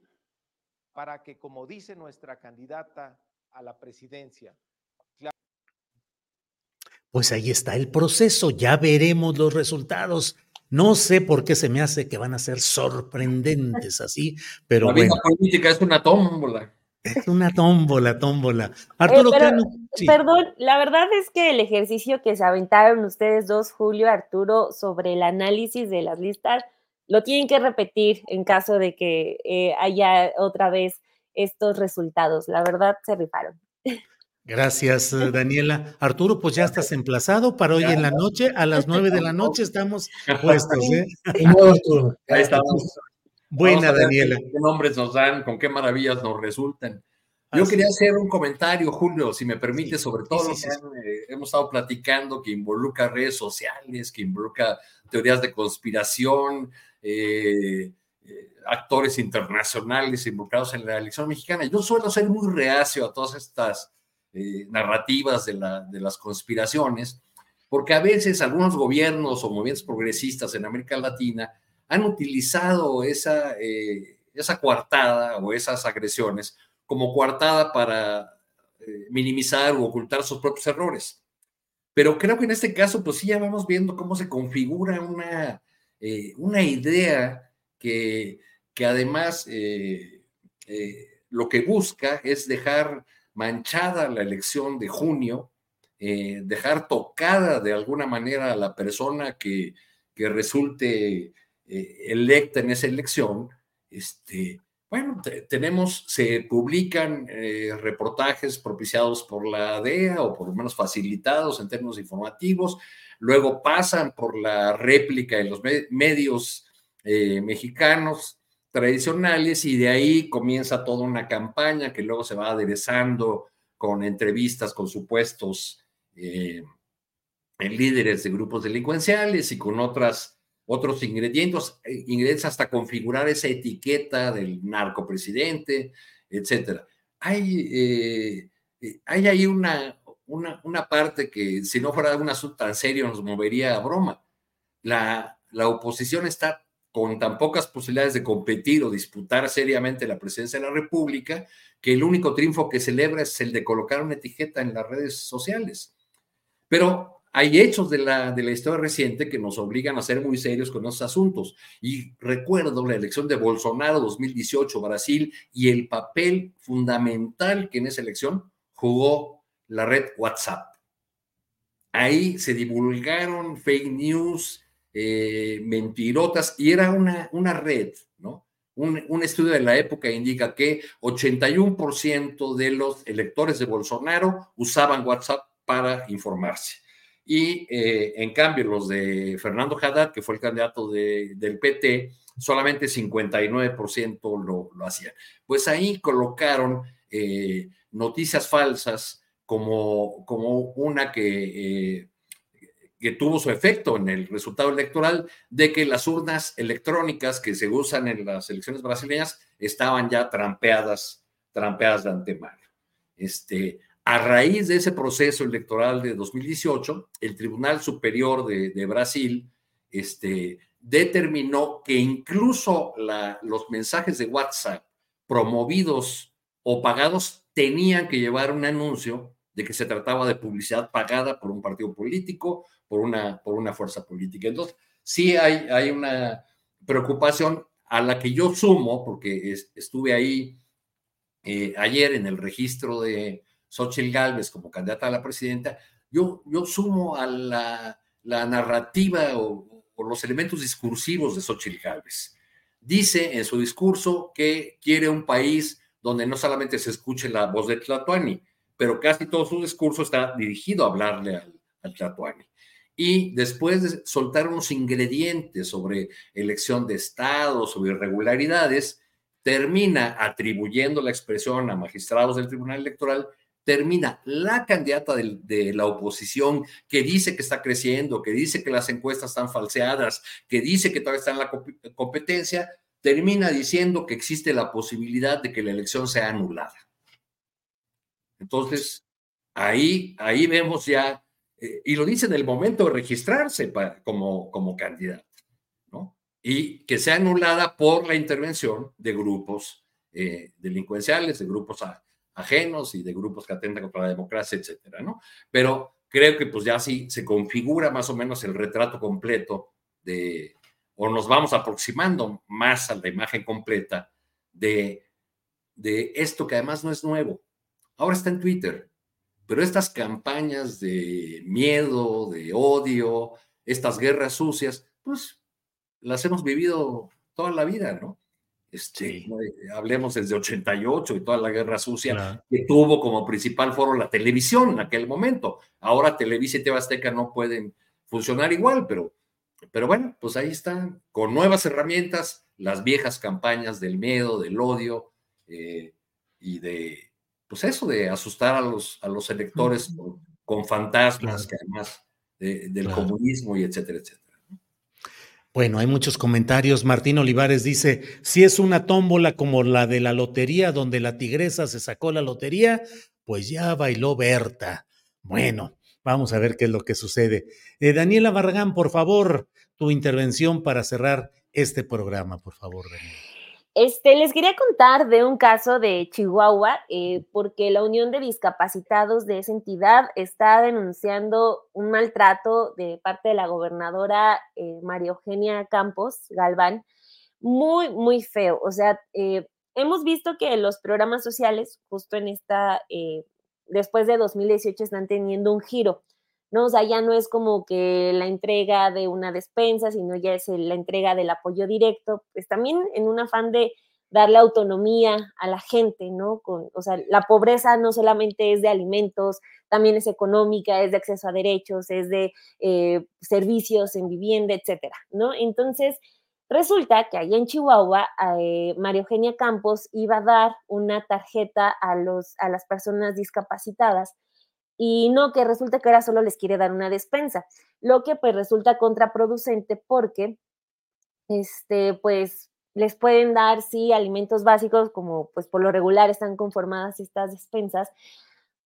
para que, como dice nuestra candidata a la presidencia, pues ahí está el proceso, ya veremos los resultados. No sé por qué se me hace que van a ser sorprendentes así, pero la vida política es una tómbola. Es una tómbola, tómbola. Arturo eh, Perdón, la verdad es que el ejercicio que se aventaron ustedes dos, Julio, Arturo, sobre el análisis de las listas, lo tienen que repetir en caso de que eh, haya otra vez estos resultados. La verdad, se rifaron. Gracias, eh, Daniela. Arturo, pues ya estás emplazado para hoy en la noche. A las nueve de la noche estamos puestos. ¿eh? Ahí estamos. Buena, Daniela. ¿Qué nombres nos dan? ¿Con qué maravillas nos resultan? Yo quería hacer un comentario, Julio, si me permite, sobre todo lo que eh, hemos estado platicando, que involucra redes sociales, que involucra teorías de conspiración, actores internacionales involucrados en la elección mexicana. Yo suelo ser muy reacio a todas estas eh, narrativas de, la, de las conspiraciones, porque a veces algunos gobiernos o movimientos progresistas en América Latina han utilizado esa, eh, esa coartada o esas agresiones como coartada para eh, minimizar o ocultar sus propios errores. Pero creo que en este caso, pues sí, ya vamos viendo cómo se configura una, una idea que, que además lo que busca es dejar manchada la elección de junio, eh, dejar tocada de alguna manera a la persona que, que resulte eh, electa en esa elección, este, bueno, tenemos, se publican eh, reportajes propiciados por la DEA o por lo menos facilitados en términos informativos, luego pasan por la réplica en los medios mexicanos, tradicionales y de ahí comienza toda una campaña que luego se va aderezando con entrevistas con supuestos eh, líderes de grupos delincuenciales y con otras, otros ingredientes, eh, ingredientes hasta configurar esa etiqueta del narcopresidente, etcétera. Hay, eh, hay ahí una, una, una, parte que si no fuera un asunto tan serio nos movería a broma. La, la oposición está con tan pocas posibilidades de competir o disputar seriamente la presidencia de la República, que el único triunfo que celebra es el de colocar una etiqueta en las redes sociales. Pero hay hechos de la, de la historia reciente que nos obligan a ser muy serios con esos asuntos. Y recuerdo la elección de Bolsonaro 2018, Brasil, y el papel fundamental que en esa elección jugó la red WhatsApp. Ahí se divulgaron fake news, eh, mentirotas, y era una, una red, ¿no? Un, un, estudio de la época indica que 81% de los electores de Bolsonaro usaban WhatsApp para informarse. Y eh, en cambio, los de Fernando Haddad, que fue el candidato de, del PT, solamente 59% lo, lo hacían. Pues ahí colocaron eh, noticias falsas como, como una que, que tuvo su efecto en el resultado electoral de que las urnas electrónicas que se usan en las elecciones brasileñas estaban ya trampeadas, trampeadas de antemano. Este, a raíz de ese proceso electoral de 2018, el Tribunal Superior de, Brasil este, determinó que incluso los mensajes de WhatsApp promovidos o pagados tenían que llevar un anuncio de que se trataba de publicidad pagada por un partido político, por una, por una fuerza política. Entonces, sí hay, hay una preocupación a la que yo sumo, porque estuve ahí eh, ayer en el registro de, Xochitl Galvez como candidata a la presidenta, yo, yo sumo a la, narrativa o, los elementos discursivos de Xochitl Galvez. Dice en su discurso que quiere un país donde no solamente se escuche la voz de Tlatuani, pero casi todo su discurso está dirigido a hablarle al, al Tlatuani. Y después de soltar unos ingredientes sobre elección de Estado, sobre irregularidades, termina atribuyendo la expresión a magistrados del Tribunal Electoral termina la candidata de, la oposición que dice que está creciendo, que dice que las encuestas están falseadas, que dice que todavía está en la competencia, termina diciendo que existe la posibilidad de que la elección sea anulada. Entonces, ahí, ahí vemos ya, eh, y lo dice en el momento de registrarse como, como candidato, ¿no? Y que sea anulada por la intervención de grupos eh, delincuenciales, de grupos ajenos y de grupos que atentan contra la democracia, etcétera, ¿no? Pero creo que pues ya sí se configura más o menos el retrato completo de, o nos vamos aproximando más a la imagen completa de, de esto que además no es nuevo. Ahora está en Twitter, pero estas campañas de miedo, de odio, estas guerras sucias, pues las hemos vivido toda la vida, ¿no? Este, eh, hablemos desde 88 y toda la guerra sucia que tuvo como principal foro la televisión en aquel momento. Ahora Televisa y TV Azteca no pueden funcionar igual, pero, pero bueno, pues ahí están, con nuevas herramientas, las viejas campañas del miedo, del odio eh, y de, pues eso, de asustar a los, a los electores con, fantasmas, que además del comunismo y etcétera, etcétera. Bueno, hay muchos comentarios. Martín Olivares dice, si es una tómbola como la de la lotería, donde la tigresa se sacó la lotería, pues ya bailó Berta. Bueno, vamos a ver qué es lo que sucede. Eh, Daniela Barragán, por favor, tu intervención para cerrar este programa, por favor, Daniela. Este, les quería contar de un caso de Chihuahua, eh, porque la Unión de Discapacitados de esa entidad está denunciando un maltrato de parte de la gobernadora eh, María Eugenia Campos Galván, muy, muy feo. O sea, eh, hemos visto que los programas sociales, justo en esta, después de 2018, están teniendo un giro. ¿No? O sea, ya no es como que la entrega de una despensa, sino ya es la entrega del apoyo directo, pues también en un afán de darle autonomía a la gente, ¿no? Con, o sea, la pobreza no solamente es de alimentos, también es económica, es de acceso a derechos, es de eh, servicios en vivienda, etcétera, ¿no? Entonces, resulta que allá en Chihuahua, eh, María Eugenia Campos iba a dar una tarjeta a, los, a las personas discapacitadas y no que resulta que ahora solo les quiere dar una despensa, lo que pues resulta contraproducente porque, este, pues les pueden dar, sí, alimentos básicos, como pues por lo regular están conformadas estas despensas,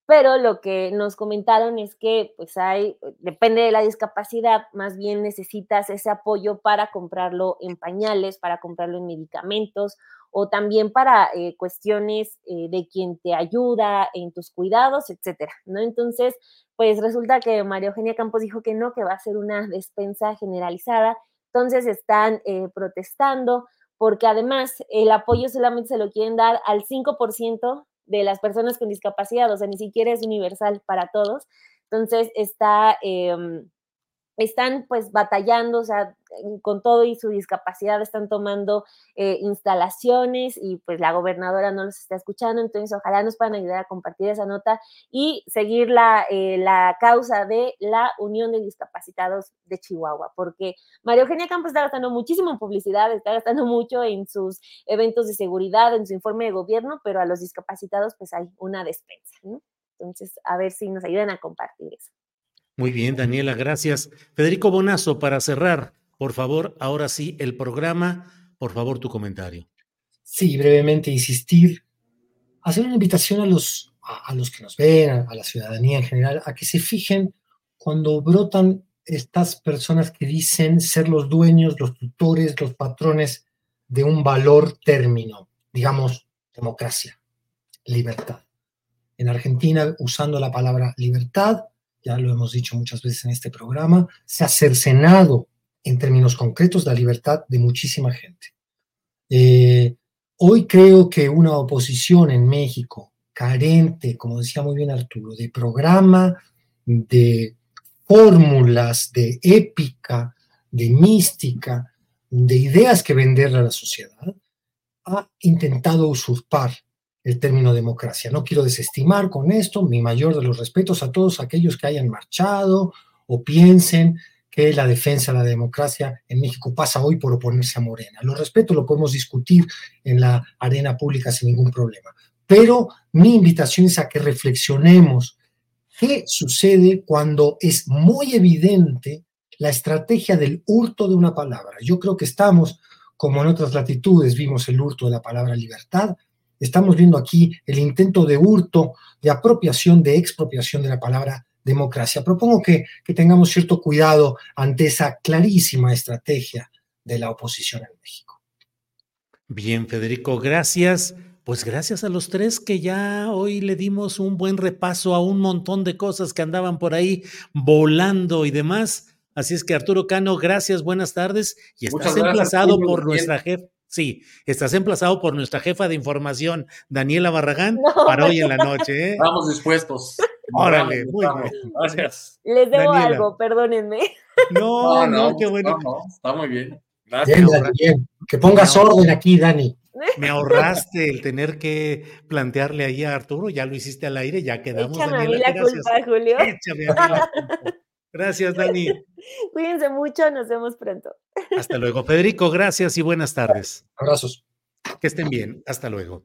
pero lo que nos comentaron es que pues hay, depende de la discapacidad, más bien necesitas ese apoyo para comprarlo en pañales, para comprarlo en medicamentos o también para eh, cuestiones eh, de quien te ayuda en tus cuidados, etcétera, ¿no? Entonces, pues resulta que María Eugenia Campos dijo que no, que va a ser una despensa generalizada, entonces están eh, protestando porque además el apoyo solamente se lo quieren dar al 5% de las personas con discapacidad, o sea, ni siquiera es universal para todos. Entonces, está, em, están pues batallando, o sea, con todo y su discapacidad están tomando eh, instalaciones y pues la gobernadora no los está escuchando, entonces ojalá nos puedan ayudar a compartir esa nota y seguir la, eh, la causa de la Unión de Discapacitados de Chihuahua, porque María Eugenia Campos está gastando muchísimo en publicidad, está gastando mucho en sus eventos de seguridad, en su informe de gobierno, pero a los discapacitados pues hay una despensa, ¿no? Entonces, a ver si nos ayudan a compartir eso. Muy bien, Daniela, gracias. Federico Bonazo, para cerrar, por favor, ahora sí, el programa, por favor, tu comentario. Sí, brevemente insistir, hacer una invitación a los, a, los que nos ven, a, la ciudadanía en general, a que se fijen cuando brotan estas personas que dicen ser los dueños, los tutores, los patrones de un valor término, digamos, democracia, libertad. En Argentina, usando la palabra libertad, ya lo hemos dicho muchas veces en este programa, se ha cercenado en términos concretos la libertad de muchísima gente. Eh, hoy creo que una oposición en México carente, como decía muy bien Arturo, de programa, de fórmulas, de épica, de mística, de ideas que venderle a la sociedad, ha intentado usurpar el término democracia. No quiero desestimar con esto mi mayor de los respetos a todos aquellos que hayan marchado o piensen que la defensa de la democracia en México pasa hoy por oponerse a Morena. Lo respeto, lo podemos discutir en la arena pública sin ningún problema. Pero mi invitación es a que reflexionemos qué sucede cuando es muy evidente la estrategia del hurto de una palabra. Yo creo que estamos, como en otras latitudes vimos el hurto de la palabra libertad, Estamos viendo aquí el intento de hurto, de apropiación, de expropiación de la palabra democracia. Propongo que, que tengamos cierto cuidado ante esa clarísima estrategia de la oposición en México. Bien, Federico, gracias. Pues gracias a los tres que ya hoy le dimos un buen repaso a un montón de cosas que andaban por ahí volando y demás. Así es que Arturo Cano, gracias, buenas tardes y estás emplazado por nuestra jefa. Sí, estás emplazado por nuestra jefa de información, Daniela Barragán, para hoy en la noche. ¿eh? Vamos dispuestos. Órale, muy bien. Gracias. Les debo algo, perdónenme. No, no, qué bueno. está muy bien. Gracias. Bien, Que pongas orden aquí, Dani. Me ahorraste el tener que plantearle ahí a Arturo, ya lo hiciste al aire, ya quedamos. Échame Daniela, a mí la culpa, Julio. Échame a mí la culpa. Gracias, Dani. Cuídense mucho, nos vemos pronto. Hasta luego, Federico, gracias y buenas tardes. Abrazos. Que estén bien, hasta luego.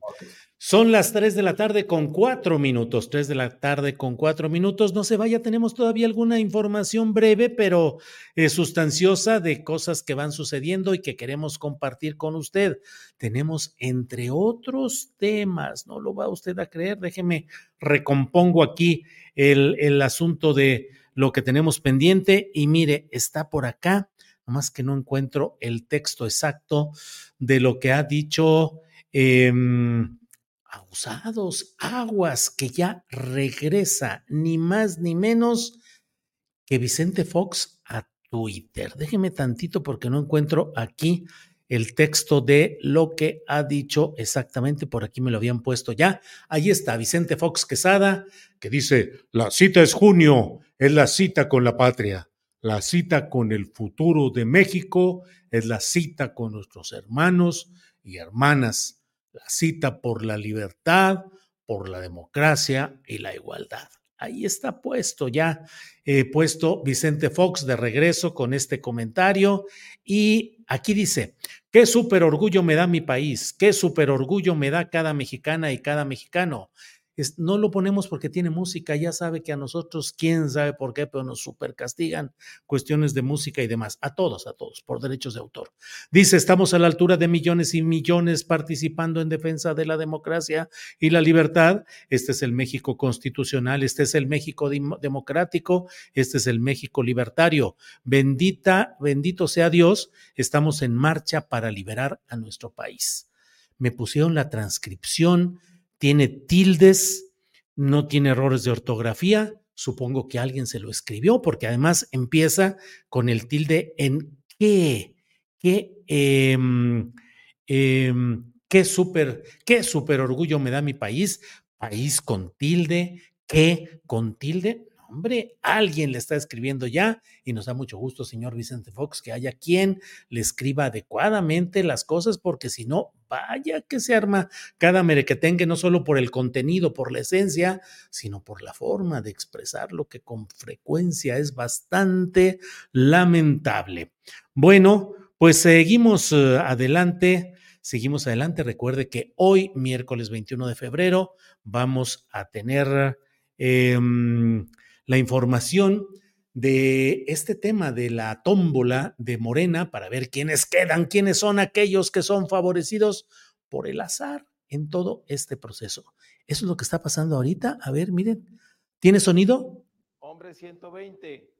Son las 3 de la tarde con cuatro minutos, 3 de la tarde con cuatro minutos. No se vaya, tenemos todavía alguna información breve, pero eh, sustanciosa de cosas que van sucediendo y que queremos compartir con usted. Tenemos, entre otros temas, no lo va usted a creer, déjeme, recompongo aquí el, el asunto de lo que tenemos pendiente y mire, está por acá, nomás que no encuentro el texto exacto de lo que ha dicho em, Abusados Aguas, que ya regresa ni más ni menos que Vicente Fox a Twitter. Déjeme tantito porque no encuentro aquí el texto de lo que ha dicho exactamente, por aquí me lo habían puesto ya. Ahí está Vicente Fox Quesada, que dice, la cita es junio, es la cita con la patria, la cita con el futuro de México, es la cita con nuestros hermanos y hermanas, la cita por la libertad, por la democracia y la igualdad. Ahí está puesto ya, eh, puesto Vicente Fox de regreso con este comentario. Y aquí dice, qué súper orgullo me da mi país, qué súper orgullo me da cada mexicana y cada mexicano no lo ponemos porque tiene música, ya sabe que a nosotros, quién sabe por qué, pero nos super castigan cuestiones de música y demás. A todos, a todos, por derechos de autor. Dice, estamos a la altura de millones y millones participando en defensa de la democracia y la libertad. Este es el México constitucional, este es el México democrático, este es el México libertario. Bendita, bendito sea Dios, estamos en marcha para liberar a nuestro país. Me pusieron la transcripción tiene tildes, no tiene errores de ortografía. Supongo que alguien se lo escribió porque además empieza con el tilde en qué, qué, em, em, qué súper, qué súper orgullo me da mi país, país con tilde, qué con tilde hombre, alguien le está escribiendo ya y nos da mucho gusto, señor Vicente Fox, que haya quien le escriba adecuadamente las cosas, porque si no, vaya que se arma cada merequetengue, no solo por el contenido, por la esencia, sino por la forma de expresar lo que con frecuencia es bastante lamentable. Bueno, pues seguimos eh, adelante. Seguimos adelante. Recuerde que hoy, miércoles 21 de febrero, vamos a tener em, la información de este tema de la tómbola de Morena para ver quiénes quedan, quiénes son aquellos que son favorecidos por el azar en todo este proceso. Eso es lo que está pasando ahorita. A ver, miren, ¿tiene sonido? Hombres 120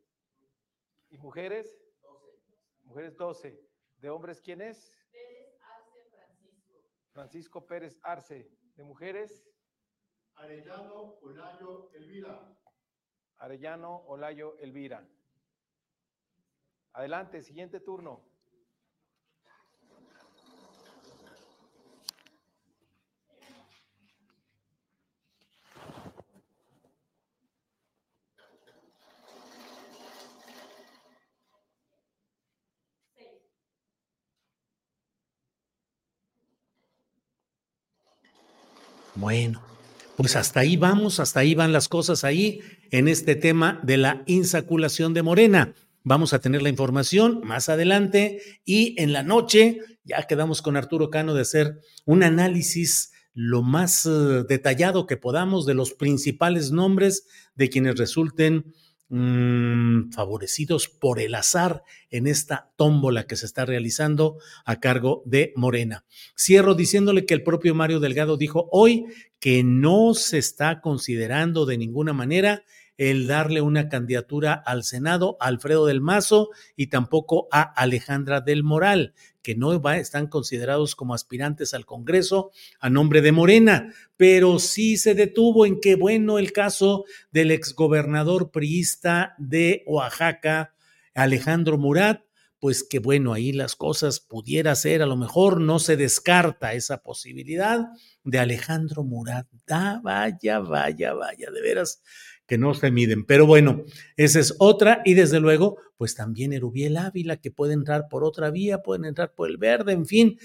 y mujeres 12. Mujeres 12. ¿De hombres quién es? Pérez Arce Francisco. Francisco Pérez Arce. ¿De mujeres? Arellano Olayo Elvira. Arellano, Olayo, Elvira. Adelante, siguiente turno. Bueno, pues hasta ahí vamos, hasta ahí van las cosas ahí en este tema de la insaculación de Morena. Vamos a tener la información más adelante y en la noche ya quedamos con Arturo Cano de hacer un análisis lo más eh, detallado que podamos de los principales nombres de quienes resulten Mm, favorecidos por el azar en esta tómbola que se está realizando a cargo de Morena. Cierro diciéndole que el propio Mario Delgado dijo hoy que no se está considerando de ninguna manera el darle una candidatura al Senado a Alfredo del Mazo y tampoco a Alejandra del Moral, que no están considerados como aspirantes al Congreso a nombre de Morena, pero sí se detuvo en que, bueno, el caso del exgobernador priista de Oaxaca, Alejandro Murat, pues que bueno, ahí las cosas pudiera ser, a lo mejor no se descarta esa posibilidad de Alejandro Murat. Ah, vaya, vaya, vaya, de veras que no se miden. Pero bueno, esa es otra. Y desde luego, pues también Erubiel Ávila, que puede entrar por otra vía, pueden entrar por el verde, en fin.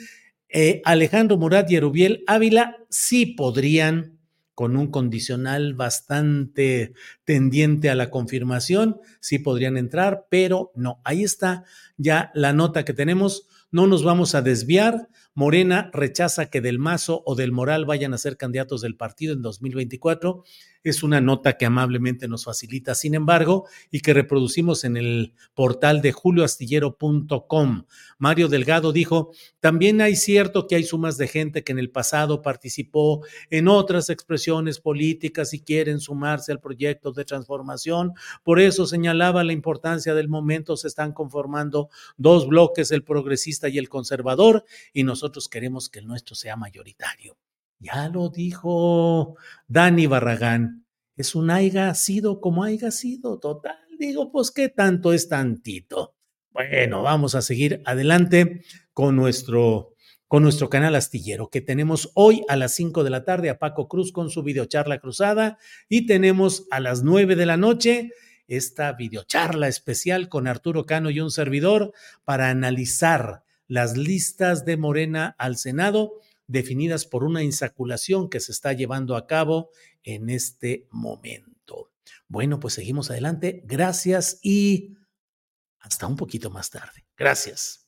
Eh, Alejandro Murat y Erubiel Ávila sí podrían, con un condicional bastante tendiente a la confirmación, sí podrían entrar, pero no. Ahí está ya la nota que tenemos. No nos vamos a desviar. Morena rechaza que Del Mazo o Del Moral vayan a ser candidatos del partido en 2024 es una nota que amablemente nos facilita, sin embargo, y que reproducimos en el portal de julioastillero.com. Mario Delgado dijo, también hay cierto que hay sumas de gente que en el pasado participó en otras expresiones políticas y quieren sumarse al proyecto de transformación. Por eso señalaba la importancia del momento, se están conformando dos bloques, el progresista y el conservador, y nosotros queremos que el nuestro sea mayoritario. Ya lo dijo Dani Barragán. Es un haiga sido como haiga sido, total. Digo, pues qué tanto es tantito. Bueno, vamos a seguir adelante con nuestro, con nuestro canal astillero, que tenemos hoy a las 5 de la tarde a Paco Cruz con su videocharla cruzada y tenemos a las 9 de la noche esta videocharla especial con Arturo Cano y un servidor para analizar las listas de Morena al Senado definidas por una insaculación que se está llevando a cabo en este momento. Bueno, pues seguimos adelante. Gracias y hasta un poquito más tarde. Gracias.